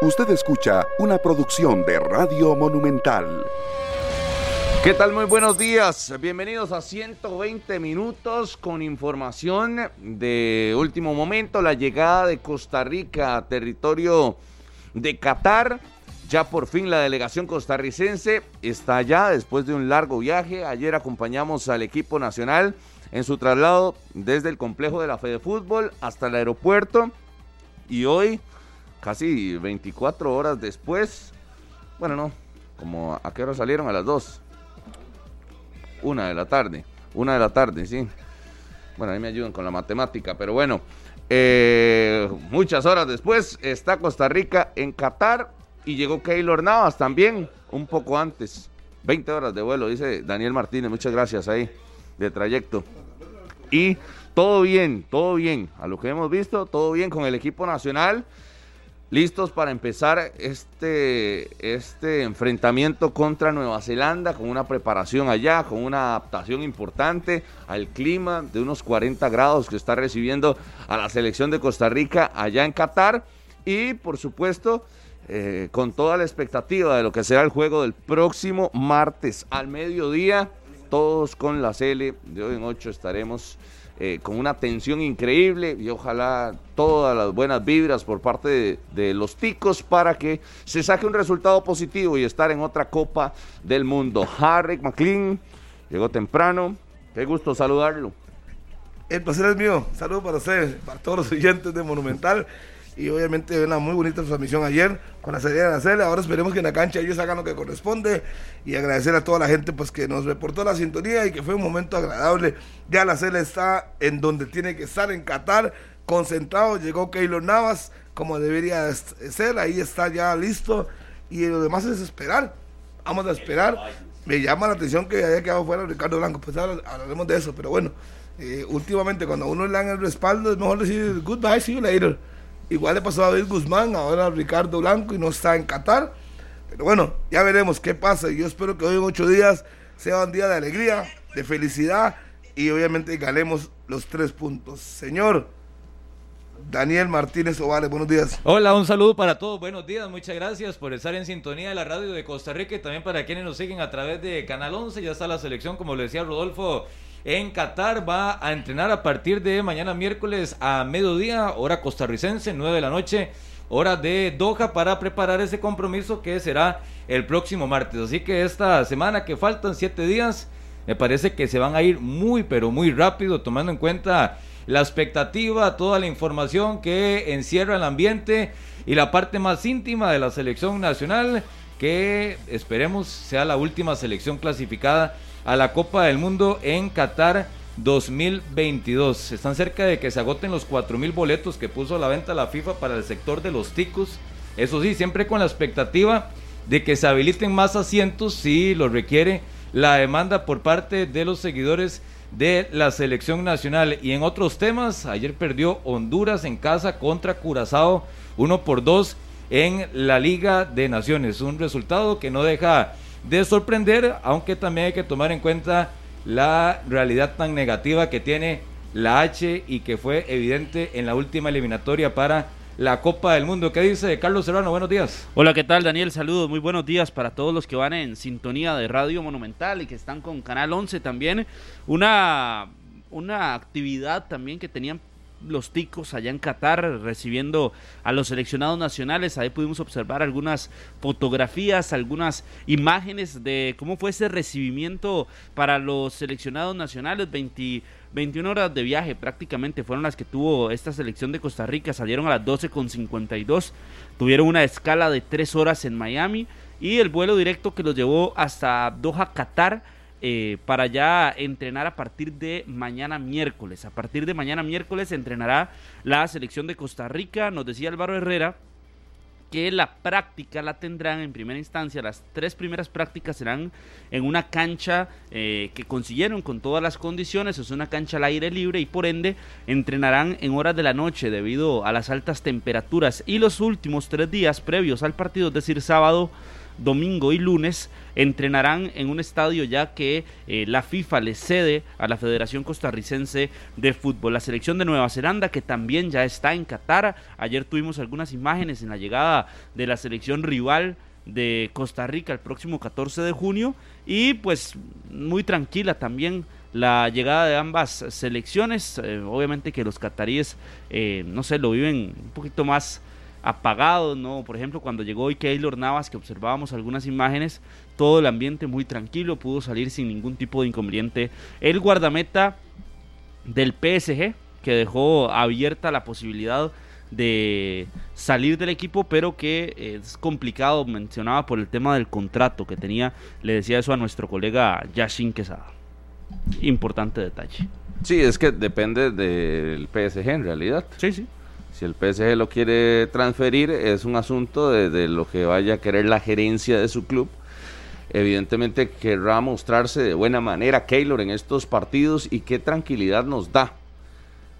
Usted escucha una producción de Radio Monumental. ¿Qué tal? Muy buenos días. Bienvenidos a 120 minutos con información de último momento. La llegada de Costa Rica a territorio de Qatar. Ya por fin la delegación costarricense está allá después de un largo viaje. Ayer acompañamos al equipo nacional en su traslado desde el complejo de la Fede Fútbol hasta el aeropuerto. Y hoy casi 24 horas después, bueno, no, como a qué hora salieron a las 2, una de la tarde, una de la tarde, sí. Bueno, ahí me ayudan con la matemática, pero bueno, eh, muchas horas después está Costa Rica en Qatar y llegó Keylor Navas también, un poco antes, 20 horas de vuelo, dice Daniel Martínez, muchas gracias ahí, de trayecto. Y todo bien, todo bien, a lo que hemos visto, todo bien con el equipo nacional listos para empezar este, este enfrentamiento contra Nueva Zelanda con una preparación allá, con una adaptación importante al clima de unos 40 grados que está recibiendo a la selección de Costa Rica allá en Qatar. Y por supuesto eh, con toda la expectativa de lo que será el juego del próximo martes al mediodía, todos con la Cele, de hoy en 8 estaremos eh, con una tensión increíble y ojalá todas las buenas vibras por parte de, los ticos para que se saque un resultado positivo y estar en otra Copa del Mundo. Harry McLean llegó temprano, qué gusto saludarlo. El placer es mío, saludos para ustedes, para todos los oyentes de Monumental y obviamente una muy bonita transmisión ayer con la salida de la Cele. Ahora esperemos que en la cancha ellos hagan lo que corresponde y agradecer a toda la gente pues que nos reportó la sintonía y que fue un momento agradable. Ya la Cele está en donde tiene que estar, en Qatar, concentrado. Llegó Keylor Navas como debería ser, ahí está ya listo y lo demás es esperar. Vamos a esperar. Me llama la atención que haya quedado fuera Ricardo Blanco, pues ahora hablaremos de eso, pero bueno, eh, últimamente cuando a uno le dan el respaldo es mejor decir goodbye, see you later Igual le pasó a David Guzmán, ahora a Ricardo Blanco y no está en Qatar. Pero bueno, ya veremos qué pasa. Yo espero que hoy en ocho días sea un día de alegría, de felicidad y obviamente ganemos los tres puntos. Señor Daniel Martínez Ovales, buenos días. Hola, un saludo para todos, buenos días, muchas gracias por estar en sintonía de la radio de Costa Rica y también para quienes nos siguen a través de Canal 11, ya está la selección, como le decía Rodolfo, en Qatar. Va a entrenar a partir de mañana miércoles a mediodía, hora costarricense, 9 de la noche, hora de Doha, para preparar ese compromiso que será el próximo martes. Así que esta semana que faltan 7 días, me parece que se van a ir muy, pero muy rápido, tomando en cuenta la expectativa, toda la información que encierra el ambiente y la parte más íntima de la selección nacional, que esperemos sea la última selección clasificada a la Copa del Mundo en Qatar 2022. Están cerca de que se agoten los 4.000 boletos que puso a la venta la FIFA para el sector de los ticos. Eso sí, siempre con la expectativa de que se habiliten más asientos si lo requiere la demanda por parte de los seguidores de la selección nacional. Y en otros temas, ayer perdió Honduras en casa contra Curazao 1 por 2 en la Liga de Naciones. Un resultado que no deja de sorprender, aunque también hay que tomar en cuenta la realidad tan negativa que tiene la H y que fue evidente en la última eliminatoria para la Copa del Mundo. ¿Qué dice Carlos Serrano? Buenos días. Hola, ¿qué tal Daniel? Saludos, muy buenos días para todos los que van en sintonía de Radio Monumental y que están con Canal 11 también. Una, una actividad también que tenían los ticos allá en Qatar recibiendo a los seleccionados nacionales. Ahí pudimos observar algunas fotografías, algunas imágenes de cómo fue ese recibimiento para los seleccionados nacionales. 21 horas de viaje prácticamente fueron las que tuvo esta selección de Costa Rica. Salieron a las 12.52. Tuvieron una escala de 3 horas en Miami y el vuelo directo que los llevó hasta Doha, Qatar eh, para ya entrenar a partir de mañana miércoles. A partir de mañana miércoles entrenará la selección de Costa Rica. Nos decía Álvaro Herrera que la práctica la tendrán en primera instancia, las tres primeras prácticas serán en una cancha eh, que consiguieron con todas las condiciones, es una cancha al aire libre y por ende entrenarán en horas de la noche debido a las altas temperaturas y los últimos tres días previos al partido, es decir, sábado, domingo y lunes, entrenarán en un estadio ya que eh, la FIFA le cede a la Federación Costarricense de Fútbol. La selección de Nueva Zelanda, que también ya está en Qatar. Ayer tuvimos algunas imágenes en la llegada de la selección rival de Costa Rica el próximo 14 de junio y pues muy tranquila también la llegada de ambas selecciones. Eh, obviamente que los cataríes, eh, no sé, lo viven un poquito más apagado, ¿no? Por ejemplo, cuando llegó hoy Keylor Navas, que observábamos algunas imágenes, todo el ambiente muy tranquilo, pudo salir sin ningún tipo de inconveniente. El guardameta del PSG, que dejó abierta la posibilidad de salir del equipo, pero que es complicado, mencionaba por el tema del contrato que tenía, le decía eso a nuestro colega Yashin Quesada. Importante detalle. Sí, es que depende del PSG en realidad. Sí, sí. Si el PSG lo quiere transferir, es un asunto de, lo que vaya a querer la gerencia de su club. Evidentemente querrá mostrarse de buena manera Keylor en estos partidos y qué tranquilidad nos da.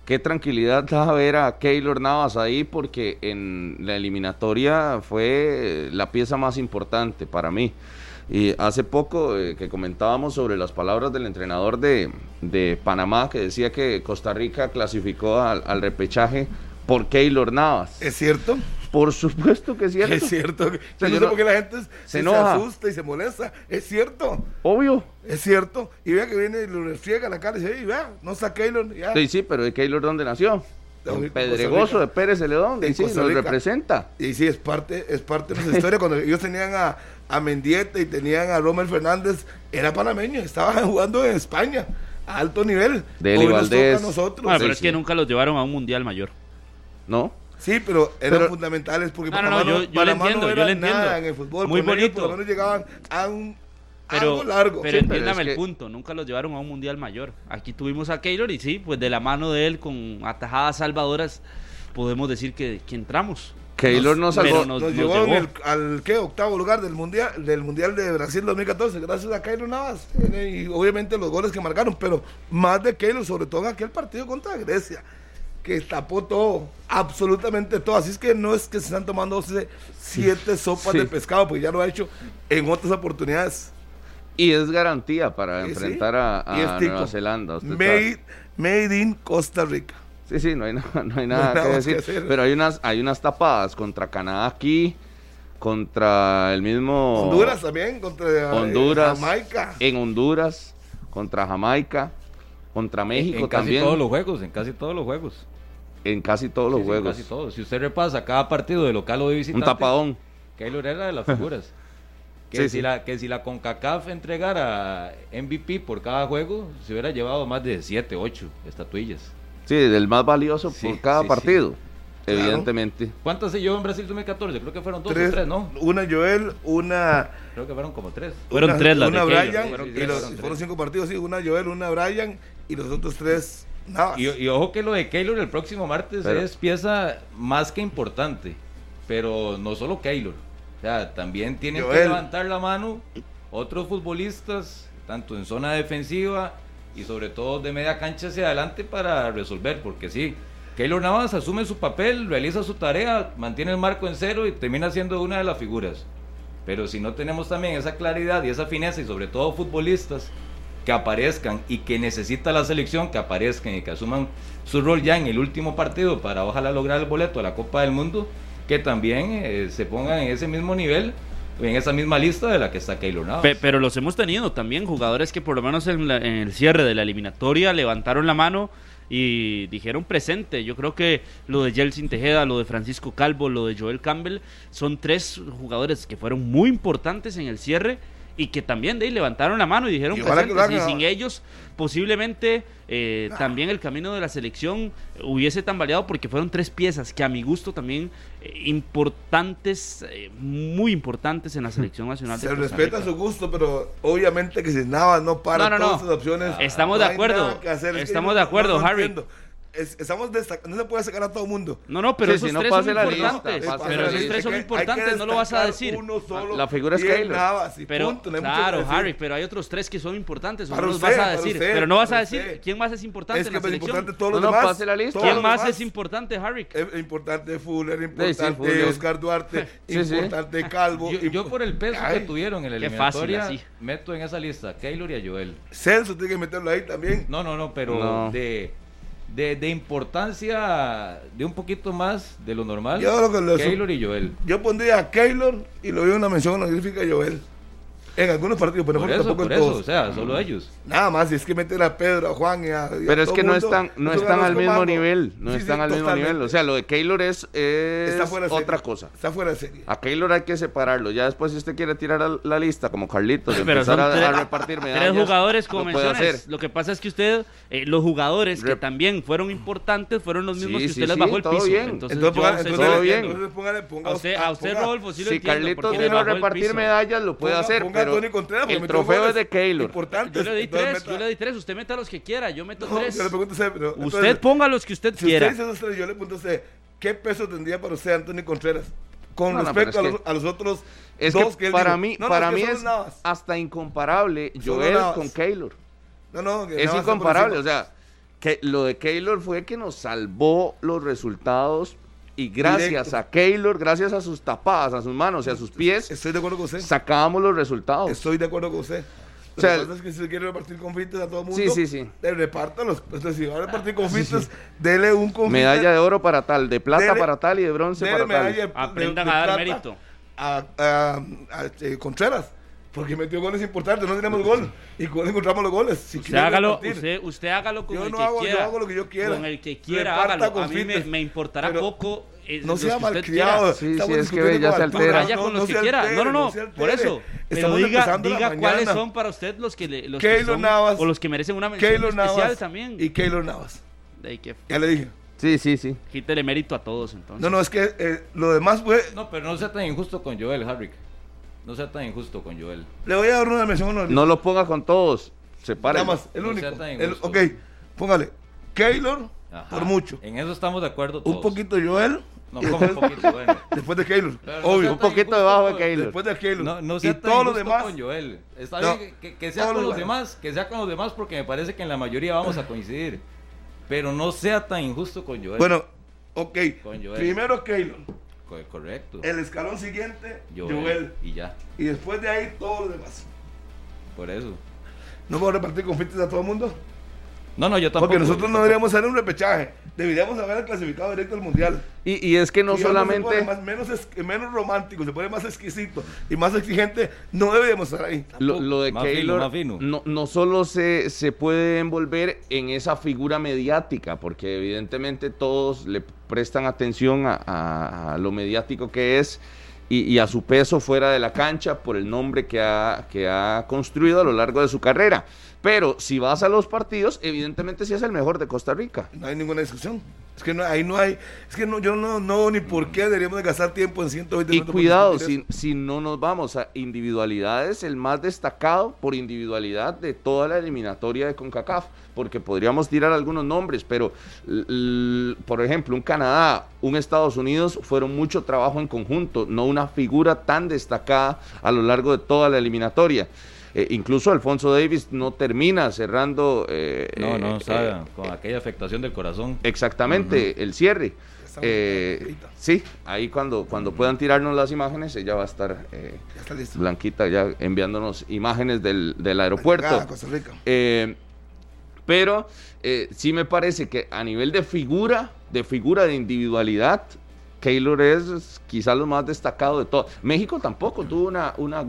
Qué tranquilidad da ver a Keylor Navas ahí porque en la eliminatoria fue la pieza más importante para mí. Y hace poco eh, que comentábamos sobre las palabras del entrenador de, Panamá que decía que Costa Rica clasificó al repechaje por Keylor Navas. ¿Es cierto? Por supuesto que es cierto. Es cierto. O sea, yo no sé no- por qué la gente se, se se enoja. asusta y se molesta. Es cierto. Obvio. Es cierto. Y vea que viene y lo refriega la cara y dice, "Ey, vea, no está Keylor. Ya. Sí, sí, pero ¿de Keylor dónde nació? De En Costa Pedregoso de Pérez Celedón. Y sí, nos Rica. representa. Y sí, es parte, es parte de nuestra historia. Cuando ellos tenían a, a Mendieta y tenían a Romer Fernández, era panameño, estaban jugando en España a alto nivel. Deli Hoy nos Valdés. toca a nosotros. Bueno, Sí, pero es sí. que nunca los llevaron a un mundial mayor. ¿No? Sí, pero eran Pero- fundamentales porque No, no, Panamá no, yo- yo le Panamá entiendo, no yo le entiendo. nada en el fútbol. Muy ellos bonito. Por lo menos llegaban a un Pero, algo largo. pero Sí, pero entiéndame es el que- punto, nunca los llevaron a un mundial mayor. Aquí tuvimos a Keylor y sí, pues de la mano de él con atajadas salvadoras podemos decir que, que entramos. Keylor nos pero salvó. nos- nos, llevó llevó. el- al ¿qué? octavo lugar del mundial del mundial de Brasil 2014 gracias a Keylor Navas Eh, y obviamente los goles que marcaron pero más de Keylor sobre todo en aquel partido contra Grecia que tapó todo absolutamente todo así es que no es que se están tomando siete sopas Sí. de pescado porque ya lo ha hecho en otras oportunidades Y es garantía para Sí, sí. enfrentar a, tico. Nueva Zelanda. made, made in Costa Rica Sí, sí, no hay, nada, no hay No nada hay nada que decir. hacer. pero hay unas, hay unas tapadas contra Canadá aquí, contra el mismo Honduras también contra eh, Honduras, Jamaica en Honduras, contra Jamaica, contra México en casi también, todos los juegos, en casi todos los juegos. En casi todos los Sí, sí, juegos. Casi todos. Si usted repasa cada partido de local o de visitante, Un tapadón. Keylor era de las figuras. Que, Sí, si sí. La, que si la CONCACAF entregara MVP por cada juego, se hubiera llevado más de 7, 8 estatuillas. Sí, del más valioso Sí, por cada sí, sí. partido, Claro. evidentemente. ¿Cuántas se llevó en Brasil 2014? Creo que fueron dos tres, o tres, ¿no? una Joel una Creo que fueron como tres. Fueron una, tres las una de Brian, fueron y tres, los- fueron fueron cinco partidos, sí, una Joel, una Brian y los otros tres Navas. Y, y ojo que lo de Keylor el próximo martes Pero- es pieza más que importante. Pero no solo Keylor. O sea, también tienen que levantar la mano otros futbolistas, tanto en zona defensiva y sobre todo de media cancha hacia adelante para resolver. Porque sí, Keylor Navas asume su papel, realiza su tarea, mantiene el marco en cero y termina siendo una de las figuras. Pero si no tenemos también esa claridad y esa fineza y sobre todo futbolistas que aparezcan y que necesita la selección que aparezcan y que asuman su rol ya en el último partido para ojalá lograr el boleto a la Copa del Mundo, que también eh, se pongan en ese mismo nivel, en esa misma lista de la que está Keylor Navas. Pe- pero los hemos tenido también, jugadores que por lo menos en, la- en el cierre de la eliminatoria levantaron la mano y dijeron presente. Yo creo que lo de Jelsin Tejeda, lo de Francisco Calvo, lo de Joel Campbell, son tres jugadores que fueron muy importantes en el cierre y que también de ahí levantaron la mano y dijeron Y ojalá que Y sin ellos, posiblemente eh, también el camino de la selección hubiese tambaleado porque fueron tres piezas que a mi gusto también eh, importantes, eh, muy importantes en la selección nacional. de Se respeta su gusto, pero obviamente que si Navas no para No, no, todas no. esas opciones. Estamos no de acuerdo. nada Estamos de acuerdo, Harry. entiendo. Es- estamos destac- no se puede sacar a todo el mundo. No, no, pero Sí, esos si no tres son pase la lista, importantes. pase pero esos lista. tres son importantes, no lo vas a decir. Uno solo, La figura es Keylor. Navas, y Pero, punto, no claro. Harry, pero hay otros tres que son importantes. Para no los vas a decir. usted, pero no vas a decir usted. quién más es importante Es en que la es selección. importante todos No, los no, demás. pase la lista. ¿Quién más demás. es importante, Harry? Es importante Fuller, sí, importante Fuller. Oscar Duarte, Sí, sí. importante Calvo. Yo, yo por el peso Ay, que tuvieron en la fácil, eliminatoria, meto en esa lista Keylor y a Joel. Celso tiene que meterlo ahí también. No, no, no, pero No. De, de, de importancia de un poquito más de lo normal. Yo lo que le- Keylor y Joel. Yo pondría a Keylor y lo veo una mención honorífica a Joel. En algunos partidos, pero Por eso, tampoco por en eso, todos. o sea, solo ellos. Nada más, si es que meter a Pedro, a Juan y a. y a Pero es que no están, no están al mismo comando. nivel, no Sí, están sí, al mismo totalmente. nivel. O sea, lo de Keylor es, es Está fuera de serie. otra cosa. Está fuera de serie. A Keylor hay que separarlo. Ya después, si usted quiere tirar a la lista, como Carlitos, Pero empezar a, tres- a repartir medallas. Tres jugadores lo menciones. hacer. Lo que pasa es que usted, eh, los jugadores que también fueron importantes, fueron los mismos Sí, que sí, usted les sí, bajó el piso. bien. Entonces, Entonces, yo ponga- a usted- entonces, todo bien. a usted, a usted ponga- Rodolfo, sí lo Si Carlitos vino a repartir medallas, lo puede hacer, Contreras, el trofeo es de Keylor. Yo le di tres, meta- yo le di tres. Usted meta los que quiera, yo meto No, tres. yo le pregunto a usted, pero, Usted entonces, ponga los que usted Si quiera. usted dice esos tres, yo le pregunto a usted, ¿qué peso tendría para usted Antonio Contreras? Con No, respecto a, los, que- a los otros Es dos que él para dijo. mí, No, para que mí es hasta incomparable Joel con Keylor. No, no, que Es incomparable, o sea, que lo de Keylor fue que nos salvó los resultados y gracias Directo. a Keylor, gracias a sus tapadas, a sus manos y a sus pies, Estoy de acuerdo con usted. sacábamos los resultados. Estoy de acuerdo con usted. O sea, Lo que pasa es que si se quiere repartir confites a todo el mundo, Sí, sí, sí. le repártalos. Entonces, si va a repartir confites, dele un confite. Medalla de oro para tal, de plata Dele- para tal y de bronce dele para medalla tal. de- Aprendan de a dar plata mérito. A, a- a, eh, Contreras. Porque metió goles importantes, no tenemos gol. Y él encontramos los goles. Si Usted hágalo, usted, usted hágalo con Yo el no que hago- yo quiera. hago lo que yo quiera. Con el que quiera, Reparta hágalo. A mí me, importará Pero poco. eh, No sea malcriado. Sí, sí, es que ve, ya con se altera. Vaya con los que quiera. altere, No, no, no. por eso. Pero Estamos diga, diga cuáles son para usted los que, le, los que son, Navas. o los que merecen una mención Keylor especial Navas también. y Keylor Navas. Ya le dije. Sí, sí, sí. quítele mérito a todos entonces. No, no, es que eh, lo demás fue. No, pero no sea tan injusto con Joel, Harry. No sea tan injusto con Joel. Le voy a dar una mención honorífica. No lo ponga con todos. Separe. Nada más, el No único. sea tan El- injusto. ok, póngale. Keylor, Ajá. por mucho. En eso estamos de acuerdo todos. Un poquito Joel. No, y como un poquito, bueno. después de Keylor. Pero Obvio. Un poquito debajo de Keylor. Después de Keylor. No, no y sea tan todos los demás. con Joel. Está No. bien que, que sea con los los demás, que sea con los demás porque me parece que en la mayoría vamos a coincidir. Pero no sea tan injusto con Joel. Bueno, ok. Con Joel. Primero Keylor. Co- correcto. El escalón siguiente, Joel. Joel. Y ya, Y después de ahí, todos los demás. por eso. No vamos a repartir confites a todo el mundo. No, no, yo tampoco. Porque nosotros no deberíamos hacer un repechaje. Deberíamos haber clasificado directo al mundial. Y, y es que no Y solamente más- menos, es- menos romántico, se pone más exquisito y más exigente. No deberíamos estar ahí. lo, lo de Keylor no, no solo se, se puede envolver en esa figura mediática, porque evidentemente todos le prestan atención a, lo mediático que es y, y a su peso fuera de la cancha por el nombre que ha, que ha construido a lo largo de su carrera. Pero si vas a los partidos, evidentemente sí es el mejor de Costa Rica. No hay ninguna discusión. Es que no, ahí no hay. Es que no, yo no, no ni por qué deberíamos de gastar tiempo en 120 Y minutos. por cuidado, si, si no nos vamos a individualidades, el más destacado por individualidad de toda la eliminatoria de CONCACAF, porque podríamos tirar algunos nombres, pero por ejemplo, un Canadá, un Estados Unidos fueron mucho trabajo en conjunto, no una figura tan destacada a lo largo de toda la eliminatoria. Eh, incluso Alfonso Davis no termina cerrando eh, No, eh, no, eh, sabe, con aquella afectación del corazón. Exactamente, el cierre. Eh, sí, ahí cuando, cuando puedan tirarnos las imágenes, ella va a estar eh, Ya está listo. Blanquita ya enviándonos imágenes del, del Llegada aeropuerto. a Costa Rica. Eh, pero eh, sí me parece que a nivel de figura, de figura de individualidad, Keylor es quizás lo más destacado de todo. México tampoco tuvo una, una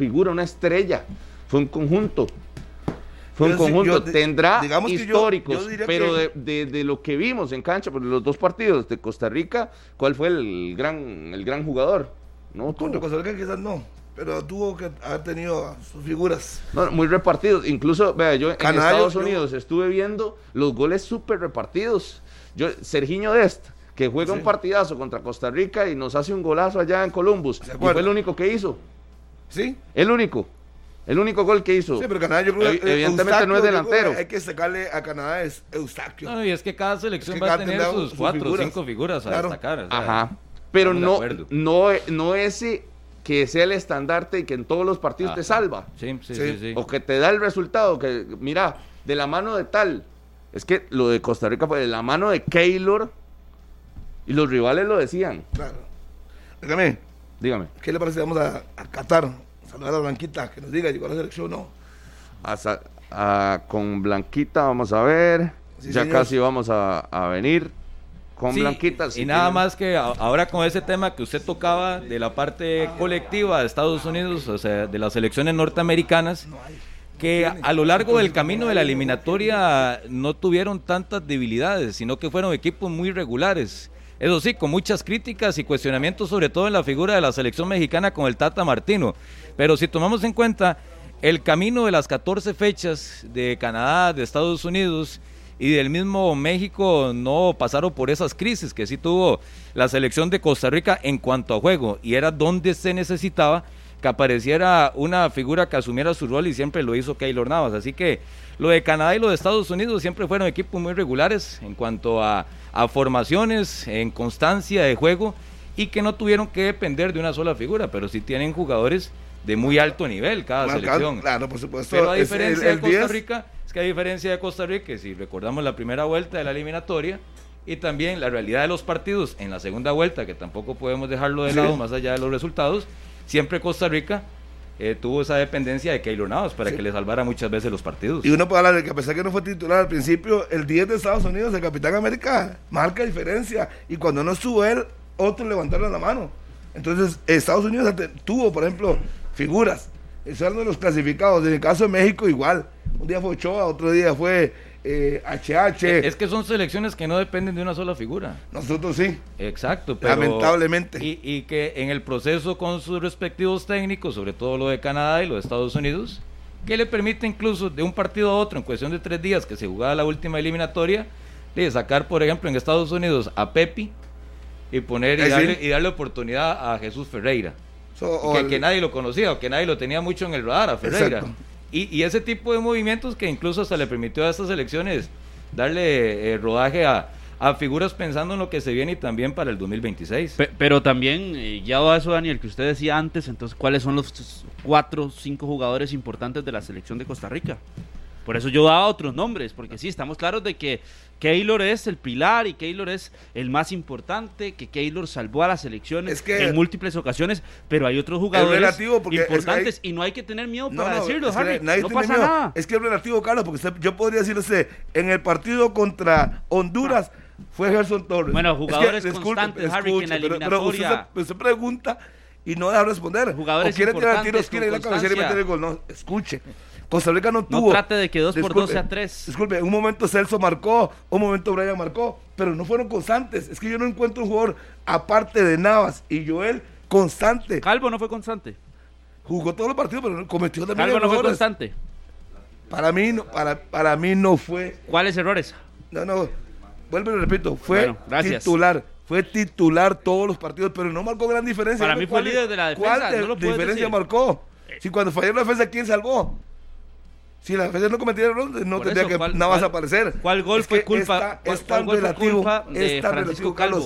figura, una estrella. Fue un conjunto. Fue un conjunto. yo Tendrá yo- históricos, yo pero que- de, de- de lo que vimos en cancha, por los dos partidos de Costa Rica, ¿cuál fue el gran, el gran jugador? No Contra. Costa Rica quizás no. Pero tuvo que haber tenido sus figuras. No, muy repartidos. Incluso, vea, yo en Estados yo- Unidos estuve viendo los goles súper repartidos. Yo, Sergiño Dest, que juega Sí. un partidazo contra Costa Rica y nos hace un golazo allá en Columbus. ¿Se Y fue el único que hizo. ¿Sí? El único. El único gol que hizo. Sí, pero Canadá yo creo que evidentemente no es delantero. que Hay que sacarle a Canadá es Eustaquio. No, y es que cada selección Es que va a tener sus sus cuatro o cinco figuras a Claro. destacar. o sea, Ajá. Pero no, no, no ese que sea el estandarte y que en todos los partidos te salva. Sí, sí, Sí. sí. sí. O que te da el resultado. Que, mira, de la mano de tal. Es que lo de Costa Rica fue de la mano de Keylor. Y los rivales lo decían. Claro. Dígame, Dígame. ¿qué le parece? Vamos a, a Qatar. Saludar a Blanquita, que nos diga, llegó a la selección o no. A con Blanquita vamos a ver. Sí, ya señor. casi vamos a, a venir. Con Sí, Blanquita. Y si nada tienen- más que a- ahora con ese tema que usted tocaba de la parte colectiva de Estados Unidos, o sea, de las elecciones norteamericanas, que a lo largo del camino de la eliminatoria no tuvieron tantas debilidades, sino que fueron equipos muy regulares. Eso sí, con muchas críticas y cuestionamientos, sobre todo en la figura de la selección mexicana con el Tata Martino. Pero si tomamos en cuenta el camino de las 14 fechas de Canadá, de Estados Unidos y del mismo México, no pasaron por esas crisis que sí tuvo la selección de Costa Rica en cuanto a juego. Y era donde se necesitaba que apareciera una figura que asumiera su rol y siempre lo hizo Keylor Navas. Así que lo de Canadá y lo de Estados Unidos siempre fueron equipos muy regulares en cuanto a, a formaciones, en constancia de juego y que no tuvieron que depender de una sola figura, pero sí tienen jugadores de muy alto nivel cada Marcado, selección. Claro, por supuesto. Pero a diferencia el- el de Costa 10, Rica, es que a diferencia de Costa Rica, que si recordamos la primera vuelta de la eliminatoria y también la realidad de los partidos en la segunda vuelta, que tampoco podemos dejarlo de Sí. lado más allá de los resultados, siempre Costa Rica eh, tuvo esa dependencia de Keylor Navas para Sí. que le salvara muchas veces los partidos. Y uno puede hablar de que a pesar que no fue titular al principio, el 10 de Estados Unidos, el Capitán América, marca diferencia. Y cuando no estuvo él, otros levantaron la mano. Entonces, Estados Unidos tuvo, por ejemplo, figuras. Eran de los clasificados. En el caso de México, igual. Un día fue Ochoa, otro día fue eh, HH. Es que son selecciones que no dependen de una sola figura. Nosotros sí. Exacto, pero Lamentablemente. Y, y que en el proceso con sus respectivos técnicos, sobre todo lo de Canadá y lo de Estados Unidos, que le permite incluso de un partido a otro, en cuestión de tres días que se jugaba la última eliminatoria, de sacar, por ejemplo, en Estados Unidos a Pepi y poner y Eh, darle, y darle oportunidad a Jesús Ferreira. So, que, el- que nadie lo conocía o que nadie lo tenía mucho en el radar a Ferreira. Exacto. Y, y ese tipo de movimientos que incluso hasta le permitió a estas elecciones darle eh, rodaje a, a figuras pensando en lo que se viene y también para el 2026. Pe- pero también, eh, guiado a eso, Daniel, que usted decía antes, entonces, ¿cuáles son los cuatro cinco jugadores importantes de la selección de Costa Rica? Por eso yo daba otros nombres, porque sí, estamos claros de que Keylor es el pilar y Keylor es el más importante, que Keylor salvó a las selecciones Es que- en múltiles ocasiones, pero hay otros jugadores es que importantes y no hay que tener miedo para decirlo, es que Harry. nadie no pasa miedo. nada. Es que es relativo, Carlos, porque usted- yo podría decirle usted, en el partido contra Honduras fue Gerson Torres. Bueno, Es jugadores disculpe, constantes, Harry, que en la pero- pero usted, eliminatoria- pregunta y no deja responder. Jugadores o quiere tirar tiros, quiere ir a cabecera y meter el gol. No, escuche. Costa Rica no No tuvo. trate de que dos por Disculpe, dos sea tres. Disculpe, en un momento Celso marcó, un momento Brian marcó, pero no fueron constantes. Es que yo no encuentro un jugador, aparte de Navas y Joel, constante. Calvo no fue constante. Jugó todos los partidos, pero no- cometió también Calvo no fue constante. Para mí, no, para, para mí no fue. ¿Cuáles errores? No, no. Vuelvo y lo repito. Fue Bueno, titular. Fue titular todos los partidos, pero no marcó gran diferencia. Para mí fue líder de la defensa, ¿Cuál no lo diferencia decir. marcó? Si cuando falló la defensa, ¿quién salvó? Si la defensa no cometiera errores, no Por tendría eso, que ¿cuál- nada más aparecer. cuál gol Es fue culpa- es tan relativo, de es tan Francisco relativo, Carlos.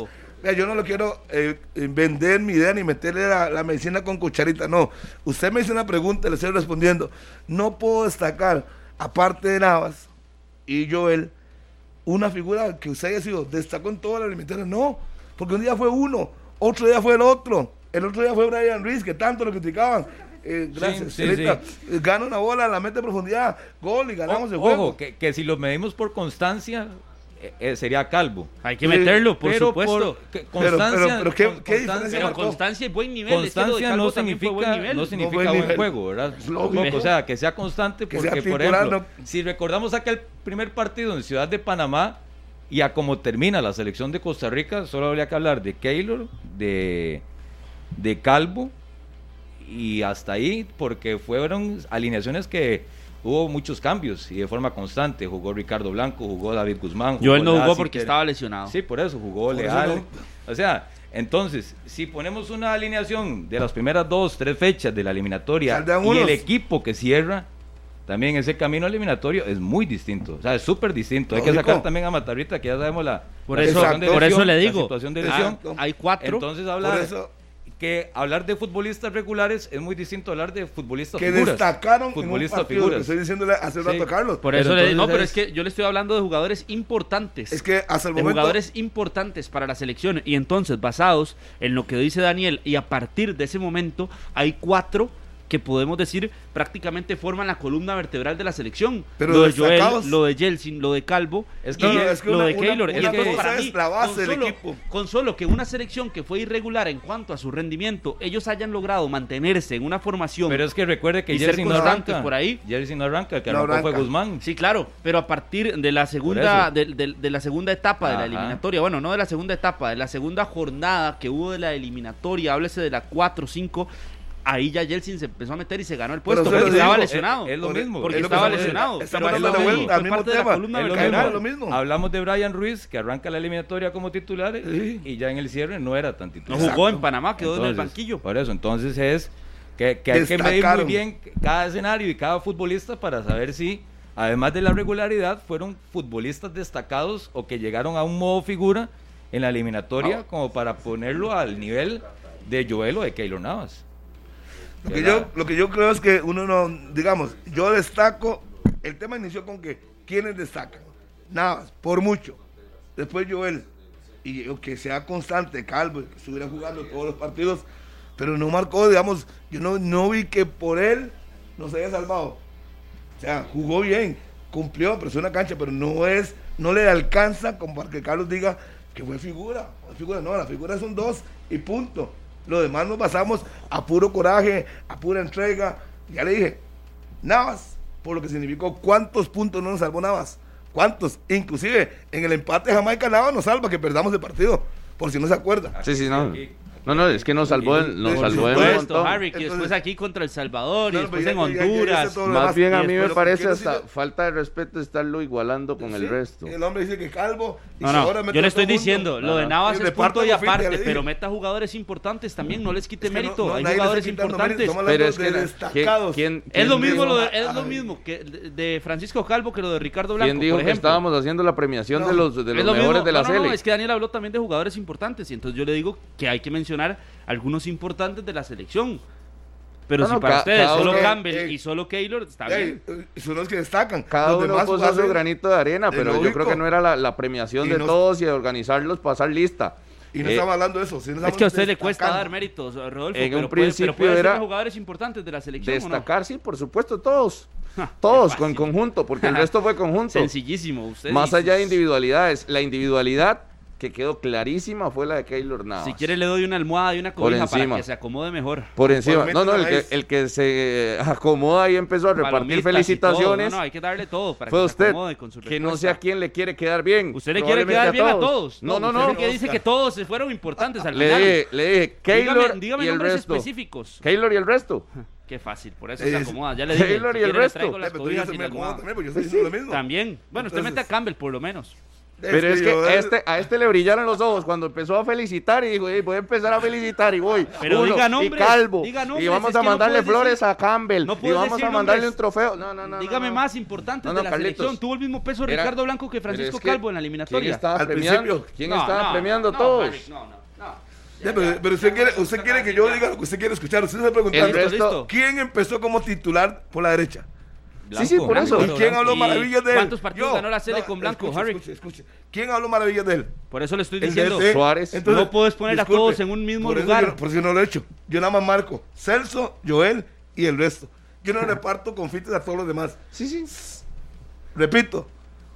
Calvo? Yo no lo quiero eh, eh, vender mi idea ni meterle la, la medicina con cucharita, no. Usted me hizo una pregunta, le estoy respondiendo. No puedo destacar, aparte de Navas y Joel, una figura que usted haya sido, destacó en toda la eliminatoria. No, porque un día fue uno, otro día fue el otro. El otro día fue Brian Ruiz, que tanto lo criticaban. Eh, gracias. sí, señorita. sí. Eh, Gana una bola, la mete a profundidad, gol y ganamos el juego. Ojo, que, que si lo medimos por constancia, eh, eh, sería calvo. Hay que meterlo, por pero supuesto. por- constancia, pero- pero ¿qué- qué diferencia Pero constancia y buen nivel. es que lo de Constancia no fue buen significa, nivel. no significa buen juego, ¿verdad? Lógico. O sea, que sea constante Que porque, sea por ejemplo, no- si recordamos aquel primer partido en Ciudad de Panamá y a cómo termina la selección de Costa Rica, solo habría que hablar de Keylor, de, de Calvo y hasta ahí porque fueron alineaciones que hubo muchos cambios y de forma constante. Jugó Ricardo Blanco, jugó David Guzmán. Joel no jugó porque estaba lesionado. Sí, por eso jugó Por eso Leal. no. O sea, Entonces, si ponemos una alineación de las primeras dos, tres fechas de la eliminatoria y unos. el equipo que cierra, también ese camino eliminatorio es muy distinto. O sea, es súper distinto. Hay que sacar también a Matarrita, que ya sabemos la, Por la eso, situación de por lesión, eso le la digo, situación de lesión. Hay cuatro. Entonces, Por hablar eso que hablar de futbolistas regulares es muy distinto a hablar de futbolistas que figuras. destacaron en un futbolistas partido, lo que figuras. estoy diciéndole hace Sí. rato a Carlos. por eso le entonces no, pero es- que yo le estoy hablando de jugadores importantes. Es que hasta el de momento jugadores importantes para la selección. Y entonces, basados en lo que dice Daniel, y a partir de ese momento, hay cuatro que podemos decir prácticamente forman la columna vertebral de la selección. Pero lo de Joel, lo de Jelsin, lo de Calvo, Es y que- No, no, es que lo una- de Keylor. una Es que para es mí, la base con del solo- equipo. Con solo que una selección que fue irregular en cuanto a su rendimiento, ellos hayan logrado mantenerse en una formación. Pero es que recuerde que Y Jersey no arranca. por ahí. Jersey no arranca, el que No arrancó fue arranca. Guzmán. Sí, claro, pero a partir de la segunda, de, de- de la segunda etapa de la eliminatoria, bueno, no de la segunda etapa, de la segunda jornada que hubo de la eliminatoria, háblese de la 4-5, ahí ya Jelsin se empezó a meter y se ganó el puesto porque estaba digo, lesionado. es- es lo mismo. porque es lo que estaba lesionado. estamos al mismo tema. lo mismo. Hablamos de Brian Ruiz, que arranca la eliminatoria como titular Sí. y ya en el cierre no era tan No titular. jugó Exacto. en Panamá, quedó en el banquillo. Por eso, entonces es que, que hay que medir muy bien cada escenario y cada futbolista para saber si, además de la regularidad, fueron futbolistas destacados o que llegaron a un modo figura en la eliminatoria Ah. como para ponerlo al nivel de Joel o de Keylor Navas. Lo que, yo, lo que yo creo es que uno no, digamos, yo destaco, el tema inició con que, ¿quiénes destacan? Nada, por mucho. Después Joel, y que sea constante, calvo, que estuviera jugando todos los partidos, pero no marcó, digamos, yo no, no vi que por él no se haya salvado. O sea, jugó bien, cumplió, pero es una cancha, pero no es, no le alcanza como para que Carlos diga que fue figura. fue figura no, la figura son dos y punto. Lo demás nos basamos a puro coraje, a pura entrega. Ya le dije, Navas, por lo que significó cuántos puntos no nos salvó Navas. ¿Cuántos? Inclusive en el empate Jamaica Navas nos salva que perdamos el partido, por si no se acuerda. Sí, sí, no. No, no, es que nos salvó, el- nos Por salvó supuesto, montón. Harry, que Entonces- después aquí contra El Salvador y No, después pero en ya- ya- ya hice Honduras. Más bien a mí me parece hasta falta de respeto estarlo igualando con el resto. El hombre dice que calvo. y No, si no, ahora mete yo le estoy diciendo, lo de. Navas es punto y aparte, pero meta jugadores importantes también, no les quite mérito, hay jugadores importantes. Pero es que de la- destacados. ¿quién- quién- Es lo ¿quién mismo, lo es lo mismo que de Francisco Calvo que lo de Ricardo Blanco, ¿Quién dijo que estábamos haciendo la premiación de los, mejores de la no, no, no, serie? es que Daniel habló también de jugadores importantes y entonces yo le digo que hay que mencionar algunos importantes de la selección. Pero No, si no, para ustedes solo uno- Campbell eh, y solo Keylor, está Ey, bien. eh, son los que destacan. Cada Los uno demás puso su granito de arena, pero yo creo que no era la, la premiación Y de no- todos y de organizarlos, pasar lista. Y no Eh, estamos hablando de eso. Es que a usted le cuesta dar méritos, Rodolfo, En pero, un puede, principio pero puede era jugadores importantes de la selección. Destacar, sí, por supuesto, todos. Ja, Todos, con conjunto, porque el resto fue conjunto. Sencillísimo. Usted Más allá de individualidades. La individualidad que quedó clarísima fue la de Keylor Navas. Si quiere le doy una almohada y una Por cobija para encima. que se acomode mejor. Por encima. No, no, el que, el que se acomoda y empezó a repartir felicitaciones No, no, hay que darle todo para fue que se usted. acomode con su Que no sé a quién le quiere quedar bien. Usted le quiere quedar bien a todos. No, no, usted no. el que dice que todos se fueron importantes al Le final. dije, le dije, Keylor dígame dígame y el nombres resto. específicos. Keylor y el resto. Qué fácil, por eso Eh, se acomoda. Ya le dije. Taylor si y el resto. Eh, se también. Bueno, usted mete a Campbell por lo menos. Pero es que yo- a este, a este le brillaron los ojos cuando empezó a felicitar y dijo, "Ey, voy a empezar a felicitar y voy. Pero Uno, diga y nombres, calvo. diga nombres, y vamos a no mandarle flores decir- a Campbell. no y vamos a mandarle nombres. un trofeo. No, no, no. Dígame no. más no, de la Carlitos. selección. Tuvo el mismo peso Era- Ricardo Blanco que Francisco es que, Calvo en la ¿Quién eliminatoria. estaba Al premiando? principio. ¿Quién No, estaba no, premiando no, todos? Harry, no, no, no. Ya, pero, pero usted, quiere, usted quiere que yo diga lo que usted quiere escuchar. Usted se está preguntando quién empezó como titular por la derecha. Sí, sí, por eso. ¿Y quién habló ¿Y maravillas de él? cuántos partidos ganó la Sele con Blanco, escuche, Harry? Escuche, escuche. ¿Quién habló maravillas de él? Por eso le estoy El diciendo. Suárez. No puedes poner a todos en un mismo por lugar. yo- por eso yo no lo he hecho. Yo nada más marco Celso, Joel y el resto. Yo no reparto confites a todos los demás. Sí, sí. Repito,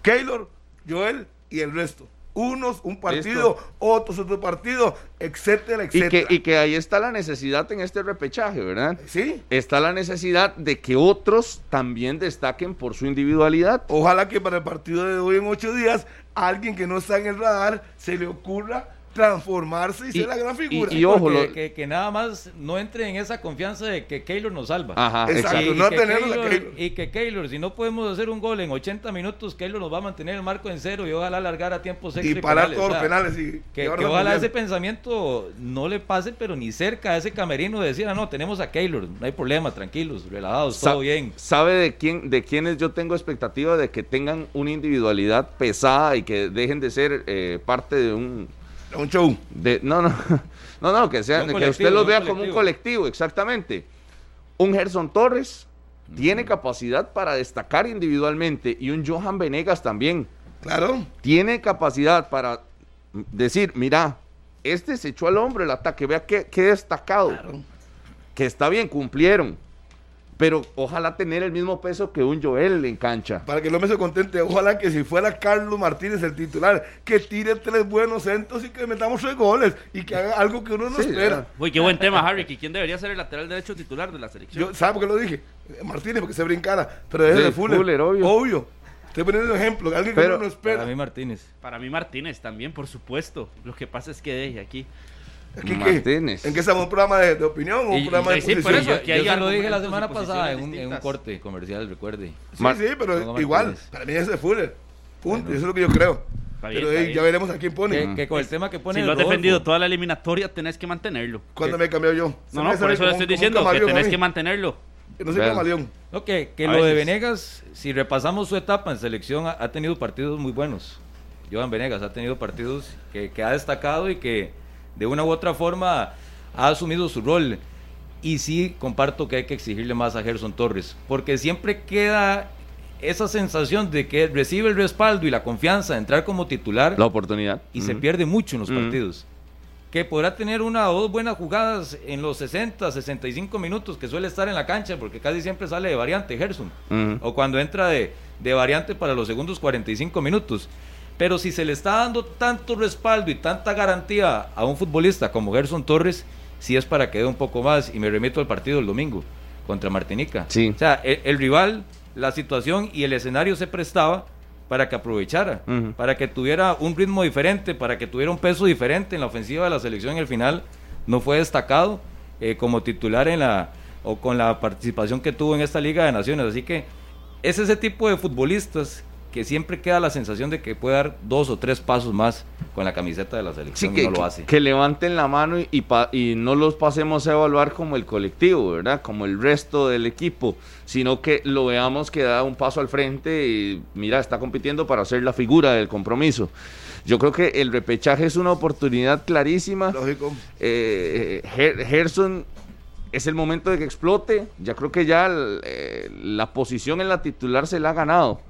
Keylor, Joel y el resto. Unos un partido, Listo. otros otro partido, etcétera, Y etcétera. que, y que ahí está la necesidad en este repechaje, ¿verdad? Sí, Está la necesidad de que otros también destaquen por su individualidad. ojalá que para el partido de hoy en ocho días, a alguien que no está en el radar se le ocurra transformarse y, ser la gran figura. y ojo, lo- que, que nada más no entre en esa confianza de que Keylor nos salva. Ajá, Exacto. Y, no que Keylor, Keylor. y que Keylor, si no podemos hacer un gol en 80 minutos, Keylor nos va a mantener el marco en cero y ojalá alargar a tiempos extra. y parar penales, todos o los penales. Y, Que, ojalá ese pensamiento no le pase, pero ni cerca a ese camerino de decir, ah, no, tenemos a Keylor, no hay problema, tranquilos, relajados, Sa- todo bien. ¿Sabe de quién, de quiénes yo tengo expectativa de que tengan una individualidad pesada y que dejen de ser eh, parte de un Un show. de no no no no que sean Un que usted los un vea como un colectivo. colectivo exactamente un Gerson Torres tiene capacidad para destacar individualmente y un Johan Venegas también Claro. tiene capacidad para decir mira este se echó al hombro el ataque vea qué, qué destacado que está bien cumplieron pero ojalá tener el mismo peso que un Joel en cancha Para que el hombre se contente, ojalá que si fuera Carlos Martínez el titular, que tire tres buenos centros y que metamos tres goles y que haga algo que uno no Sí, espera. Uy, qué buen tema, Harry. ¿Y quién debería ser el lateral derecho titular de la selección? Yo, ¿Sabe por qué lo dije? Martínez, porque se brincara. Pero es Sí, de Fuller. Fuller, obvio. Estoy poniendo un ejemplo, alguien que uno no espera. Para mí Martínez. Para mí Martínez también, por supuesto. Lo que pasa es que deje aquí. Aquí, ¿qué? Martínez. ¿En qué estamos? ¿Un programa de, de opinión o un Y- programa de y- sí, por eso, aquí yo se lo dije la semana pasada en un, en un corte comercial, recuerde. Sí, Mar- sí, pero igual, para mí es de Fuller. Punto, eso es lo que yo creo. Está bien, pero eh, ya veremos a quién pone. Que, que con el tema que pone Si lo has defendido toda la eliminatoria, tenés que mantenerlo. ¿Cuándo me he cambiado yo? Se No, no, por eso le estoy diciendo que tenés ahí. que mantenerlo. Que no soy Vean. camaleón. No, que, que lo de. Venegas, si repasamos su etapa en selección, ha, ha tenido partidos muy buenos. Johan Venegas ha tenido partidos que, que ha destacado y que de una u otra forma ha asumido su rol. Y sí comparto que hay que exigirle más a Gerson Torres, porque siempre queda esa sensación de que recibe el respaldo y la confianza de entrar como titular la oportunidad y se pierde mucho en los partidos. Que podrá tener una o dos buenas jugadas en los 60, 65 minutos que suele estar en la cancha, porque casi siempre sale de variante Gerson. O cuando entra de, de variante para los segundos 45 minutos. Pero si se le está dando tanto respaldo y tanta garantía a un futbolista como Gerson Torres, sí es para que dé un poco más. Y me remito al partido del domingo contra Martinica. Sí. O sea, el, el rival, la situación y el escenario se prestaba para que aprovechara, para que tuviera un ritmo diferente, para que tuviera un peso diferente en la ofensiva de la selección. Y al final no fue destacado eh, como titular en la o con la participación que tuvo en esta Liga de Naciones. Así que es ese tipo de futbolistas que siempre queda la sensación de que puede dar dos o tres pasos más con la camiseta de la Sí, selección que, y no lo hace. que levanten la mano y, y pa- y no los pasemos a evaluar como el colectivo, ¿verdad? Como el resto del equipo, sino que lo veamos que da un paso al frente y mira, está compitiendo para ser la figura del compromiso. Yo creo que el repechaje es una oportunidad clarísima. Lógico. Eh, Ger- Gerson es el momento de que explote. Ya creo que ya el- eh, la posición en la titular se la ha ganado.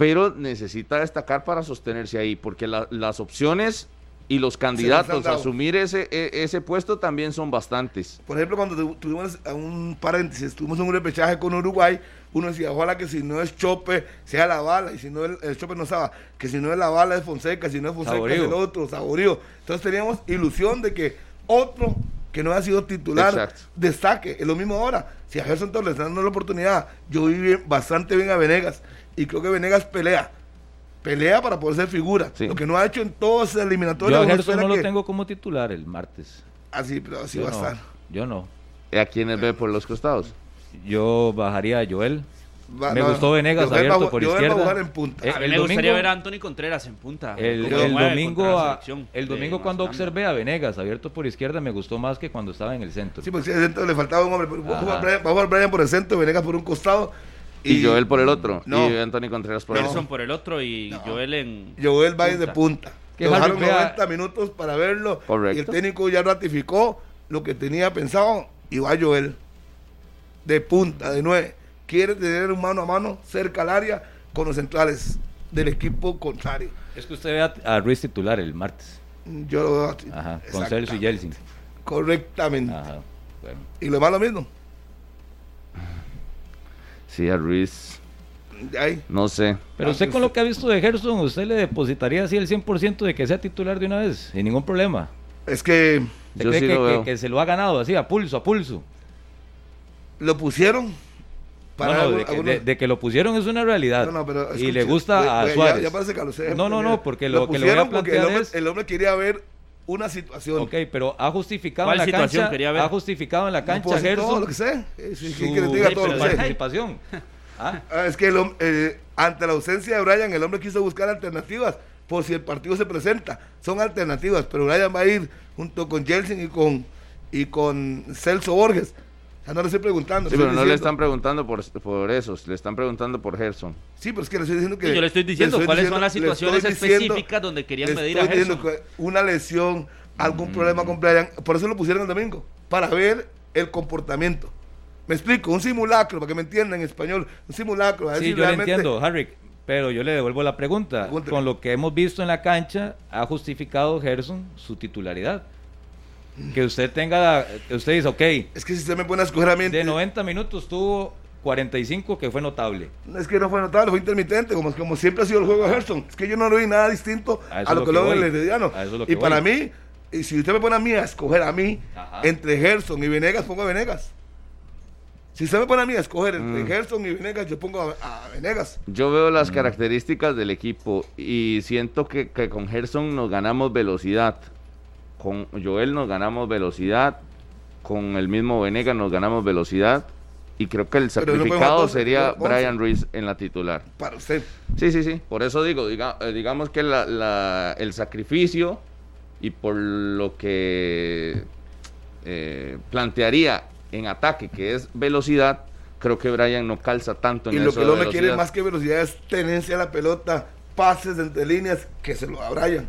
Pero necesita destacar para sostenerse ahí, porque la- las opciones y los candidatos a asumir ese, e- ese puesto también son bastantes. Por ejemplo, cuando tu- tuvimos un paréntesis, tuvimos un repechaje con Uruguay, uno decía, ojalá que si no es Chope, sea la bala, y si no el, el Chope no estaba, que si no es la bala es Fonseca, si no es Fonseca Saborío. es el otro, Saborío. Entonces teníamos ilusión de que otro que no ha sido titular Exacto. destaque. Es lo mismo ahora. Si a Gerson Torres dando la oportunidad, yo vi bastante bien a Venegas, y creo que Venegas pelea. Pelea para poder ser figura. Sí. Lo que no ha hecho en todas las eliminatorias. Yo a Gerson no lo que- tengo como titular el martes. Así, pero así yo, va no, a estar. yo no. ¿A quienes ve por los costados? Yo bajaría a Joel. Va- Me no, gustó Venegas abierto va por izquierda. jugar en punta. Eh, a mí el me gustaría domingo- ver a Anthony Contreras en punta. El, el domingo, a- el domingo cuando observé a Venegas abierto por izquierda me gustó más que cuando estaba en el centro. Sí, porque si dentro le faltaba un hombre. va a jugar Brian por el centro, Venegas por un costado. Y, Joel por el otro. No. Y Anthony Contreras por el Gerson otro. por el otro y Joel en. Joel va a ir de punta. Que vea- 90 minutos para verlo. Correcto. Y el técnico ya ratificó lo que tenía pensado. Y va Joel de punta, de nueve. Quiere tener un mano a mano cerca al área con los centrales del equipo contrario. Es que usted ve a, a Ruiz titular el martes. Yo lo veo así. Ajá, con. Celso y Yeltsin. Correctamente. Ajá, bueno. Y lo demás lo mismo. Sí, a Ruiz. No sé. Pero usted con lo que ha visto de Gerson, ¿usted le depositaría así el 100% de que sea titular de una vez? Sin ningún problema. Es que ¿Usted Yo cree sí que, lo que- veo. que se lo ha ganado así, a pulso, a pulso? lo pusieron para No, no, algo- de, que, algunos- de- de que lo pusieron es una realidad. No, no, pero y le gusta a Suárez. Ya, parece que lo sé. No, no, no, porque lo que le voy a pusieron porque el plantear hombre, es- el hombre quería ver una situación. Ok, pero ha justificado ¿Cuál en la situación cancha. quería ver? Ha justificado en la No cancha puedo decir todo Gerson lo que sé. Sí, su que diga todo lo que participación. Ah, Es que el eh, ante la ausencia de Brian, el hombre quiso buscar alternativas por si el partido se presenta. Son alternativas, pero Brian va a ir junto con Jelsin y con, y con Celso Borges. Sea, no le estoy preguntando. Sí, pero no le están preguntando por, por esos, le están preguntando por Gerson. Sí, pero es que le estoy diciendo que. Sí, yo le estoy diciendo estoy cuáles diciendo- son las le situaciones diciendo- específicas donde querían le medir a estoy diciendo Gerson. que una lesión, algún problema con Brian. Por eso lo pusieron el domingo, para ver el comportamiento. Me explico, un simulacro, para que me entiendan en español. Un simulacro. a ver sí, si yo le realmente- entiendo, Harry. Pero yo le devuelvo la pregunta. Con lo que hemos visto en la cancha, ha justificado Gerson su titularidad. Que usted tenga, usted dice, ok, Es que si usted me pone a escoger a mí. de 90 minutos tuvo 45, que fue notable. Es que no fue notable, fue intermitente, como, como siempre ha sido el juego de Gerson. Es que yo no lo vi nada distinto A lo que lo lo que veo el. Herediano. A eso es lo que Y para voy. mí, y si usted me pone a mí a escoger a mí, Ajá. entre Gerson y Venegas, pongo a Venegas. Si usted me pone a mí a escoger entre Mm. Gerson y Venegas, yo pongo a, a Venegas. Yo veo las características del equipo y siento que, que con Gerson nos ganamos velocidad, con Joel nos ganamos velocidad, con el mismo Venegas nos ganamos velocidad y creo que el sacrificado sería. Brian Ruiz en la titular. Para usted. Sí, sí, sí, por eso digo, diga- eh, digamos que la- la- el sacrificio y por lo que eh, plantearía en ataque, que es velocidad, creo que Brian no calza tanto en Y lo eso que no me quiere más que velocidad es tenencia a la pelota, pases entre líneas, que se lo da Brian.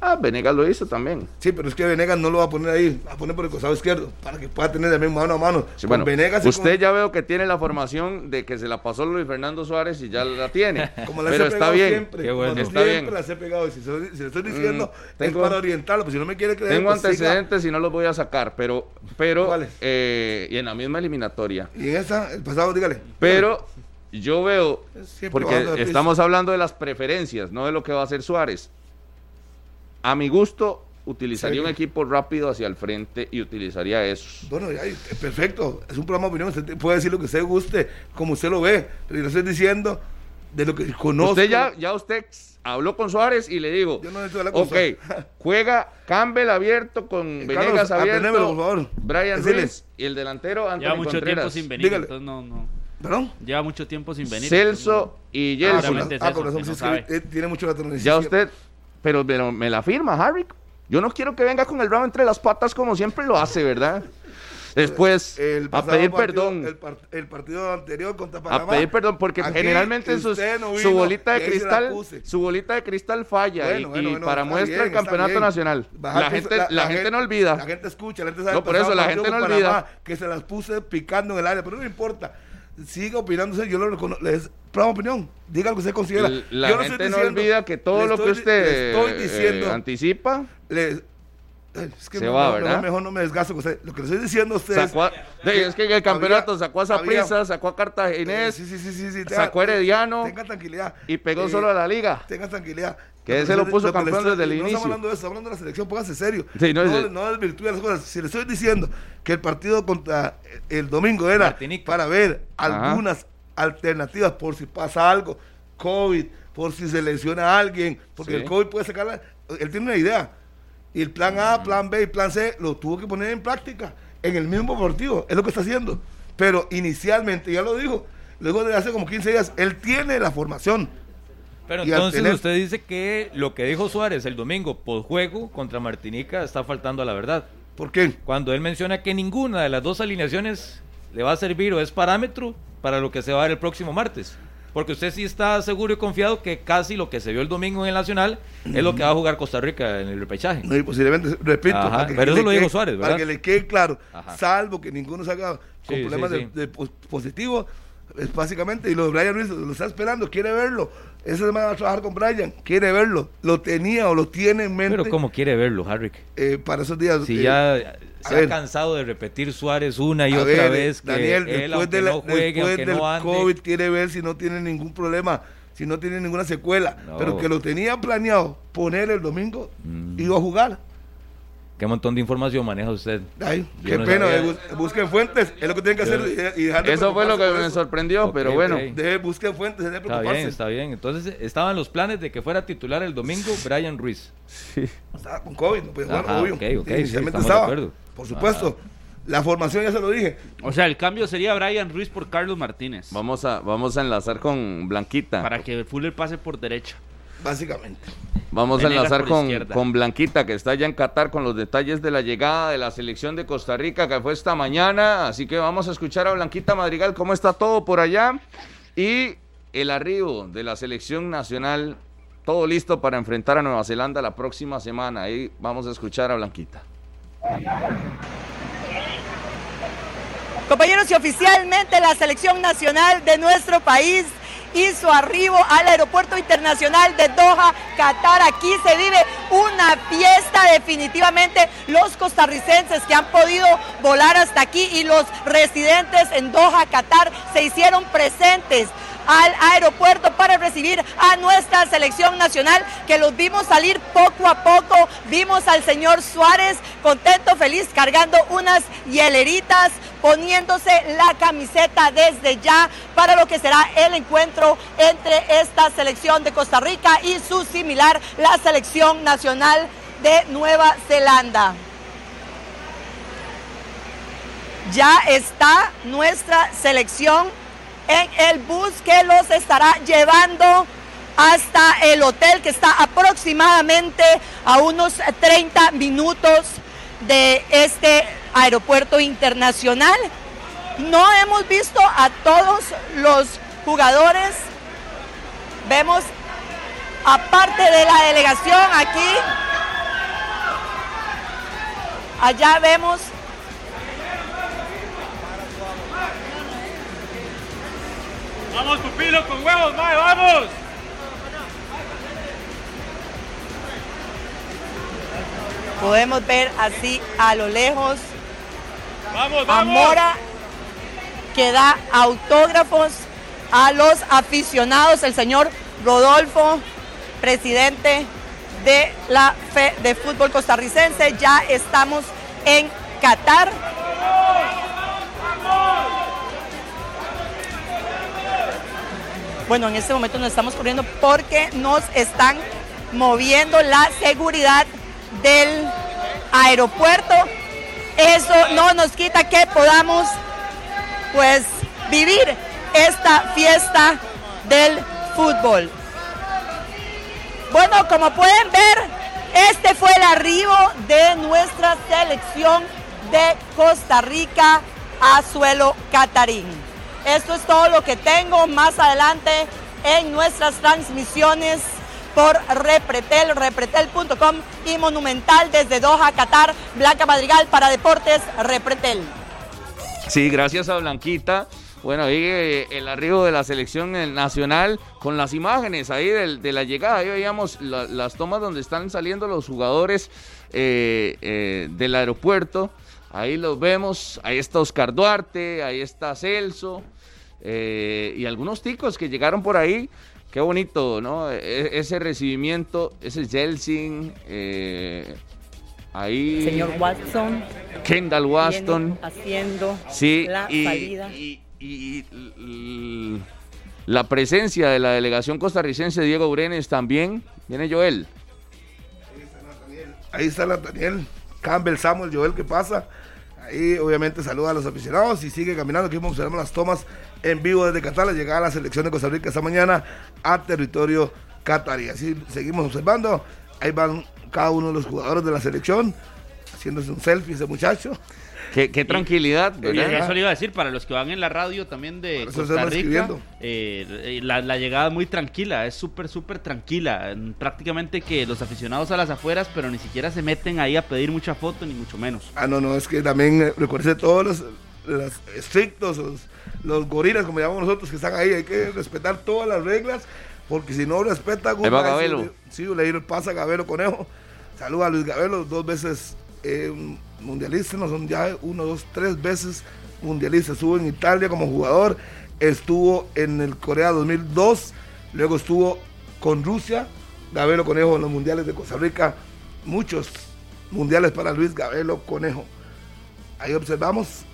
Ah, Venegas lo hizo también. Sí, pero es que Venegas no lo va a poner ahí, va a poner por el costado izquierdo, para que pueda tener también mano a mano. Sí, Con bueno, Venegas usted con- ya veo que tiene la formación de que se la pasó Luis Fernando Suárez y ya la tiene. Como las pero he está pegado bien. siempre. Qué bueno. no Está siempre bien. las he pegado. Y si, se lo- si le estoy diciendo, Mm, tengo- es para orientarlo. Pues si no me quiere creer, Tengo pues siga. antecedentes y no los voy a sacar, pero, pero eh, y en la misma eliminatoria. Y en esa, el pasado, dígale. Pero yo veo, Siempre porque estamos hablando de las preferencias, no de lo que va a hacer Suárez. A mi gusto, utilizaría Sí. un equipo rápido hacia el frente y utilizaría esos. Bueno, ya, eh, perfecto. Es un programa de opinión. Usted puede decir lo que usted guste, como usted lo ve. Pero yo estoy diciendo de lo que conozco. Usted ya, ya usted habló con Suárez y le digo, Yo no con ok, juega Campbell abierto con Eh, Venegas Carlos, abierto, aprendémelo, por favor. Brian Decile. Ruiz y el delantero Anthony Lleva mucho tiempo sin venir, Dígale. entonces no, no. ¿Perdón? Lleva mucho tiempo sin venir. Celso y Ah, Jelson. ah, no es que eh, tiene mucho la ya usted, pero, pero me la firma, Harry. Yo no quiero que venga con el rabo entre las patas como siempre lo hace, ¿verdad? Después, El a pedir partido- perdón. El, par- el partido anterior contra A Panamá. pedir perdón, porque Aquí generalmente sus- su bolita de cristal, su bolita de cristal falla y- Bueno, bueno, y, bueno, para muestra bien, el campeonato nacional. Bajar La gente, la, gente no olvida. La gente escucha, la gente sabe. No, por eso, la gente no olvida. Panamá, Que se las puse picando en el área, pero no importa. Siga opinándose, yo lo reconozco. Les programa opinión. Diga lo que usted considera. La Yo no estoy gente no diciendo- olvida que todo le lo que estoy- usted le estoy eh, diciendo. anticipa le- es que Se mejor, va, mejor- ¿verdad? Mejor no me desgasto con usted. Lo que le estoy diciendo a ustedes. Sacó a- Sí, es que en el campeonato había- sacó a había- sacó a Cartaginés Sí, sí, sí, sacó a Herediano Tenga tranquilidad. y pegó Eh, solo a la liga. Tenga tranquilidad. Que Lo ese lo puso le campeón estoy- desde el no inicio. estamos hablando de eso, estamos hablando de la selección, póngase serio. Sí, no, no, es- no desvirtúe las cosas. Si le estoy diciendo que el partido contra el domingo era para ver Ajá. algunas alternativas por si pasa algo, COVID, por si se lesiona a alguien, porque Sí. el COVID puede sacarla. Él tiene una idea. Y el plan A, plan B y plan C lo tuvo que poner en práctica en el mismo partido. Es lo que está haciendo. Pero inicialmente, ya lo dijo, luego de hace como 15 días, él tiene la formación. Pero entonces tener- usted dice que lo que dijo Suárez el domingo por juego contra Martinica está faltando a la verdad. ¿Por qué? Cuando él menciona que ninguna de las dos alineaciones le va a servir o es parámetro para lo que se va a ver el próximo martes. Porque usted sí está seguro y confiado que casi lo que se vio el domingo en el Nacional es lo que va a jugar Costa Rica en el repechaje. No, y posiblemente, repito, Ajá, para que pero eso lo quede- dijo Suárez, Para ¿verdad? que le quede claro, Ajá. salvo que ninguno salga con Sí, problemas sí, de, sí. de pos- positivo, es básicamente, y lo de Brian Ruiz lo está esperando, quiere verlo. Esa semana va a trabajar con Brian, quiere verlo, lo tenía o lo tiene en mente Pero ¿cómo quiere verlo, Harry? eh, para esos días. Si eh, ya se ver. ha cansado de repetir Suárez una y otra ver, vez que Daniel, él, después, de la- no juegue, después del no ande, COVID, quiere ver si no tiene ningún problema, si no tiene ninguna secuela. No. Pero que lo tenía planeado poner el domingo, Mm. iba a jugar. ¿Qué montón de información maneja usted? Ay, Yo qué no pena, sabía. busquen fuentes, es lo que tienen que hacer y, dejar de Eso fue lo que me eso. sorprendió, pero bueno. ok. Deje- busquen fuentes, dejen de Está preocuparse. bien, está bien. Entonces estaban los planes de que fuera titular el domingo Brian Ruiz. Estaba con COVID, no podía jugar, Ajá, obvio. ok, ok, Sí, sí, de estaba, acuerdo. Por supuesto. La formación ya se lo dije. O sea, el cambio sería Brian Ruiz por Carlos Martínez. Vamos a, vamos a enlazar con Blanquita. Para que Fuller pase por derecha. Básicamente. Vamos a enlazar con, con Blanquita, que está ya en Qatar con los detalles de la llegada de la selección de Costa Rica, que fue esta mañana. Así que vamos a escuchar a Blanquita Madrigal cómo está todo por allá. Y el arribo de la selección nacional, todo listo para enfrentar a Nueva Zelanda la próxima semana. Ahí vamos a escuchar a Blanquita. Compañeros, y oficialmente la selección nacional de nuestro país hizo arribo al aeropuerto internacional de Doha, Qatar. Aquí se vive una fiesta definitivamente. Los costarricenses que han podido volar hasta aquí y los residentes en Doha, Qatar, se hicieron presentes al aeropuerto para recibir a nuestra selección nacional que los vimos salir poco a poco. Vimos al señor Suárez contento, feliz, cargando unas hieleritas, poniéndose la camiseta desde ya para lo que será el encuentro entre esta selección de Costa Rica y su similar, la selección nacional de Nueva Zelanda. Ya está nuestra selección en el bus que los estará llevando hasta el hotel que está aproximadamente a unos 30 minutos de este aeropuerto internacional. No hemos visto a todos los jugadores. Vemos aparte de la delegación aquí. Allá vemos Vamos, pupilo, con huevos, mae, vamos. Podemos ver así a lo lejos Vamos, a vamos. Mora que da autógrafos a los aficionados, el señor Rodolfo, presidente de la FE de Fútbol Costarricense. Ya estamos en Qatar. Bueno, en este momento nos estamos corriendo porque nos están moviendo la seguridad del aeropuerto. Eso no nos quita que podamos pues vivir esta fiesta del fútbol. Bueno, como pueden ver, este fue el arribo de nuestra selección de Costa Rica a suelo catarín. Esto es todo lo que tengo más adelante en nuestras transmisiones por Repretel, repretel.com y Monumental desde Doha, Qatar, Blanca Madrigal para Deportes Repretel. Sí, gracias a Blanquita. Bueno, ahí eh, el arribo de la selección nacional con las imágenes ahí de, la llegada. Ahí veíamos la- las tomas donde están saliendo los jugadores eh, eh, del aeropuerto. Ahí los vemos. Ahí está Oscar Duarte, ahí está Celso eh, y algunos ticos que llegaron por ahí. Qué bonito, ¿no? E- ese recibimiento, ese Jelsin, eh, ahí Señor Watson, Kendall viene haciendo Sí, la y, salida. y- la presencia de la delegación costarricense Diego Brenes también. Viene Joel. Ahí está Nathaniel Campbell, Samuel, Joel, ¿qué pasa? Ahí obviamente saluda a los aficionados y sigue caminando. Aquí observamos las tomas en vivo desde Qatar. La llegada a la selección de Costa Rica esta mañana a territorio catarí. Así seguimos observando. Ahí van cada uno de los jugadores de la selección haciéndose un selfie ese muchacho. Qué, qué tranquilidad, Y ¿verdad? eso le iba a decir, para los que van en la radio también de Costa Rica, eh, eh, la, la llegada es muy tranquila, es súper, súper tranquila. Mm, Prácticamente que los aficionados a las afueras, pero ni siquiera se meten ahí a pedir mucha foto, ni mucho menos. Ah, no, no, es que también eh, recuerde todos los, los estrictos, los, los gorilas, como llamamos nosotros, que están ahí. Hay que respetar todas las reglas, porque si no respeta... Ahí va Gabelo. Sí, le pasa a Gabelo Conejo. Saluda a Luis Gabelo, dos veces eh, mundialista, no son ya uno, dos, tres veces mundialista. Estuvo en Italia como jugador, estuvo en el Corea 2002, luego estuvo con Rusia, Gabelo Conejo en los mundiales de Costa Rica, muchos mundiales para Luis Gabelo Conejo. Ahí observamos,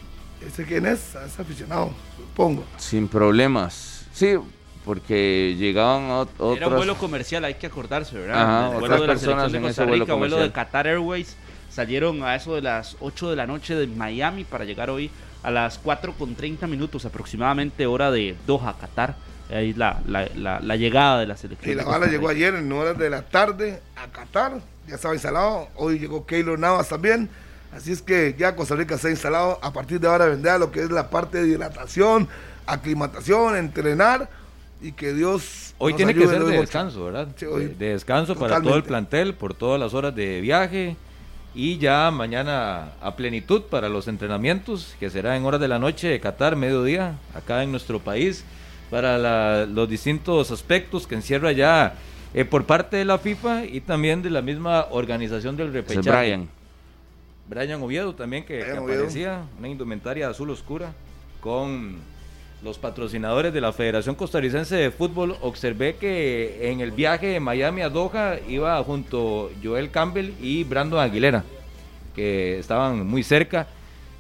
¿ese quién es? Es aficionado, supongo. Sin problemas. Sí, porque llegaban ot- otros. Era un vuelo comercial, hay que acordarse, ¿verdad? Ajá, el otras vuelo de la personas selección de en ese Costa vuelo Rica, vuelo de comercial. Qatar Airways. Salieron a eso de las 8 de la noche de Miami para llegar hoy a las 4 con 30 minutos aproximadamente, hora de Doha, Qatar. Ahí la, la, la, la llegada de la selección. Y la de bala llegó ayer en horas de la tarde a Qatar, ya estaba instalado. Hoy llegó Keylor Navas también. Así es que ya Costa Rica se ha instalado. A partir de ahora vendrá lo que es la parte de hidratación, aclimatación, entrenar y que Dios. Hoy nos tiene que ser de descanso, ¿verdad? Sí, hoy- de descanso para todo el plantel, por todas las horas de viaje y ya mañana a plenitud para los entrenamientos, que será en horas de la noche de Qatar, mediodía, acá en nuestro país, para la- los distintos aspectos que encierra ya eh, por parte de la FIFA y también de la misma organización del repechaje. Brian. Oviedo también que, Oviedo. aparecía, una indumentaria azul oscura con los patrocinadores de la Federación Costarricense de Fútbol. Observé que en el viaje de Miami a Doha iba junto Joel Campbell y Brandon Aguilera, que estaban muy cerca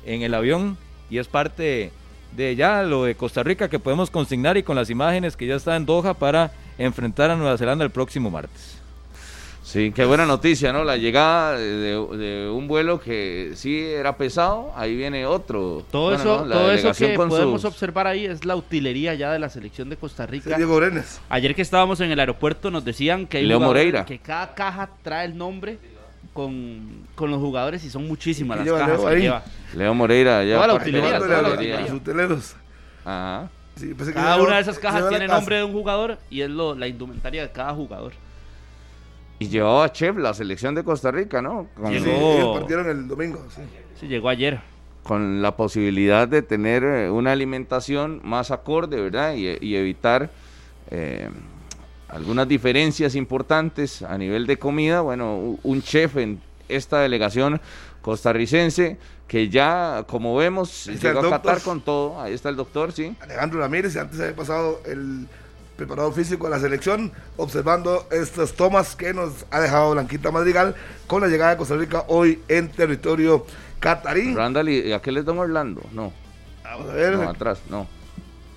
en el avión y es parte de ya lo de Costa Rica que podemos consignar y con las imágenes que ya está en Doha para enfrentar a Nueva Zelanda el próximo martes. Sí, qué buena noticia, ¿no? La llegada de, de un vuelo que sí era pesado, ahí viene otro. Todo Bueno, eso, ¿no? La todo eso que podemos sus- observar ahí es la utilería ya de la selección de Costa Sí, Rica. Diego Brenes. Ayer que estábamos en el aeropuerto nos decían que hay Leo Moreira. que cada caja trae el nombre con, con los jugadores y son muchísimas ¿Y las cajas Leo que ahí? lleva. Leo Moreira, ya. Toda la utilería, toda la utilería. los uteleros. Ajá. Sí, Cada una de esas cajas tiene nombre de un jugador y es lo, la indumentaria de cada jugador. Y llevaba a Chef la selección de Costa Rica, ¿no? Con, Sí, ellos partieron el domingo. Sí. Sí, llegó ayer. con la posibilidad de tener eh, una alimentación más acorde, ¿verdad? Y, y evitar eh, algunas diferencias importantes a nivel de comida. Bueno, un chef en esta delegación costarricense que ya, como vemos, llegó a. Qatar con todo. Ahí está el doctor, sí. Alejandro Ramírez, antes había pasado el preparador físico de la selección, observando estas tomas que nos ha dejado Blanquita Madrigal con la llegada de Costa Rica hoy en territorio catarí. Randall, ¿y aquel es Don Orlando? No, Vamos a ver, no, atrás, no.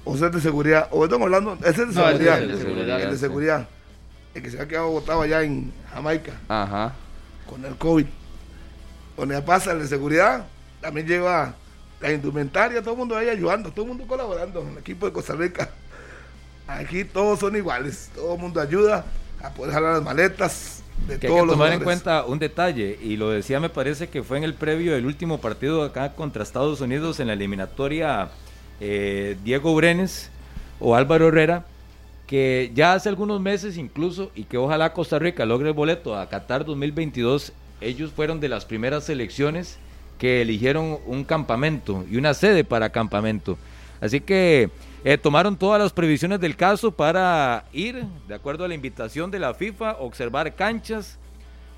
o sea, es de seguridad, o es Don Orlando, ese es de No, seguridad, el de seguridad, el de seguridad, el que se ha quedado botado allá en Jamaica Ajá. con el COVID. Donde pasa el de seguridad, también lleva la indumentaria, todo el mundo ahí ayudando, todo el mundo colaborando en el equipo de Costa Rica. Aquí todos son iguales, todo el mundo ayuda a poder jalar las maletas de Que hay todos que los tomar en jugadores. cuenta un detalle, y lo decía me parece que fue en el previo del último partido acá contra Estados Unidos en la eliminatoria eh, Diego Brenes o Álvaro Herrera, que ya hace algunos meses incluso, y que ojalá Costa Rica logre el boleto a Qatar 2022, ellos fueron de las primeras selecciones que eligieron un campamento y una sede para campamento. Así que eh, tomaron todas las previsiones del caso para ir, de acuerdo a la invitación de la FIFA, observar canchas,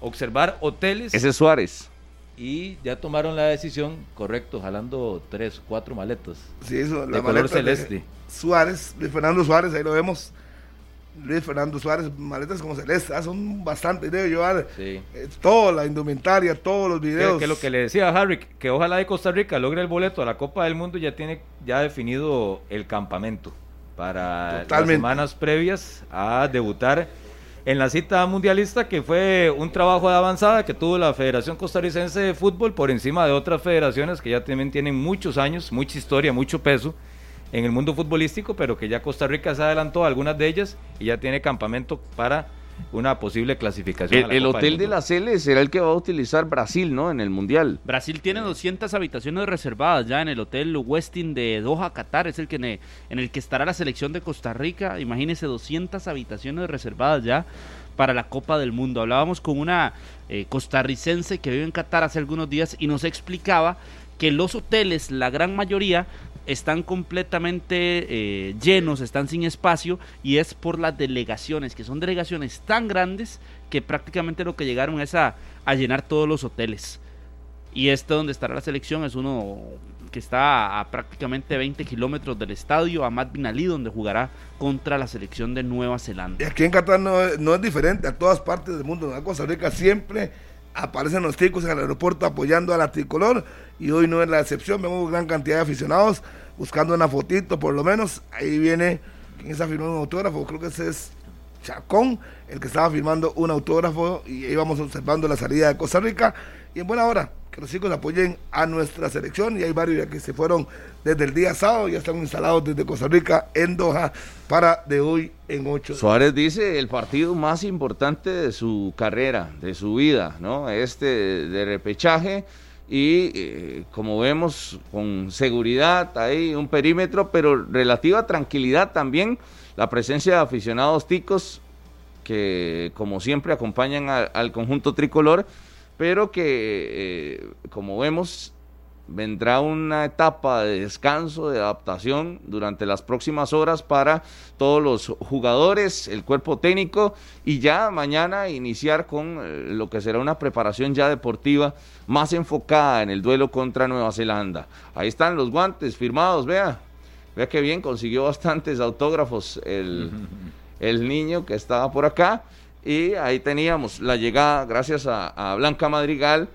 observar hoteles Ese es Suárez. y ya tomaron la decisión, correcto, jalando tres, cuatro maletas. Sí, eso, de la color maleta de celeste. Suárez, Luis Fernando Suárez, ahí lo vemos. Luis Fernando Suárez, maletas como celeste, ah, son bastante, debe llevar Sí. eh, toda la indumentaria, todos los Que, videos. que lo que le decía a Harry, que ojalá de Costa Rica logre el boleto a la Copa del Mundo, ya tiene ya definido el campamento para Totalmente. las semanas previas a debutar en la cita mundialista, que fue un trabajo de avanzada que tuvo la Federación Costarricense de Fútbol por encima de otras federaciones que ya también tienen muchos años, mucha historia, mucho peso en el mundo futbolístico, pero que ya Costa Rica se adelantó a algunas de ellas y ya tiene campamento para una posible clasificación. a El, la el Copa del hotel de Mundo. la Cele será el que va a utilizar Brasil, ¿no? En el Mundial. Brasil tiene 200 habitaciones reservadas ya en el hotel Westin de Doha, Qatar. Es el que ne- en el que estará la selección de Costa Rica. Imagínense 200 habitaciones reservadas ya para la Copa del Mundo. Hablábamos con una eh, costarricense que vive en Qatar hace algunos días y nos explicaba que los hoteles, la gran mayoría, están completamente eh, llenos, están sin espacio y es por las delegaciones, que son delegaciones tan grandes que prácticamente lo que llegaron es a, a llenar todos los hoteles. Y este donde estará la selección es uno que está a, prácticamente 20 kilómetros del estadio, Ahmad Bin Ali, donde jugará contra la selección de Nueva Y Zelanda. aquí en Qatar no, no es diferente, a todas partes del mundo. En Costa Rica siempre aparecen los ticos en el aeropuerto apoyando a la tricolor y hoy no es la excepción, vemos gran cantidad de aficionados buscando una fotito por lo menos, ahí viene, ¿quién está firmando un autógrafo? Creo que ese es Chacón, el que estaba firmando un autógrafo y íbamos observando la salida de Costa Rica y en buena hora, que los chicos apoyen a nuestra selección y hay varios que se fueron desde el día sábado, ya están instalados desde Costa Rica en Doha para de hoy en ocho. Suárez dice el partido más importante de su carrera, de su vida, ¿no? Este de repechaje y eh, como vemos con seguridad hay un perímetro, pero relativa tranquilidad también la presencia de aficionados ticos que como siempre acompañan al conjunto tricolor, pero que eh, como vemos vendrá una etapa de descanso, de adaptación durante las próximas horas para todos los jugadores, el cuerpo técnico y ya mañana iniciar con eh, lo que será una preparación ya deportiva más enfocada en el duelo contra Nueva Zelanda. Ahí están los guantes firmados, vea, vea que bien, consiguió bastantes autógrafos el, el niño que estaba por acá y ahí teníamos la llegada, gracias a Blanca Madrigal,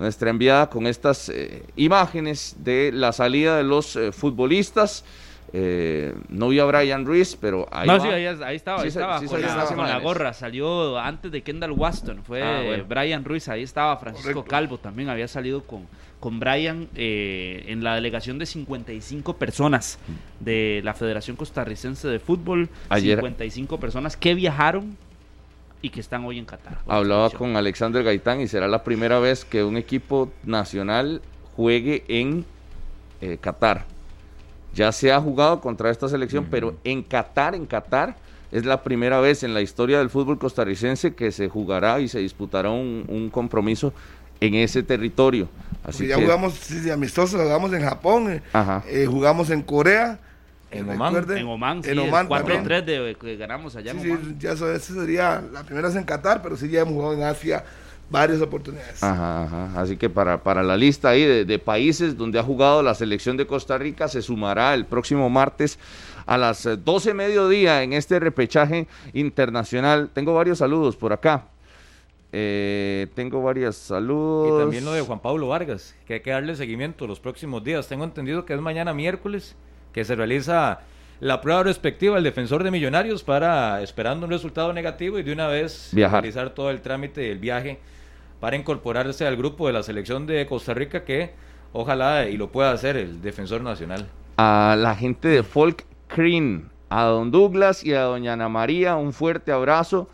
nuestra enviada con estas eh, imágenes de la salida de los eh, futbolistas. Eh, no vi a Brian Ruiz, pero ahí, no, Sí, ahí, estaba, ahí estaba, con, la, gorra, salió antes de Kendall Waston, fue ah, Brian Ruiz, ahí estaba Francisco Calvo, también había salido con, con Brian en la delegación de 55 personas de la Federación Costarricense de Fútbol, 55 personas que viajaron y que están hoy en Qatar. Hablaba con Alexander Gaitán y será la primera vez que un equipo nacional juegue en eh, Qatar. Ya se ha jugado contra esta selección, pero en Qatar, en Qatar, es la primera vez en la historia del fútbol costarricense que se jugará y se disputará un, compromiso en ese territorio. Así ya jugamos sí, amistosos, jugamos en Japón, eh, eh, jugamos en Corea en Oman, en Oman, sí, 4-3 de que ganamos allá en Oman. Sí, ya eso, sería la primera vez en Qatar, pero sí ya hemos jugado en Asia varias oportunidades. Ajá, ajá. Así que para, para la lista ahí de, de, países donde ha jugado la selección de Costa Rica se sumará el próximo martes a las 12 mediodía en este repechaje internacional. Tengo varios saludos por acá. Eh, tengo varios saludos. Y también lo de Juan Pablo Vargas, que hay que darle seguimiento los próximos días. Tengo entendido que es mañana miércoles que se realiza la prueba respectiva al defensor de Millonarios para, esperando un resultado negativo y de una vez realizar todo el trámite del viaje para incorporarse al grupo de la selección de Costa Rica que ojalá y lo pueda hacer el defensor nacional. A la gente de Folk Cream, a don Douglas y a doña Ana María, un fuerte abrazo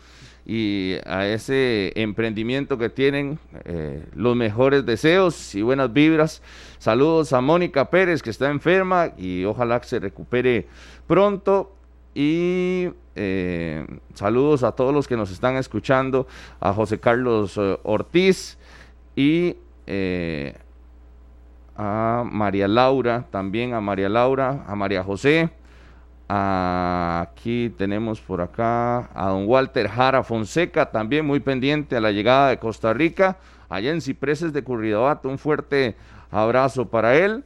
y a ese emprendimiento que tienen eh, los mejores deseos y buenas vibras. Saludos a Mónica Pérez que está enferma y ojalá que se recupere pronto. Y eh, saludos a todos los que nos están escuchando, a José Carlos eh, Ortiz y a María Laura, también a María Laura, a María José, Aquí tenemos por acá a don Walter Jara Fonseca, también muy pendiente a la llegada de Costa Rica, allá en Cipreses de Curridabato. Un fuerte abrazo para él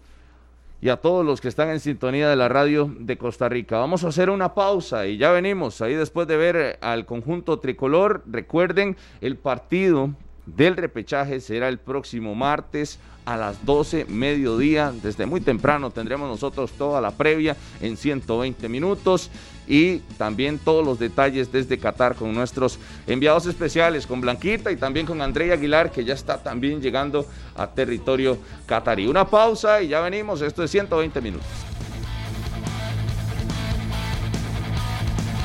y a todos los que están en sintonía de la radio de Costa Rica. Vamos a hacer una pausa y ya venimos ahí después de ver al conjunto tricolor. Recuerden, el partido del repechaje será el próximo martes a las 12 mediodía. Desde muy temprano tendremos nosotros toda la previa en 120 minutos y también todos los detalles desde Qatar con nuestros enviados especiales, con Blanquita y también con Andrea Aguilar, que ya está también llegando a territorio catarí. Una pausa y ya venimos. Esto es 120 minutos.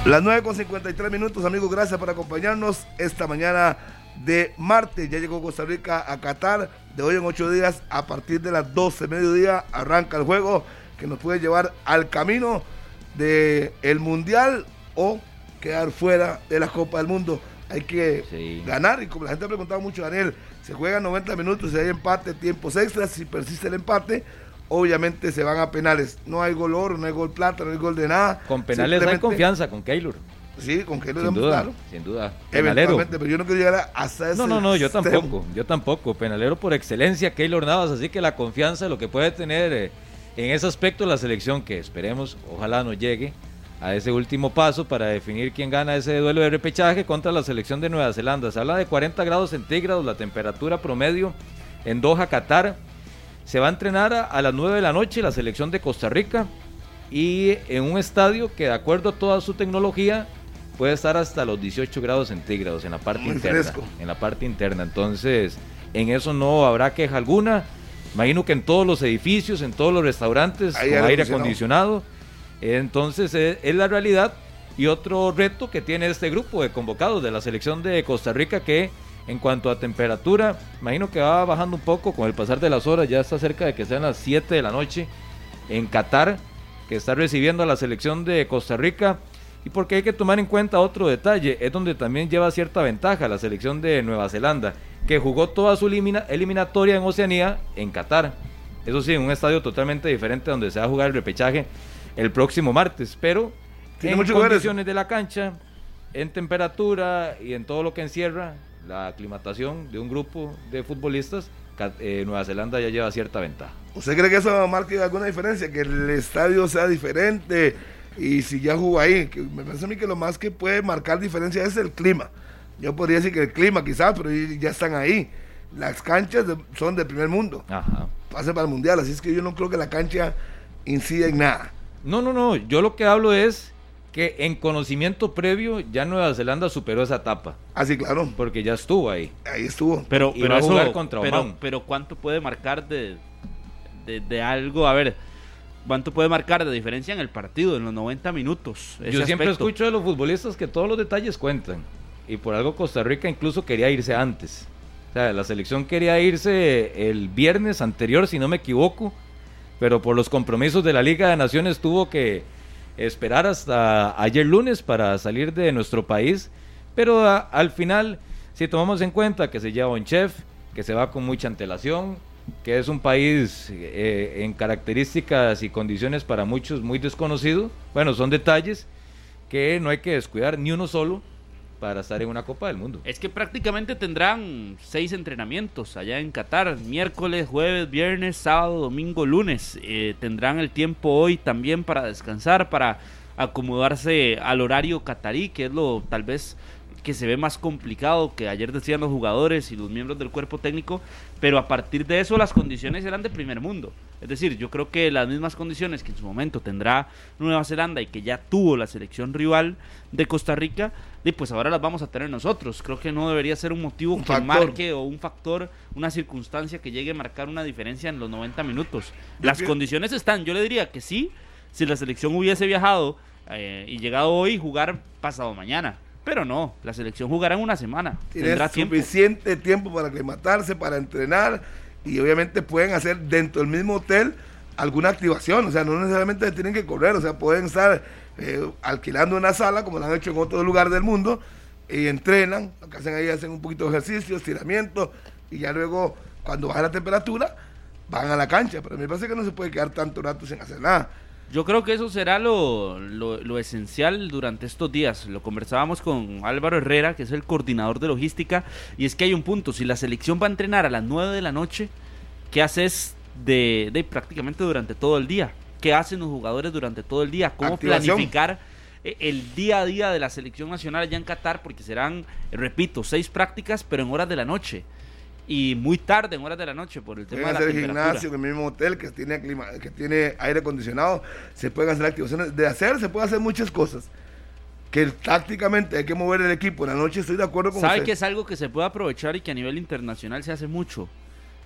Las 9 con 53 minutos, amigos, gracias por acompañarnos esta mañana de martes. Ya llegó Costa Rica a Qatar. De hoy en ocho días, a partir de las 12 mediodía, arranca el juego que nos puede llevar al camino del el Mundial o quedar fuera de la Copa del Mundo. Hay que ganar y como la gente ha preguntado mucho, Daniel, se juegan 90 minutos, si hay empate, tiempos extras, si persiste el empate, obviamente se van a penales. No hay gol oro, no hay gol plata, no hay gol de nada. Con penales hay confianza con Keylor. Sí, con que sin duda, sin duda. Penalero. pero yo no quiero llegar hasta ese No, no, no, yo tampoco, yo tampoco. Penalero por excelencia, Keylor Navas, así que la confianza, lo que puede tener eh, en ese aspecto la selección, que esperemos, ojalá nos llegue a ese último paso para definir quién gana ese duelo de repechaje contra la selección de Nueva Zelanda. Se habla de 40 grados centígrados la temperatura promedio en Doha, Qatar. Se va a entrenar a, a las 9 de la noche la selección de Costa Rica y en un estadio que de acuerdo a toda su tecnología puede estar hasta los 18 grados centígrados en la parte Muy interna. fresco. En la parte interna. Entonces, en eso no habrá queja alguna. Imagino que en todos los edificios, en todos los restaurantes, Hay con aire acondicionado. Entonces, es, es la realidad. Y otro reto que tiene este grupo de convocados de la selección de Costa Rica que en cuanto a temperatura, imagino que va bajando un poco con el pasar de las horas, ya está cerca de que sean las 7 de la noche en Qatar, que está recibiendo a la selección de Costa Rica. Y porque hay que tomar en cuenta otro detalle, es donde también lleva cierta ventaja la selección de Nueva Zelanda, que jugó toda su elimina- eliminatoria en Oceanía en Qatar. Eso sí, en un estadio totalmente diferente donde se va a jugar el repechaje el próximo martes, pero en lugares. condiciones de la cancha, en temperatura y en todo lo que encierra la aclimatación de un grupo de futbolistas, eh, Nueva Zelanda ya lleva cierta ventaja. ¿Usted cree que eso marque alguna diferencia? Que el estadio sea diferente y si ya jugó ahí, que me parece a mí que lo más que puede marcar diferencia es el clima. Yo podría decir que el clima quizás, pero ya están ahí. Las canchas de- son del primer mundo, Ajá. pasen para el mundial, así es que yo no creo que la cancha incida en nada. No, no, no. Yo lo que hablo es que en conocimiento previo ya Nueva Zelanda superó esa etapa. Así, claro, Porque ya estuvo ahí. ahí estuvo. Pero, Y pero va a eso, jugar contra pero, pero ¿cuánto puede marcar de, de, de algo? A ver, ¿cuánto puede marcar de diferencia en el partido, en los 90 minutos? Yo siempre aspecto. escucho de los futbolistas que todos los detalles cuentan. Y por algo Costa Rica incluso quería irse antes. O sea, la selección quería irse el viernes anterior, si no me equivoco. Pero por los compromisos de la Liga de Naciones tuvo que esperar hasta ayer lunes para salir de nuestro país. Pero a- al final, si tomamos en cuenta que se lleva un chef, que se va con mucha antelación, que es un país eh, en características y condiciones para muchos muy desconocido, bueno, son detalles que no hay que descuidar ni uno solo para estar en una Copa del Mundo. Es que prácticamente tendrán seis entrenamientos allá en Qatar, miércoles, jueves, viernes, sábado, domingo, lunes. Eh, tendrán el tiempo hoy también para descansar, para acomodarse al horario catarí, que es lo tal vez que se ve más complicado que ayer decían los jugadores y los miembros del cuerpo técnico, pero a partir de eso las condiciones eran de primer mundo. Es decir, yo creo que las mismas condiciones que en su momento tendrá Nueva Zelanda y que ya tuvo la selección rival de Costa Rica, y pues ahora las vamos a tener nosotros. Creo que no debería ser un motivo Un que factor. marque o un factor, una circunstancia que llegue a marcar una diferencia en los 90 minutos. Las Yo- condiciones están, yo le diría que sí, si la selección hubiese viajado eh, y llegado hoy, jugar pasado mañana. Pero no, la selección jugará en una semana. Tendrá suficiente tiempo para aclimatarse, para entrenar y obviamente pueden hacer dentro del mismo hotel alguna activación, o sea, no necesariamente tienen que correr, o sea, pueden estar eh, alquilando una sala como lo han hecho en otros lugares del mundo y entrenan, lo que hacen ahí hacen un poquito de ejercicio, estiramiento y ya luego cuando baja la temperatura van a la cancha, pero me parece que no se puede quedar tanto rato sin hacer nada. Yo creo que eso será lo, lo, lo esencial durante estos días. Lo conversábamos con Álvaro Herrera, que es el coordinador de logística, y es que hay un punto. Si la selección va a entrenar a las 9 de la noche, ¿qué haces de, de prácticamente durante todo el día? ¿Qué hacen los jugadores durante todo el día? ¿Cómo Activación. planificar eh, el día a día de la selección nacional allá en Qatar? Porque serán, repito, seis prácticas, pero en horas de la noche. Y muy tarde, en horas de la noche, por el tema de la hacer temperatura. gimnasio en el mismo hotel que tiene, clima, que tiene aire acondicionado, se pueden hacer activaciones. De hacer, se puede hacer muchas cosas. Que tácticamente hay que mover el equipo. En la noche estoy de acuerdo con ¿Sabe usted. que es algo que se puede aprovechar y que a nivel internacional se hace mucho?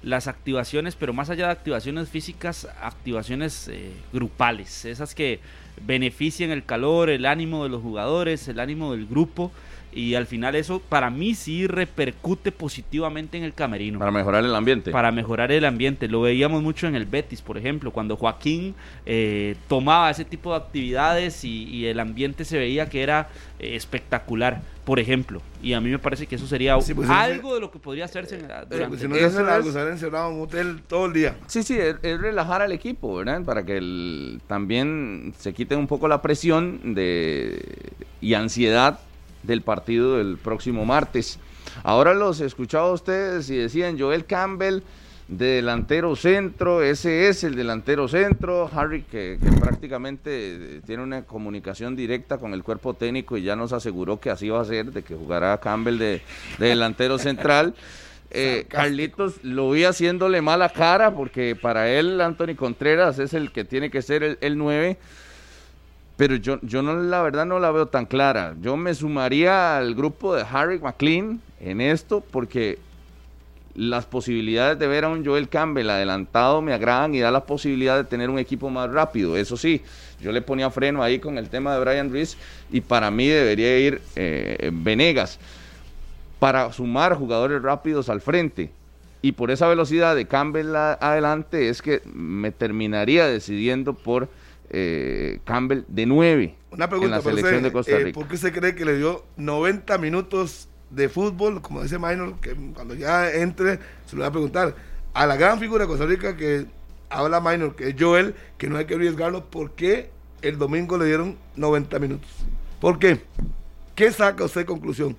Las activaciones, pero más allá de activaciones físicas, activaciones eh, grupales, esas que benefician el calor, el ánimo de los jugadores, el ánimo del grupo, y al final eso para mí sí repercute positivamente en el camerino Para mejorar el ambiente. para mejorar el ambiente. Lo veíamos mucho en el Betis, por ejemplo, cuando Joaquín eh, tomaba ese tipo de actividades y, y el ambiente se veía que era eh, espectacular, por ejemplo. Y a mí me parece que eso sería Sí, pues, algo de lo que podría hacerse Eh, durante pues, si no Eso se hacen algo, es- se han encerrado en un hotel todo el día. Sí, sí, es, es relajar al equipo, ¿verdad? Para que el- también se quite un poco la presión de, y ansiedad del partido del próximo martes. Ahora los escuchaba a ustedes y decían, Joel Campbell de delantero centro, ese es el delantero centro, Harry que, que, prácticamente tiene una comunicación directa con el cuerpo técnico y ya nos aseguró que así va a ser, de que jugará Campbell de, de delantero central. Eh, Carlitos lo vi haciéndole mala cara porque para él Anthony Contreras es el que tiene que ser el, el 9 pero yo, yo no, la verdad no la veo tan clara. Yo me sumaría al grupo de Harry McLean en esto porque las posibilidades de ver a un Joel Campbell adelantado me agradan y da la posibilidad de tener un equipo más rápido. Eso sí, yo le ponía freno ahí con el tema de Brian Reese y para mí debería ir eh, Venegas para sumar jugadores rápidos al frente. Y por esa velocidad de Campbell adelante es que me terminaría decidiendo por eh, Campbell de 9 Una pregunta, en la selección usted, de Costa Rica. Eh, ¿Por qué usted cree que le dio 90 minutos de fútbol, como dice Minor, que cuando ya entre se lo voy a preguntar a la gran figura de Costa Rica que habla Minor, que es Joel, que no hay que arriesgarlo, ¿por qué el domingo le dieron 90 minutos? ¿Por qué? ¿Qué saca usted de conclusión?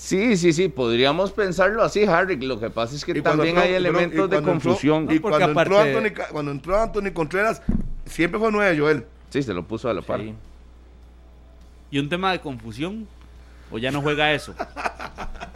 Sí, sí, sí, podríamos pensarlo así, Harry. Lo que pasa es que también entró- hay elementos de entró- confusión. y No, cuando, entró aparte- Anthony, cuando entró Anthony Contreras, siempre fue 9 Joel. Sí, se lo puso a la par. Sí. ¿Y un tema de confusión? ¿O ya no juega eso?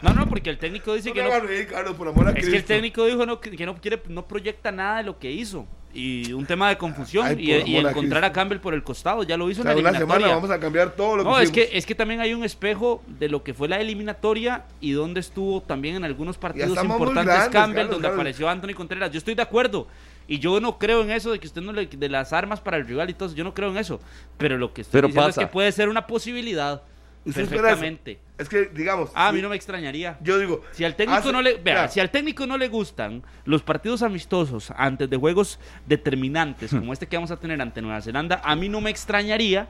No, no, porque el técnico dice No que no. haga reír, Carlos, por amor a Es que el técnico dijo no, que no quiere, no proyecta nada de lo que hizo. Y un tema de confusión Ay, y, encontrar a. Campbell por el costado, ya lo hizo O sea, en la una eliminatoria. semana vamos a cambiar todo lo que No, es que, es que también hay un espejo de lo que fue la eliminatoria y donde estuvo también en algunos partidos importantes grandes, Campbell, donde Carlos. apareció Anthony Contreras. Yo estoy de acuerdo. Y yo no creo en eso de que usted no le, de las armas para el rival y todo eso, yo no creo en eso. Pero lo que estoy Pero diciendo pasa. es que puede ser una posibilidad. Perfectamente. Es que, digamos. Ah, a mí no me extrañaría. Yo digo. Si al técnico hace- no le, vea, si al técnico no le gustan los partidos amistosos antes de juegos determinantes como este que vamos a tener ante Nueva Zelanda, a mí no me extrañaría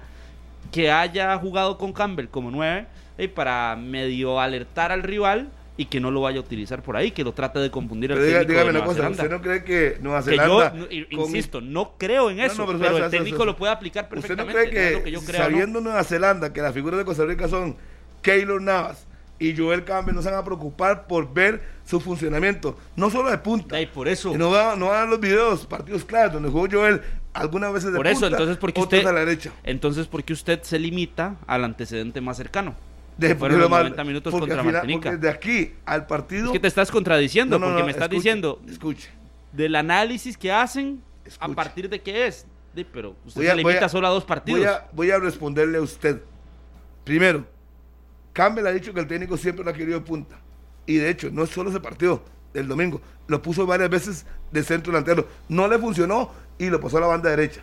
que haya jugado con Campbell como nueve eh, para medio alertar al rival y que no lo vaya a utilizar por ahí, que lo trate de confundir pero diga- técnico dígame de una Nueva cosa. Zelanda. ¿Usted no cree que Nueva Que yo, Zelanda. con- insisto, no creo en eso, no, pero el técnico lo puede aplicar ¿Usted no perfectamente. cree no es que, lo que yo creo, ¿no? sabiendo Nueva Zelanda que las figuras de Costa Rica son Keylor Navas y Joel Campbell, no se van a preocupar por ver su funcionamiento? No solo de punta. Ay, por eso. Y no van no van a los videos, partidos claros, donde jugó Joel algunas veces de Por eso, punta, entonces, porque usted, a la derecha. entonces, porque usted se limita al antecedente más cercano? De, fueron los mal- 90 minutos contra final- Martinica. de aquí al partido. Es que te estás contradiciendo, No, no, porque no, me estás escuche, diciendo Escuche. del análisis que hacen a partir de qué es. Pero usted Voy se limita a- solo a dos partidos. Voy a, voy a responderle a usted. Primero, Campbell ha dicho que el técnico siempre lo ha querido de punta. Y de hecho, no es solo ese partido del domingo. Lo puso varias veces de centro delantero. No le funcionó y lo pasó a la banda derecha.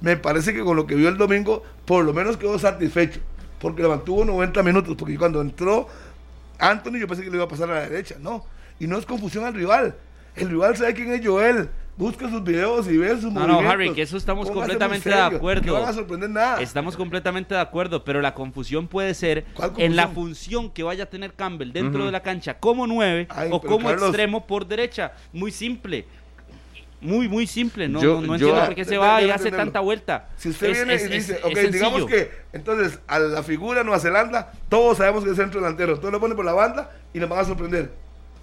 Me parece que con lo que vio el domingo, por lo menos quedó satisfecho. Porque lo mantuvo 90 minutos. Porque cuando entró Anthony, yo pensé que le iba a pasar a la derecha. No. Y no es confusión al rival. El rival sabe quién es Joel. Busca sus videos y ve sus No, no, movimientos. Harry, que eso estamos completamente de acuerdo. No van a sorprender nada. Estamos completamente de acuerdo, pero la confusión puede ser ¿Cuál en la función que vaya a tener Campbell dentro de la cancha como nueve Ay, o como Carlos- extremo por derecha. Muy simple. Muy, muy simple. No, Yo- no, no yo- entiendo por qué se va y hace tanta vuelta. Si usted Es- viene es- y dice, es ok, digamos que entonces a la figura de Nueva Zelanda, todos sabemos que es centro delantero. Entonces lo pone por la banda y nos van a sorprender.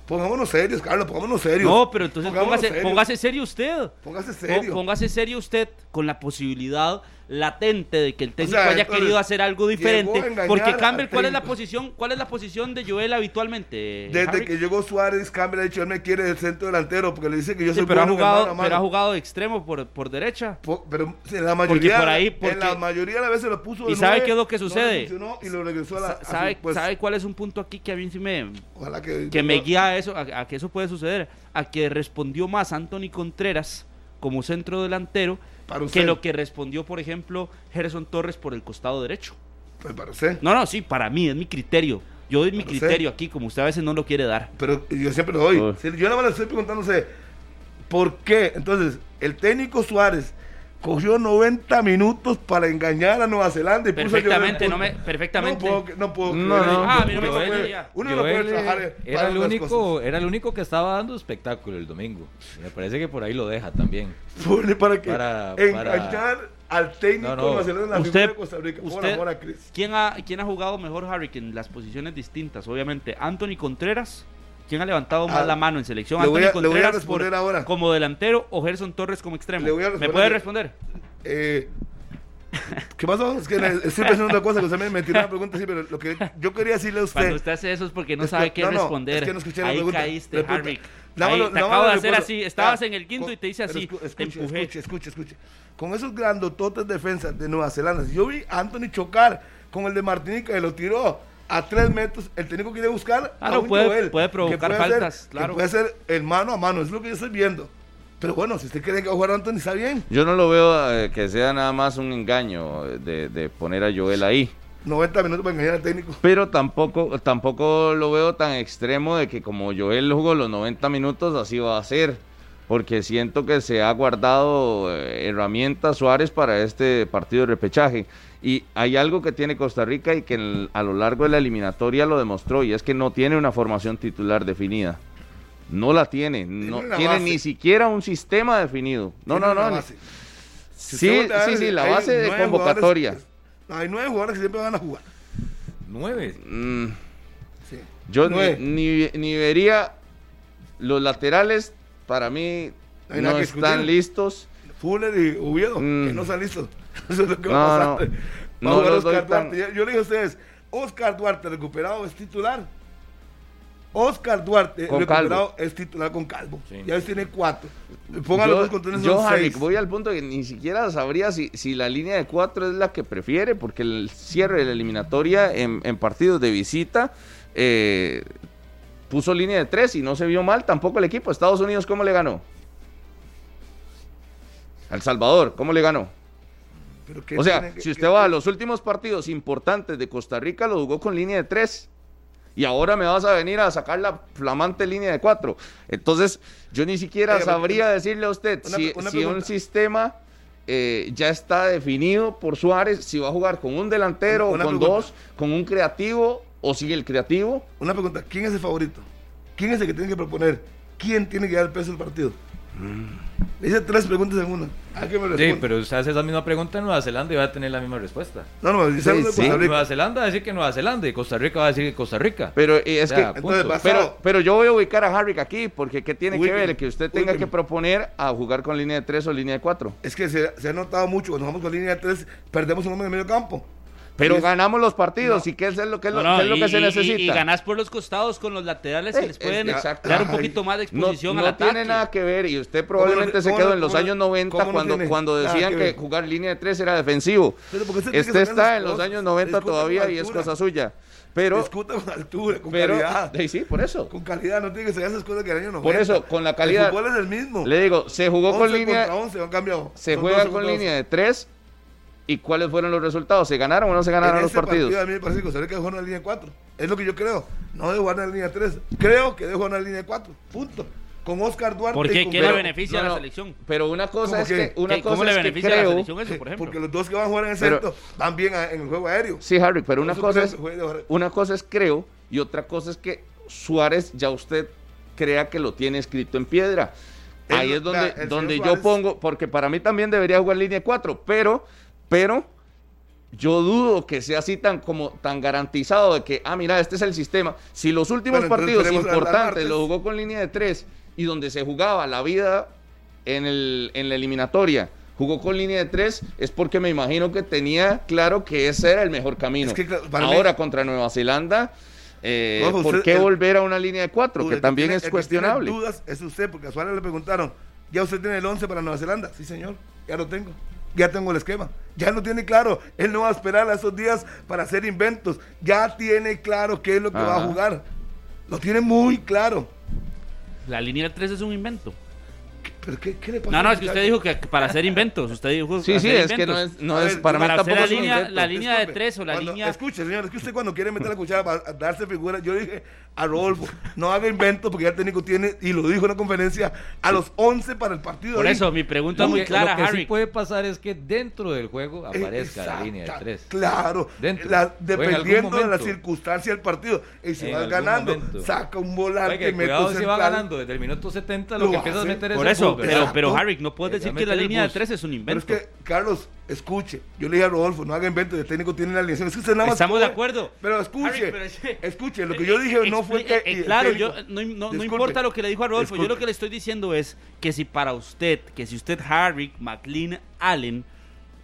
Pongámonos serios, Carlos, pongámonos serios. No, pero entonces póngase, serios. póngase serio usted. Póngase Pó- serio. Póngase serio usted con la posibilidad latente de que el técnico sea, haya querido hacer algo diferente. Porque Campbell, ¿cuál es la posición? ¿Cuál es la posición de Joel habitualmente? Desde Harry? que llegó Suárez, Campbell ha dicho, él me quiere del centro delantero porque le dice que yo Sí, soy pero, ha bueno en el jugado, mano a mano. pero ha jugado de extremo por, por derecha. Pero en la mayoría, por ahí- en la mayoría de las veces lo puso de ¿Y sabe qué es lo que no sucede? funcionó y lo regresó a la. Sa- a su ¿Sabe. ¿Sabe cuál es un punto aquí que a mí sí me, Ojalá que, que me guía a eso, a, a que eso puede suceder? A que respondió más Anthony Contreras como centro delantero Para que lo que respondió, por ejemplo, Gerson Torres por el costado derecho. Pues para usted. No, no, sí, para mí, es mi criterio. Yo doy mi criterio aquí, como usted a veces no lo quiere dar. Pero yo siempre lo doy. Oh. Yo nada más le estoy preguntándose, ¿por qué? Entonces, el técnico Suárez cogió 90 minutos para engañar a Nueva Zelanda y puso a Perfectamente, no me, perfectamente. No puedo, no puedo No, creer no. Ah, no me Uno puede- no puede trabajar era para el único, cosas. era el único que estaba dando espectáculo el domingo. Me parece que por ahí lo deja también. Pone para que Para- engañar al técnico No, no. Nueva Zelanda en la Usted- figura de Costa Rica. Por usted- amor a Cristo. ¿Quién ha, ¿Quién ha jugado mejor, Harry, que en las posiciones distintas? Obviamente, Anthony Contreras ¿quién ha levantado más Ah, la mano en selección? le voy a- le voy a responder por- ahora. como delantero o Gerson Torres como extremo. Le voy a ¿Me puede responder? Eh, ¿Qué pasó? Es que estoy pensando en otra cosa que usted me, me tiró una pregunta así, pero lo que yo quería decirle a usted. Cuando usted hace eso es porque no Es sabe que- qué no, no, responder. es que no escuché la Ahí pregunta. caíste. Harry. Dámelo- Ahí te acabo de hacer así. Estabas Ah, en el quinto con- y te hice así. escu- te Escuche, empujé. escuche, escuche, escuche. Con esos grandototes defensas de Nueva Zelanda, yo vi a Anthony chocar con el de Martinica y lo tiró a tres metros, el técnico quiere buscar a Claro, un puede- Joel, puede que provocar ser- faltas, que claro. puede ser el mano a mano, es lo que yo estoy viendo. Pero bueno, si usted cree que va a jugar Anthony, está bien. Yo no lo veo eh, que sea nada más un engaño de, de poner a Joel ahí. 90 minutos para engañar al técnico. Pero tampoco, tampoco lo veo tan extremo de que como Joel jugó los 90 minutos, así va a ser. Porque siento que se ha guardado eh, herramientas Suárez para este partido de repechaje. Y hay algo que tiene Costa Rica y que en a lo largo de la eliminatoria lo demostró, y es que no tiene una formación titular definida. No la tiene, no tiene base. ni siquiera un sistema definido. No, no, no. base. Si Sí, sí, sí, la base de convocatoria. hay nueve jugadores que siempre van a jugar. Nueve. Mm, Sí. Yo Nueve. ni, ni, ni vería los laterales, para mí No están listos. Fuller y Oviedo, Mm. que no están listos. Eso es lo que No, va a no. pasar. Va No a jugar los doy Oscar Duarte. Yo- Yo le dije a ustedes, Oscar Duarte recuperado es titular. Oscar Duarte Con recuperado es titular con Calvo. Sí. Ya hoy tiene cuatro. Póngalo Yo, dos uno, yo, seis. voy al punto que ni siquiera sabría si, si la línea de cuatro es la que prefiere, porque el cierre de la eliminatoria en, en partidos de visita eh, puso línea de tres y no se vio mal tampoco el equipo. Estados Unidos, ¿cómo le ganó? El Salvador, ¿cómo le ganó? Pero ¿qué O sea, que- si usted va a los últimos partidos importantes de Costa Rica, lo jugó con línea de tres. Y ahora me vas a venir a sacar la flamante línea de cuatro. Entonces, yo ni siquiera Oiga, sabría decirle a usted Una- si, una si un sistema eh, ya está definido por Suárez, si va a jugar con un delantero, Una- una con pregunta. dos, con un creativo, o sigue el creativo. Una pregunta, ¿quién es el favorito? ¿Quién es el que tiene que proponer? ¿Quién tiene que dar el peso del partido? Le hice tres preguntas en una. ¿A qué me Sí, responde? pero usted hace esa misma pregunta en Nueva Zelanda y va a tener la misma respuesta. No, no, dice Sí, sí. Nueva Zelanda va a decir que Nueva Zelanda y Costa Rica va a decir que Costa Rica. Pero eh, es O sea, que... Entonces, Pero, pero yo voy a ubicar a Harry aquí, porque ¿qué tiene que ver que usted tenga que proponer a jugar con línea de tres o línea de cuatro? Es que se, se ha notado mucho, cuando jugamos con línea de tres, perdemos un hombre en el medio campo. Pero es- ganamos los partidos No. y qué es lo, qué es lo, No, no, qué es lo y- que se y- necesita. Y, ganás por los costados con los laterales que Eh, les pueden es- exacto. dar un poquito más de No, exposición no al ataque. tiene nada que ver y usted probablemente ¿Cómo se no- quedó en los no- años 90 cómo no cuando, cuando decían que que, jugar línea de tres era defensivo. Pero porque usted tiene que Este está en los años 90 Discuta todavía y es cosa suya. Pero, Discuta con altura, con pero, calidad. eh, sí, por eso. Con calidad, no tiene que ser esas cosas que el año 90. Por eso, con la calidad- El fútbol es el mismo. Le digo, se jugó con 11 línea, contra 11 han cambiado. se Son juega 12 con línea 12. de tres. ¿Y cuáles fueron los resultados? ¿Se ganaron o no se ganaron En los partidos? partido a mí me parece que Costa Rica en la línea 4. Es lo que yo creo. No debe jugar en la línea 3. Creo que debe jugar en la línea 4. Punto. Con Oscar Duarte. ¿Por qué? con ¿Qué le Pero- beneficia a la no, selección? Pero una cosa ¿Cómo es que, una ¿Qué- ¿Cómo cosa le es que beneficia a la selección eso, por ejemplo? Porque los dos que van a jugar en el Pero- centro van bien a- en el juego aéreo. Sí, Harry, pero una cosa es una cosa es creo y otra cosa es que Suárez ya usted crea que lo tiene escrito en piedra. Ahí es donde, donde yo Suárez- pongo, porque para mí también debería jugar línea 4, pero, pero yo dudo que sea así tan como tan garantizado de que, ah, mira, este es el sistema. Si los últimos Bueno, partidos importantes martes. lo jugó con línea de 3 y donde se jugaba la vida en, el, en la eliminatoria. Jugó con línea de 3 es porque me imagino que tenía claro que ese era el mejor camino. Es que, claro, para mí- Ahora contra Nueva Zelanda, eh, ¿por usted- qué el- volver a una línea de 4? Tú, Que también tiene- es cuestionable. dudas es usted, porque a Suárez le preguntaron, ¿ya usted tiene el 11 para Nueva Zelanda? Sí, señor, ya lo tengo. Ya tengo el esquema. Ya lo tiene claro. Él no va a esperar a esos días para hacer inventos. Ya tiene claro qué es lo que va a jugar. Lo tiene muy claro. La línea 3 es un invento. ¿Pero qué, qué le pasa? No, no, es que usted dijo que para hacer inventos. Usted dijo Sí, sí, hacer es que no inventos. es, no es ver, para mí para hacer tampoco la es un línea- la línea de tres o la cuando- línea- Escuche, señor, es que usted cuando quiere meter la cuchara para darse figura, yo dije a Rodolfo, no haga invento porque ya el técnico tiene, y lo dijo en la conferencia, a los 11 para el partido. Por ahí. eso, mi pregunta Lo es muy clara, lo que Harry. sí puede pasar es que dentro del juego Eh, aparezca la línea de tres. Claro. La- dependiendo de la circunstancia del partido. Y si vas ganando, momento. saca un volante, Oiga, mete cuidado si va ganando desde el minuto 70, lo, Lo que empiezas a meter es Por eso, pero, pero, pero, Harry, no puedes decir que la línea de tres es un Pero invento. es que, Carlos, escuche. Yo le dije a Rodolfo, no haga invento, el técnico tiene la alineación. Es que usted nada más. Estamos de acuerdo. Pero escuche, Harry, pero es que- escuche, lo que yo dije no fue que. Expli- eh, el claro, yo, no, no- importa lo que le dijo a Rodolfo, yo lo que le estoy diciendo es que si para usted, que si usted, Harry, McLean, Allen,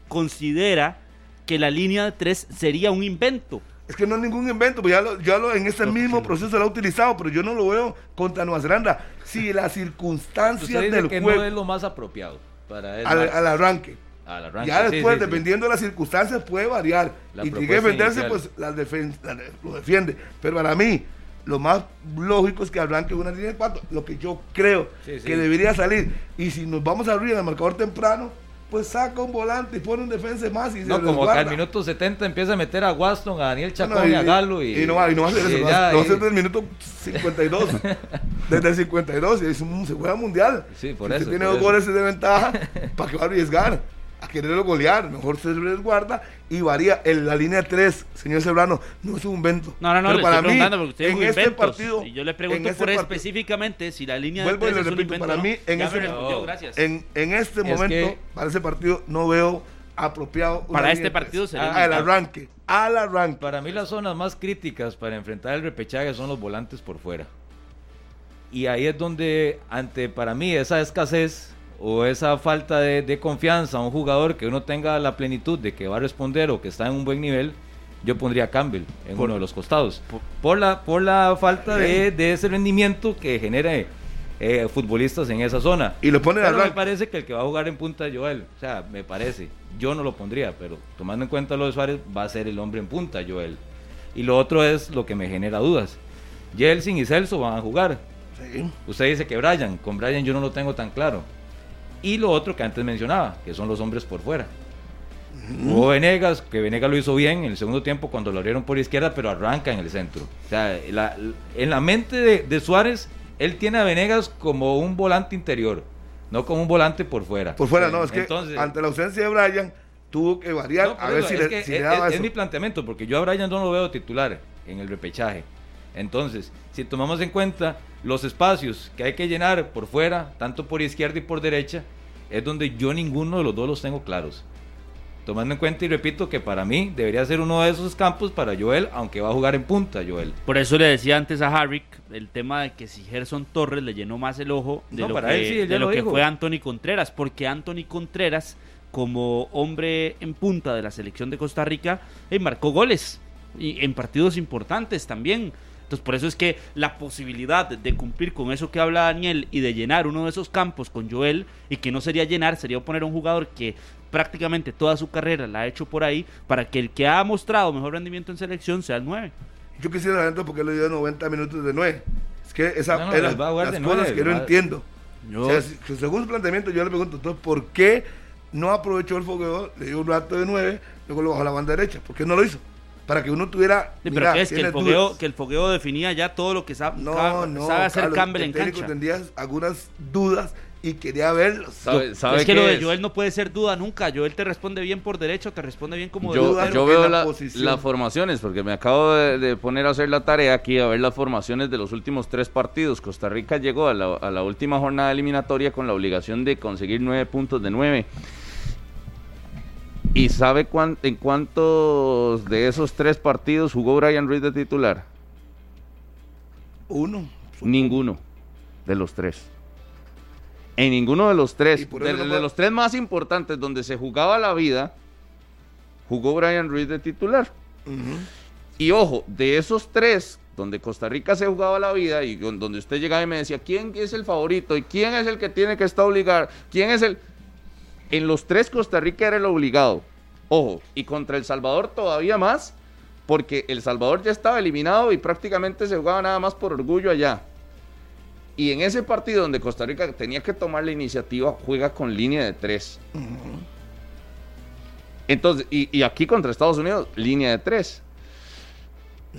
considera que la línea de tres sería un invento. Es que no es ningún invento, pues ya lo, ya lo en este mismo proceso lo ha utilizado, pero yo no lo veo contra Nueva Zelanda. Si las circunstancias del que juego no es lo más apropiado para él. al, arranque. Al arranque, Ya sí, después, sí, sí. dependiendo de las circunstancias, puede variar. La y tiene que defenderse, inicial. pues defen- la- lo defiende. Pero para mí, lo más lógico es que arranque una línea de cuatro. Lo que yo creo Sí, sí. que debería salir. Y si nos vamos a abrir en el marcador temprano, pues saca un volante y pone un defensa más y se No, como que al minuto 70 empieza a meter a Waston, a Daniel No, Chacón y, a Galo. Y, y no va, y no va a hacer eso, no va, a desde el minuto 52. desde el 52, y es un, se juega mundial. Sí, por Si eso, tiene por dos eso. goles de ventaja, ¿para qué va a arriesgar? A quererlo golear, mejor se resguarda y varía. En la línea 3, señor Cebrano, no es un invento. No, no, no, Pero para mí, en este inventos. partido, y yo le pregunto este por partido- específicamente si la línea Vuelvo de y tres le es un repito, invento. para mí, en ese- respondió, gracias. En, en este Es momento, que- para ese partido, no veo apropiado. Para este partido sería Ah, Al arranque, al arranque. Para mí las zonas más críticas para enfrentar el repechaje son los volantes por fuera. Y ahí es donde, ante para mí, esa escasez o esa falta de, de confianza a un jugador que uno tenga la plenitud de que va a responder o que está en un buen nivel, yo pondría a Campbell en uno de los costados. Por, la, por la falta de, de ese rendimiento que genere eh, futbolistas en esa zona. Y lo pone al Pero me arranque. parece que el que va a jugar en punta es Joel. O sea, me parece. Yo no lo pondría, pero tomando en cuenta lo de Suárez, va a ser el hombre en punta, Joel. Y lo otro es lo que me genera dudas. Jelsin y Celso van a jugar. Sí. Usted dice que Brian, con Brian yo no lo tengo tan claro. Y lo otro que antes mencionaba, que son los hombres por fuera. Hubo Venegas, que Venegas lo hizo bien en el segundo tiempo cuando lo abrieron por izquierda, pero arranca en el centro. O sea, la- en la mente de, de Suárez, él tiene a Venegas como un volante interior, no como un volante por fuera. Por fuera, no, es que Entonces- ante la ausencia de Brian, tuvo que variar no, a ver eso, si, es le, que si es, le daba es- es eso. mi planteamiento, porque yo a Brian no lo veo titular en el repechaje. Entonces, si tomamos en cuenta los espacios que hay que llenar por fuera, tanto por izquierda y por derecha, es donde yo ninguno de los dos los tengo claros. Tomando en cuenta y repito que para mí debería ser uno de esos campos para Joel, aunque va a jugar en punta Joel. Por eso le decía antes a Harry el tema de que si Gerson Torres le llenó más el ojo de No, lo, para que, él sí, de lo lo que fue Anthony Contreras, porque Anthony Contreras, como hombre en punta de la selección de Costa Rica, eh, marcó goles y en partidos importantes también. Entonces, por eso es que la posibilidad de cumplir con eso que habla Daniel y de llenar uno de esos campos con Joel, y que no sería llenar, sería poner a un jugador que prácticamente toda su carrera la ha hecho por ahí, para que el que ha mostrado mejor rendimiento en selección sea el 9. Yo quisiera saber por qué le dio 90 minutos de 9. Es que esa No, las de cosas nueve, que no va- entiendo. Yo- O sea, según su planteamiento, yo le pregunto, entonces, ¿por qué no aprovechó el fogueo? Le dio un rato de 9, luego lo bajó a la banda derecha. ¿Por qué no lo hizo? Para que uno tuviera. Sí, mira, pero ¿qué es? Que el, fogueo, que el fogueo definía ya todo lo que sabe, No, no. sabe hacer Carlos, Campbell el en técnico cancha. tendría algunas dudas y quería verlos. ¿Sabe, sabe es que lo de? Joel no puede ser duda nunca. Joel te responde bien por derecho, te responde bien como Yo, delantero. yo veo la la- posición. las formaciones, porque me acabo de, de poner a hacer la tarea aquí, a ver las formaciones de los últimos tres partidos. Costa Rica llegó a la, a la última jornada eliminatoria con la obligación de conseguir nueve puntos de nueve. ¿Y sabe cuán- en cuántos de esos tres partidos jugó Brian Ruiz de titular? Uno. Ninguno de los tres. En ninguno de los tres, de, no de los tres más importantes donde se jugaba la vida, jugó Brian Ruiz de titular. Y ojo, de esos tres, donde Costa Rica se jugaba la vida y don- donde usted llegaba y me decía, ¿quién es el favorito? ¿Y quién es el que tiene que estar obligado? ¿Quién es el...? En los tres Costa Rica era el obligado. Ojo, y contra El Salvador todavía más, porque El Salvador ya estaba eliminado y prácticamente se jugaba nada más por orgullo allá. Y en ese partido donde Costa Rica tenía que tomar la iniciativa, juega con línea de tres. Entonces, y, y aquí contra Estados Unidos, línea de tres.